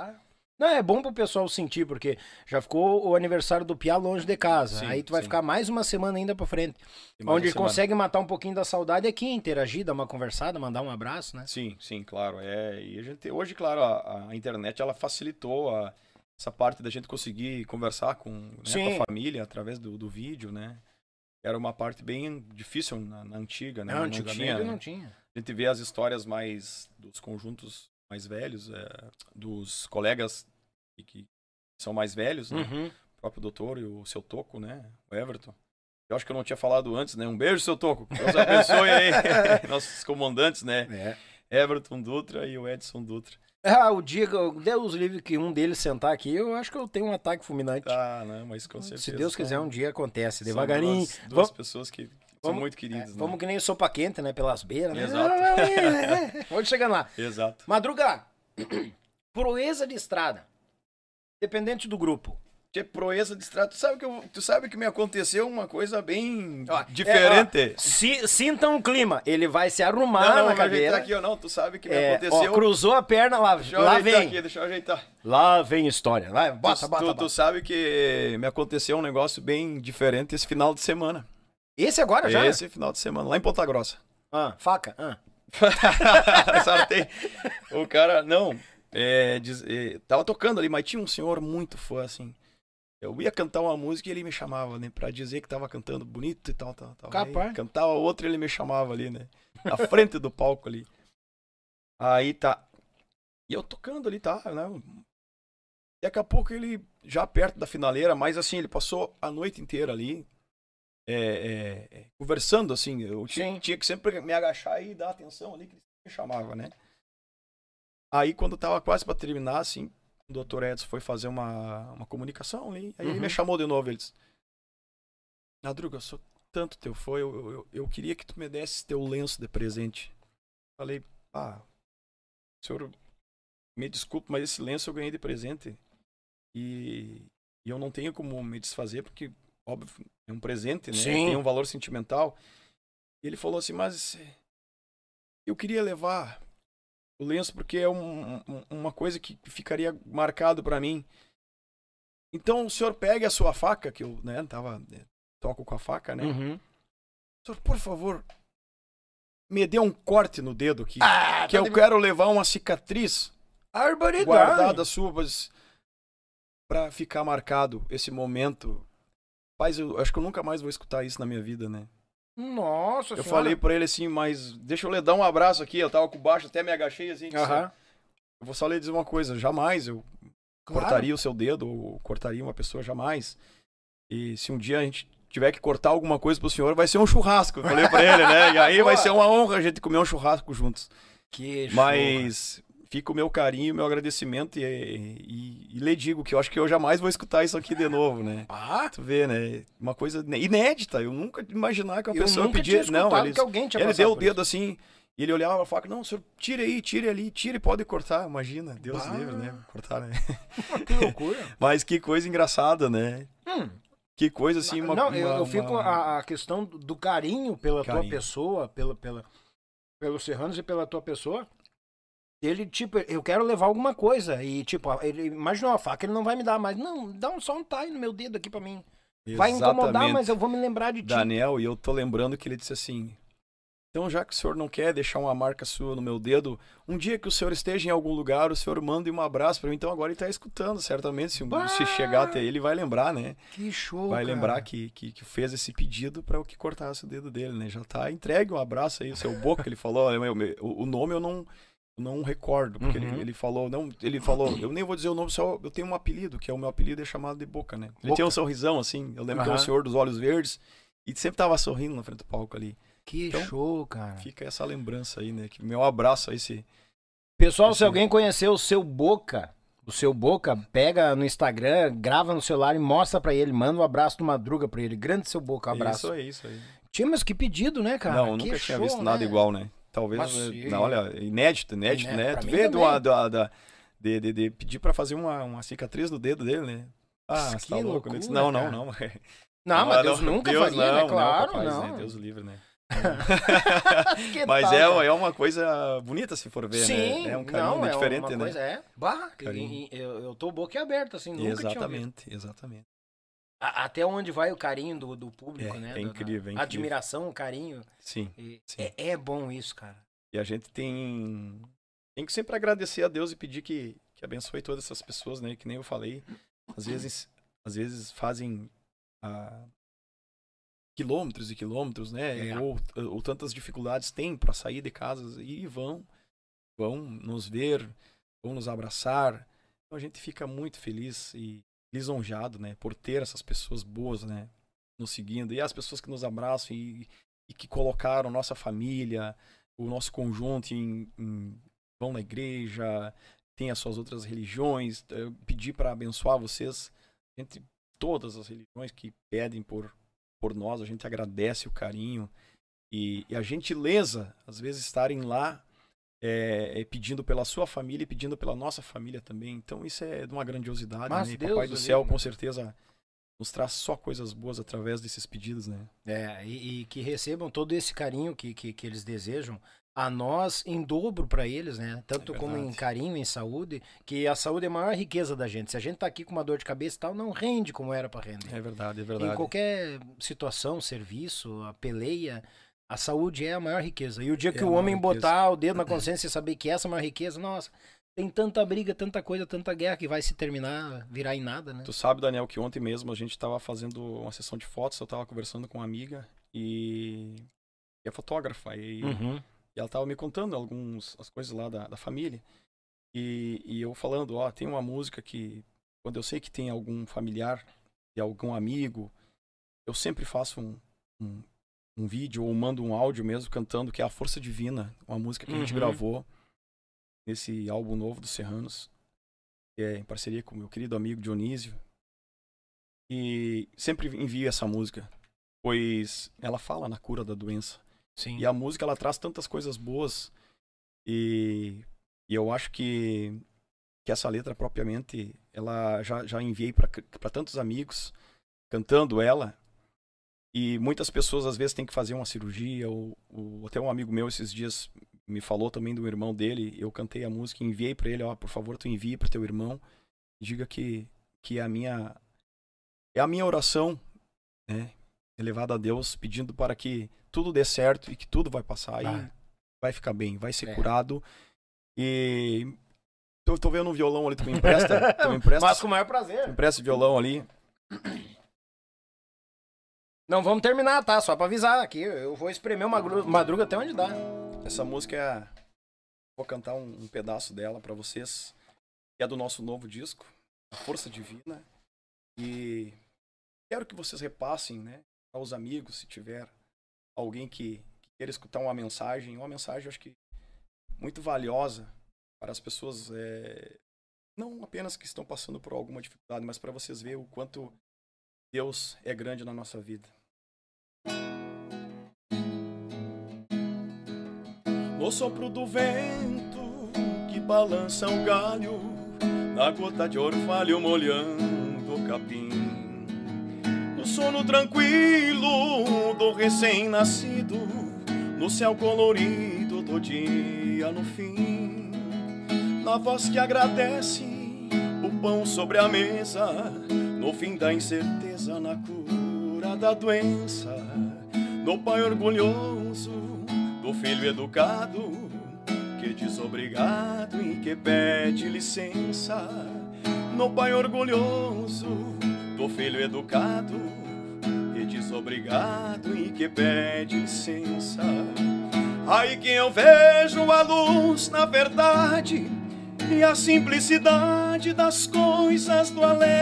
Não, é bom pro pessoal sentir, porque já ficou o aniversário do Piá longe de casa. Sim, Aí tu vai sim. ficar mais uma semana ainda pra frente. Onde consegue matar um pouquinho da saudade é aqui, interagir, dar uma conversada, mandar um abraço, né? Sim, sim, claro. É, e a gente, hoje, claro, a, a internet ela facilitou a- essa parte da gente conseguir conversar com, né, com a família através do, do vídeo, né? Era uma parte bem difícil na, na antiga, né? Não, Não antigamente tinha, né? não tinha. A gente vê as histórias mais dos conjuntos mais velhos, é, dos colegas que, que são mais velhos, né? Uhum. o próprio doutor e o seu Toco, né? O Everton. Eu acho que eu não tinha falado antes, né? Um beijo, seu Toco. Deus abençoe aí (laughs) nossos comandantes, né? É. Everton Dutra e o Edson Dutra. Ah, o dia, que Deus livre que um deles sentar aqui, eu acho que eu tenho um ataque fulminante. Ah, não, mas com certeza. Se Deus quiser, um dia acontece. são Devagarinho. Duas, duas Vamos, pessoas que são vamos- muito queridas, é, né? vamos que nem sopa quente, né? Pelas beiras. né? Exato. (laughs) Vamos (laughs) chegando lá. Exato. Madruga, (clears throat) proeza de estrada. Dependente do grupo. Que proeza de estrada. Tu sabe que, eu- tu sabe que me aconteceu uma coisa bem Ó, diferente. é, ó, se, sintam o clima. Ele vai se arrumar não, na não, vai cadeira. ajeitar aqui ou não. Tu sabe que me É, ó, aconteceu. cruzou a perna, lá, Deixa lá vem. aqui, deixa eu ajeitar. Lá vem história. Lá, bota, tu, bota, tu, bota. tu sabe que me aconteceu um negócio bem diferente esse final de semana. Esse agora já? Esse final de semana, lá em Ponta Grossa. Ah, faca. Ah. (laughs) Sartei. o cara, não, é, diz- é, tava tocando ali, mas tinha um senhor muito fã, assim. Eu ia cantar uma música e ele me chamava, né? Pra dizer que tava cantando bonito e tal, tal, tal. Capaz. Aí, cantava outra ele me chamava ali, né? Na frente do palco ali. Aí tá. E eu tocando ali, tá, né? Daqui a pouco ele, já perto da finaleira, mas assim, ele passou a noite inteira ali, é, é, é, conversando, assim. Eu ti- Sim. tinha que sempre me agachar e dar atenção ali, que ele me chamava, né? Aí, quando tava quase pra terminar, assim, o doutor Edson foi fazer uma, uma comunicação ali, aí ele Uhum. me chamou de novo, ele disse, Madruga, eu sou tanto teu fã, eu, eu, eu queria que tu me desse teu lenço de presente. Falei, ah, senhor, me desculpe, mas esse lenço eu ganhei de presente. E, e eu não tenho como me desfazer, porque, óbvio, é um presente, né? Sim. Tem um valor sentimental. Ele falou assim, mas eu queria levar o lenço porque é um- um- uma coisa que ficaria marcado pra mim. Então o senhor pegue a sua faca, que eu, né, tava, eh, toco com a faca, né? Uhum. Senhor, por favor, me dê um corte no dedo aqui. Ah, que tá eu de- quero levar uma cicatriz Arboridade. guardada sua mas pra ficar marcado esse momento. Paz, eu acho que eu nunca mais vou escutar isso na minha vida, né? Nossa Eu senhora. falei pra ele assim, mas deixa eu lhe dar um abraço aqui. Eu tava com baixo, até me agachei assim. disse, Aham. Eu vou só lhe dizer uma coisa, jamais eu Claro. cortaria o seu dedo ou cortaria uma pessoa, jamais. E se um dia a gente tiver que cortar alguma coisa pro senhor, vai ser um churrasco. Eu falei pra ele, né? E aí vai ser uma honra a gente comer um churrasco juntos. Que Mas fica o meu carinho, o meu agradecimento e, e, e lhe digo que eu acho que eu jamais vou escutar isso aqui de novo, né? Ah, Tu vê, né? Uma coisa inédita. Eu nunca imaginar que uma eu pessoa pedia. Não, ele, que alguém tinha ele deu o dedo assim. E ele olhava a faca, não, senhor, tire aí, tire ali, tire, pode cortar. Imagina, Deus Bah. livre, né? Cortar, né? (laughs) Que loucura. (laughs) Mas que coisa engraçada, né? Hum. Que coisa assim, uma. não, eu, uma- eu fico uma- a, a questão do, carinho pela tua Carinho. pessoa, pela, pela, pelos serranos e pela tua pessoa. Ele, tipo, eu quero levar alguma coisa. E, tipo, ele imaginou a faca, ele não vai me dar mais. Não, dá um, só um tie no meu dedo aqui pra mim. Vai incomodar, mas eu vou me lembrar de ti. Daniel, e eu tô lembrando que ele disse assim: então, já que o senhor não quer deixar uma marca sua no meu dedo, um dia que o senhor esteja em algum lugar, o senhor manda um abraço pra mim. Então, agora ele tá escutando, certamente. Se, Bah! se chegar até ele, vai lembrar, né? Que show, vai cara. lembrar que, que, que fez esse pedido pra eu que cortasse o dedo dele, né? Já tá entregue um abraço aí, o seu Boca, ele falou. "Meu, meu, O, o nome eu não. Eu Não recordo, porque Uhum. ele, ele falou, não, ele falou, eu nem vou dizer o nome, só eu tenho um apelido, que é o meu apelido é chamado de Boca, né? Ele Boca. tinha um sorrisão assim, eu lembro que é um Aham. senhor dos olhos verdes e sempre tava sorrindo na frente do palco ali. Que Então, show, cara. Fica essa lembrança aí, né? Que meu abraço a esse Pessoal, se Esse- alguém conhecer o seu Boca, o seu Boca pega no Instagram, grava no celular e mostra para ele, manda um abraço do Madruga para ele. Grande seu Boca, um abraço. Isso aí, isso aí. Tinha, mas que pedido, né, cara? Não, que nunca show, tinha visto né? nada igual, né? Talvez, Mas, e- não, olha, inédito, inédito, Iné- né? pra Tu vê do, da, da, de, de, de pedir pra fazer uma, uma cicatriz no dedo dele, né? Ah, Que tá louco. Disse, loucura, não, não, não. Não, mas Deus nunca Deus faria, não, né? Claro, não. não. capaz, né? Deus livre, né? (laughs) (laughs) Mas tal, é, é uma coisa bonita se for ver, Sim, né? É um carinho não, é diferente, uma né? coisa, é. Bah, eu, eu tô boca aberta, assim, nunca. Exatamente, exatamente. A- Até onde vai o carinho do, do público, É, né? é incrível, é incrível. Admiração, carinho. Sim. E Sim. É, é bom isso, cara. E a gente tem, tem que sempre agradecer a Deus e pedir que, que abençoe todas essas pessoas, né? Que nem eu falei. Às vezes, às vezes fazem ah, quilômetros e quilômetros, né? É. Ou, ou tantas dificuldades têm para sair de casas e vão, vão nos ver, vão nos abraçar. Então a gente fica muito feliz e lisonjeado, né? Por ter essas pessoas boas, né? Nos seguindo. E as pessoas que nos abraçam e, e que colocaram nossa família, o nosso conjunto em, em- vão na igreja, tem as suas outras religiões, eh, pedir para abençoar vocês entre todas as religiões que pedem por por nós, a gente agradece o carinho e, e a gentileza, às vezes estarem lá eh, eh, pedindo pela sua família e pedindo pela nossa família também. Então isso é de uma grandiosidade, Mas né? E Deus Papai do o céu livre. com certeza nos traz só coisas boas através desses pedidos, né? É, e, e que recebam todo esse carinho que, que, que eles desejam a nós em dobro para eles, né? Tanto É como em carinho, em saúde, que a saúde é a maior riqueza da gente. Se a gente tá aqui com uma dor de cabeça e tal, não rende como era para render. É verdade, é Em verdade. qualquer situação, serviço, a peleia, a saúde é a maior riqueza. E o dia É que o homem riqueza. botar o dedo na consciência e saber que essa é a maior riqueza, nossa, tem tanta briga, tanta coisa, tanta guerra que vai se terminar, virar em nada, né? Tu sabe, Daniel, que ontem mesmo a gente estava fazendo uma sessão de fotos, eu estava conversando com uma amiga e, e é fotógrafa. E, Uhum. e ela estava me contando algumas as coisas lá da, da família. E, e eu falando, ó, tem uma música que, quando eu sei que tem algum familiar e algum amigo, eu sempre faço um, um, um vídeo ou mando um áudio mesmo cantando, que é A Força Divina, uma música que a gente Uhum. gravou nesse álbum novo dos Serranos, que é em parceria com o meu querido amigo Dionísio. E sempre envio essa música, pois ela fala na cura da doença. Sim. E a música ela traz tantas coisas boas e, e eu acho que, que essa letra propriamente ela já, já enviei para tantos amigos cantando ela e muitas pessoas às vezes têm que fazer uma cirurgia ou, ou até um amigo meu esses dias me falou também do irmão dele eu cantei a música e enviei para ele ó por favor tu envie para teu irmão e diga que que é a minha é a minha oração né elevada a Deus pedindo para que tudo dê certo e que tudo vai passar e Ah. vai ficar bem, vai ser É. curado. E tô, tô vendo um violão ali, tu me empresta? Tu me (laughs) empresta, Mas com o maior prazer. me empresta esse violão ali? Não vamos terminar, tá? Só pra avisar aqui. Eu vou espremer magru- madruga até onde dá. Essa música é vou cantar um, um pedaço dela para vocês. que É do nosso novo disco, A Força Divina. E quero que vocês repassem, né, aos amigos, se tiver alguém que, que queira escutar uma mensagem, uma mensagem acho que muito valiosa para as pessoas, é, não apenas que estão passando por alguma dificuldade, mas para vocês verem o quanto Deus é grande na nossa vida. No sopro do vento que balança o galho, na gota de orvalho molhando o capim. No sono tranquilo do recém-nascido, no céu colorido do dia no fim. Na voz que agradece o pão sobre a mesa, no fim da incerteza, na cura da doença. No pai orgulhoso do filho educado que diz obrigado e que pede licença. No pai orgulhoso do filho educado que diz obrigado e que pede licença. Aí que eu vejo a luz na verdade e a simplicidade das coisas do além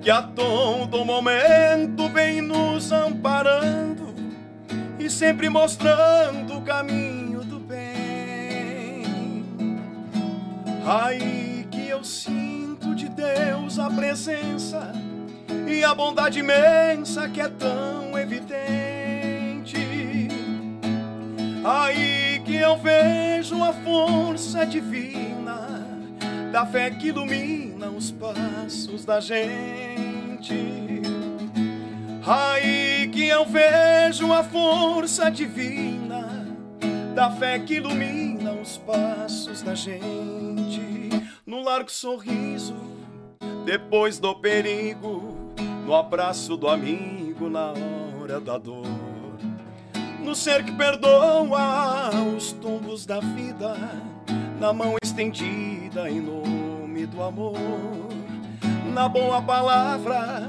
que a todo momento vem nos amparando e sempre mostrando o caminho do bem. Aí que eu sinto de Deus a presença e a bondade imensa que é tão evidente. Aí que eu vejo a força divina da fé que ilumina os passos da gente. Aí que eu vejo a força divina da fé que ilumina os passos da gente. No largo sorriso, depois do perigo, no abraço do amigo na hora da dor. No ser que perdoa os tombos da vida, na mão estendida em nome do amor. Na boa palavra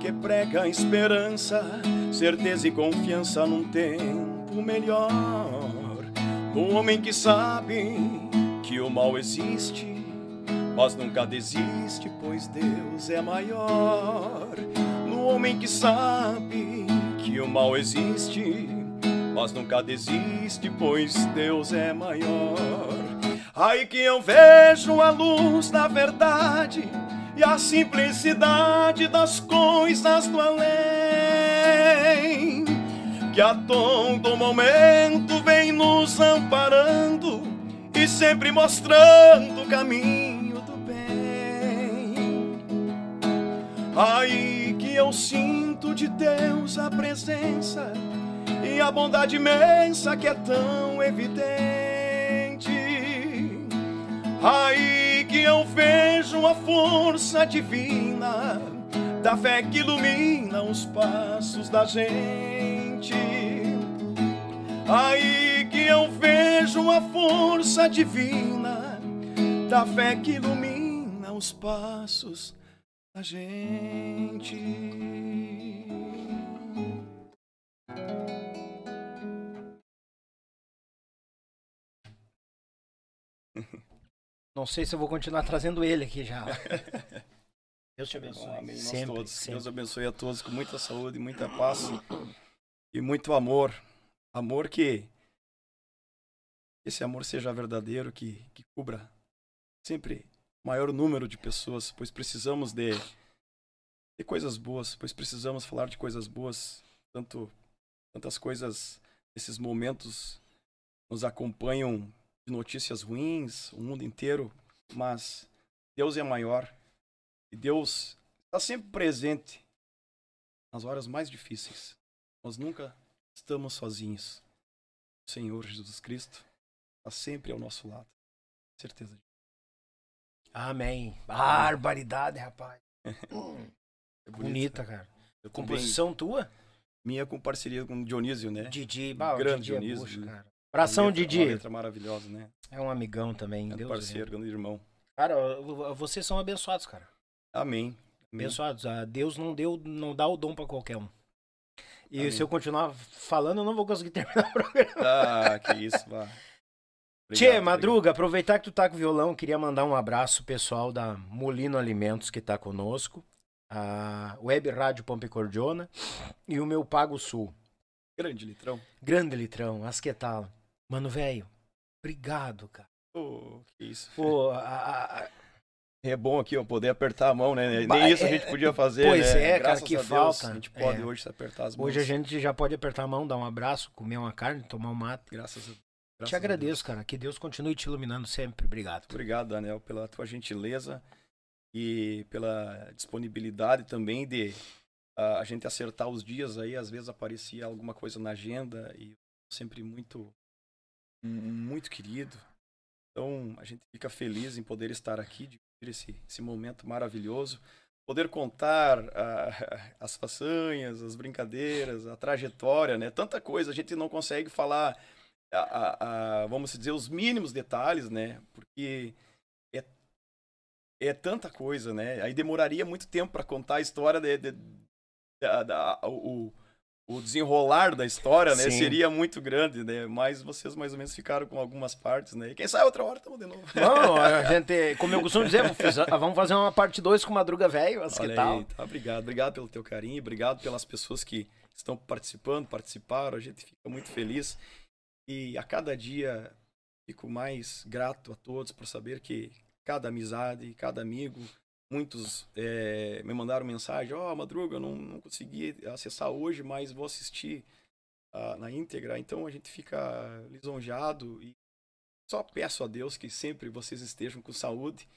que prega esperança, certeza e confiança num tempo melhor. No homem que sabe que o mal existe mas nunca desiste, pois Deus é maior. No homem que sabe que o mal existe, mas nunca desiste, pois Deus é maior. Aí que eu vejo a luz da verdade e a simplicidade das coisas do além. Que a todo momento vem nos amparando e sempre mostrando o caminho Aí que eu sinto de Deus a presença e a bondade imensa que é tão evidente. Aí que eu vejo a força divina da fé que ilumina os passos da gente. Aí que eu vejo a força divina da fé que ilumina os passos a gente. Não sei se eu vou continuar trazendo ele aqui já. (laughs) Deus te abençoe. Amém. Sempre, todos. Sempre. Deus abençoe a todos com muita saúde, muita paz e muito amor. Amor que esse amor seja verdadeiro, que, que cubra sempre maior número de pessoas, pois precisamos de, de coisas boas, pois precisamos falar de coisas boas. Tanto, tantas coisas, esses momentos nos acompanham de notícias ruins, o mundo inteiro, mas Deus é maior e Deus está sempre presente nas horas mais difíceis. Nós nunca estamos sozinhos. O Senhor Jesus Cristo está sempre ao nosso lado. Certeza disso. Amém. Barbaridade, rapaz. (laughs) É bonita, cara. Eu Composição tua? Minha com parceria com o Dionísio, né? Didi, bah, grande Didi é Dionísio. É bucho, cara. Abração, letra, Didi. Uma letra maravilhosa, né? É um amigão também. Grande Deus parceiro, grande irmão. Cara, vocês são abençoados, cara. Amém. Amém. Abençoados. Ah, Deus não deu, não dá o dom para qualquer um. E Amém. se eu continuar falando, eu não vou conseguir (laughs) terminar o programa. Ah, que isso, vá. (laughs) Tchê, Madruga, obrigado. aproveitar que tu tá com o violão, queria mandar um abraço pessoal da Molino Alimentos que tá conosco, a Web Rádio Cordiona e o meu Pago Sul. Grande litrão. Grande litrão, asquetal. Mano, velho, obrigado, cara. Oh, que isso. Pô, a, a... É bom aqui, ó, poder apertar a mão, né? Nem isso a gente podia fazer, Pois né? é, Graças cara, que a falta. Deus, a gente pode é. hoje se apertar as mãos. Hoje a gente já pode apertar a mão, dar um abraço, comer uma carne, tomar um mate. Graças a Deus. Graças te agradeço, cara. Que Deus continue te iluminando sempre. Obrigado. Obrigado, Daniel, pela tua gentileza e pela disponibilidade também de uh, a gente acertar os dias aí. Às vezes aparecia alguma coisa na agenda e sempre muito, muito querido. Então a gente fica feliz em poder estar aqui, dividir esse, esse momento maravilhoso. Poder contar (laughs) as façanhas, as brincadeiras, a trajetória, né? Tanta coisa a gente não consegue falar a, a, a, vamos dizer, os mínimos detalhes, né? Porque é tanta coisa, né? Aí demoraria muito tempo para contar a história de, de, da, da, o, o desenrolar da história, né? Sim. Seria muito grande, né? Mas vocês mais ou menos ficaram com algumas partes, né? E quem sabe outra hora estamos de novo. Não, (laughs) a gente, como eu costumo dizer, vamos fazer uma parte 2 com Madruga Velho, que tal? Aí, tá, obrigado, obrigado pelo teu carinho, obrigado pelas pessoas que estão participando, participaram, a gente fica muito feliz. E a cada dia fico mais grato a todos por saber que cada amizade, cada amigo. Muitos é, me mandaram mensagem: Ó, oh, Madruga, eu não, não consegui acessar hoje, mas vou assistir uh, na íntegra. Então a gente fica lisonjeado e só peço a Deus que sempre vocês estejam com saúde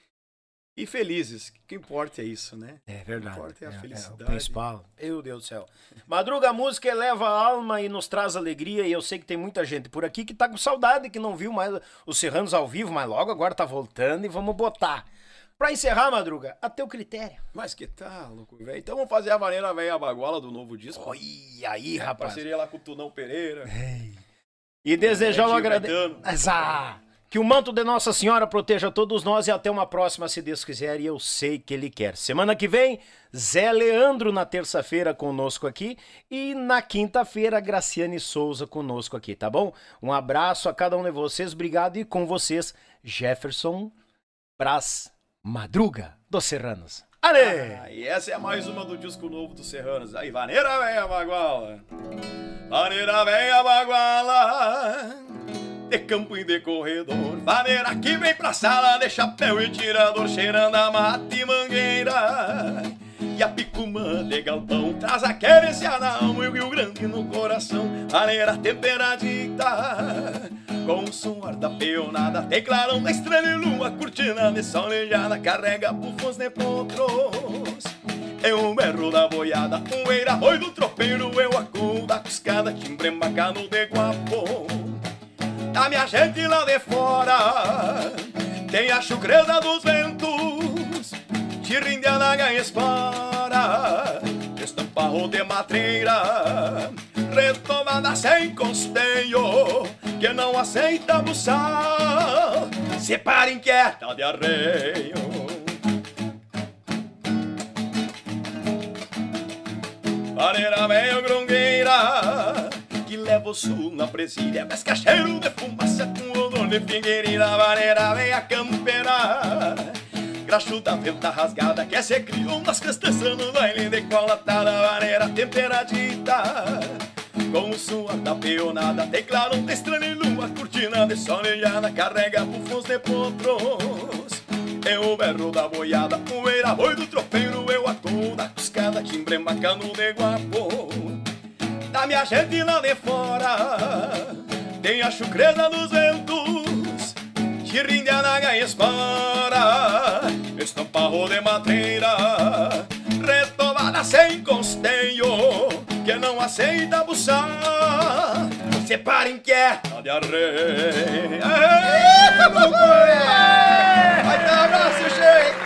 e felizes. O que importa é isso, né? É verdade. O que importa é a é, felicidade. É o principal. Meu Deus do céu. Madruga, a música eleva a alma e nos traz alegria. E eu sei que tem muita gente por aqui que tá com saudade, que não viu mais os Serranos ao vivo, mas logo agora tá voltando e vamos botar. Pra encerrar, Madruga, a teu critério. Mas que tal, louco, velho? Então vamos fazer a maneira velha baguala do novo disco. Oi, aí, rapaz. Parceria lá com o Tunão Pereira. Ei. E desejar um agradecimento. Que o manto de Nossa Senhora proteja todos nós e até uma próxima, se Deus quiser, e eu sei que Ele quer. Semana que vem, Zé Leandro na terça-feira conosco aqui e na quinta-feira, Graciane Souza conosco aqui, tá bom? Um abraço a cada um de vocês, obrigado e com vocês, Jefferson Pras Madruga dos Serranos. Ale! Ah, e essa é mais uma do disco novo dos Serranos. Aí, vaneira venha baguala. Vaneira venha baguala de campo e de corredor. Vaneira que vem pra sala de chapéu e tirador, cheirando a mata e mangueira. E a picumã de galpão traz a querência na alma e o Rio Grande no coração. Vaneira temperadita, com o suor da peonada, tem clarão da estrela e lua, cortina de solejada, carrega bufos de potros. É um berro da boiada, um eira do tropeiro, eu acudo da cuscada, timbre bacano de guapo a minha gente lá de fora tem a chucreza dos ventos, tirrindiana ganha espora, estamparro de matreira, retomada sem costeio, que não aceita buçal, se para inquieta de arreio. Pareira meio grungueira que leva o sul na presilha Pesca cheiro de fumaça com odor de figueirinha Vareira vem a campeira. Graxo da venta rasgada Quer ser criou das castanças no baile de cola Tá vareira temperadita. Com o suor da peonada Tem claro um estranho e lua Cortina de solejada Carrega bufos de potros. É o berro da boiada Poeira boi do tropeiro Eu a toda cuscada Timbre bacano de guapo da minha gente lá de fora. Tem a chucreza dos ventos Que rinde a naga escora Estamparro de madeira retomada sem costeio Que não aceita buçar. Separem que é de arreio. Vai dar abraço, gente!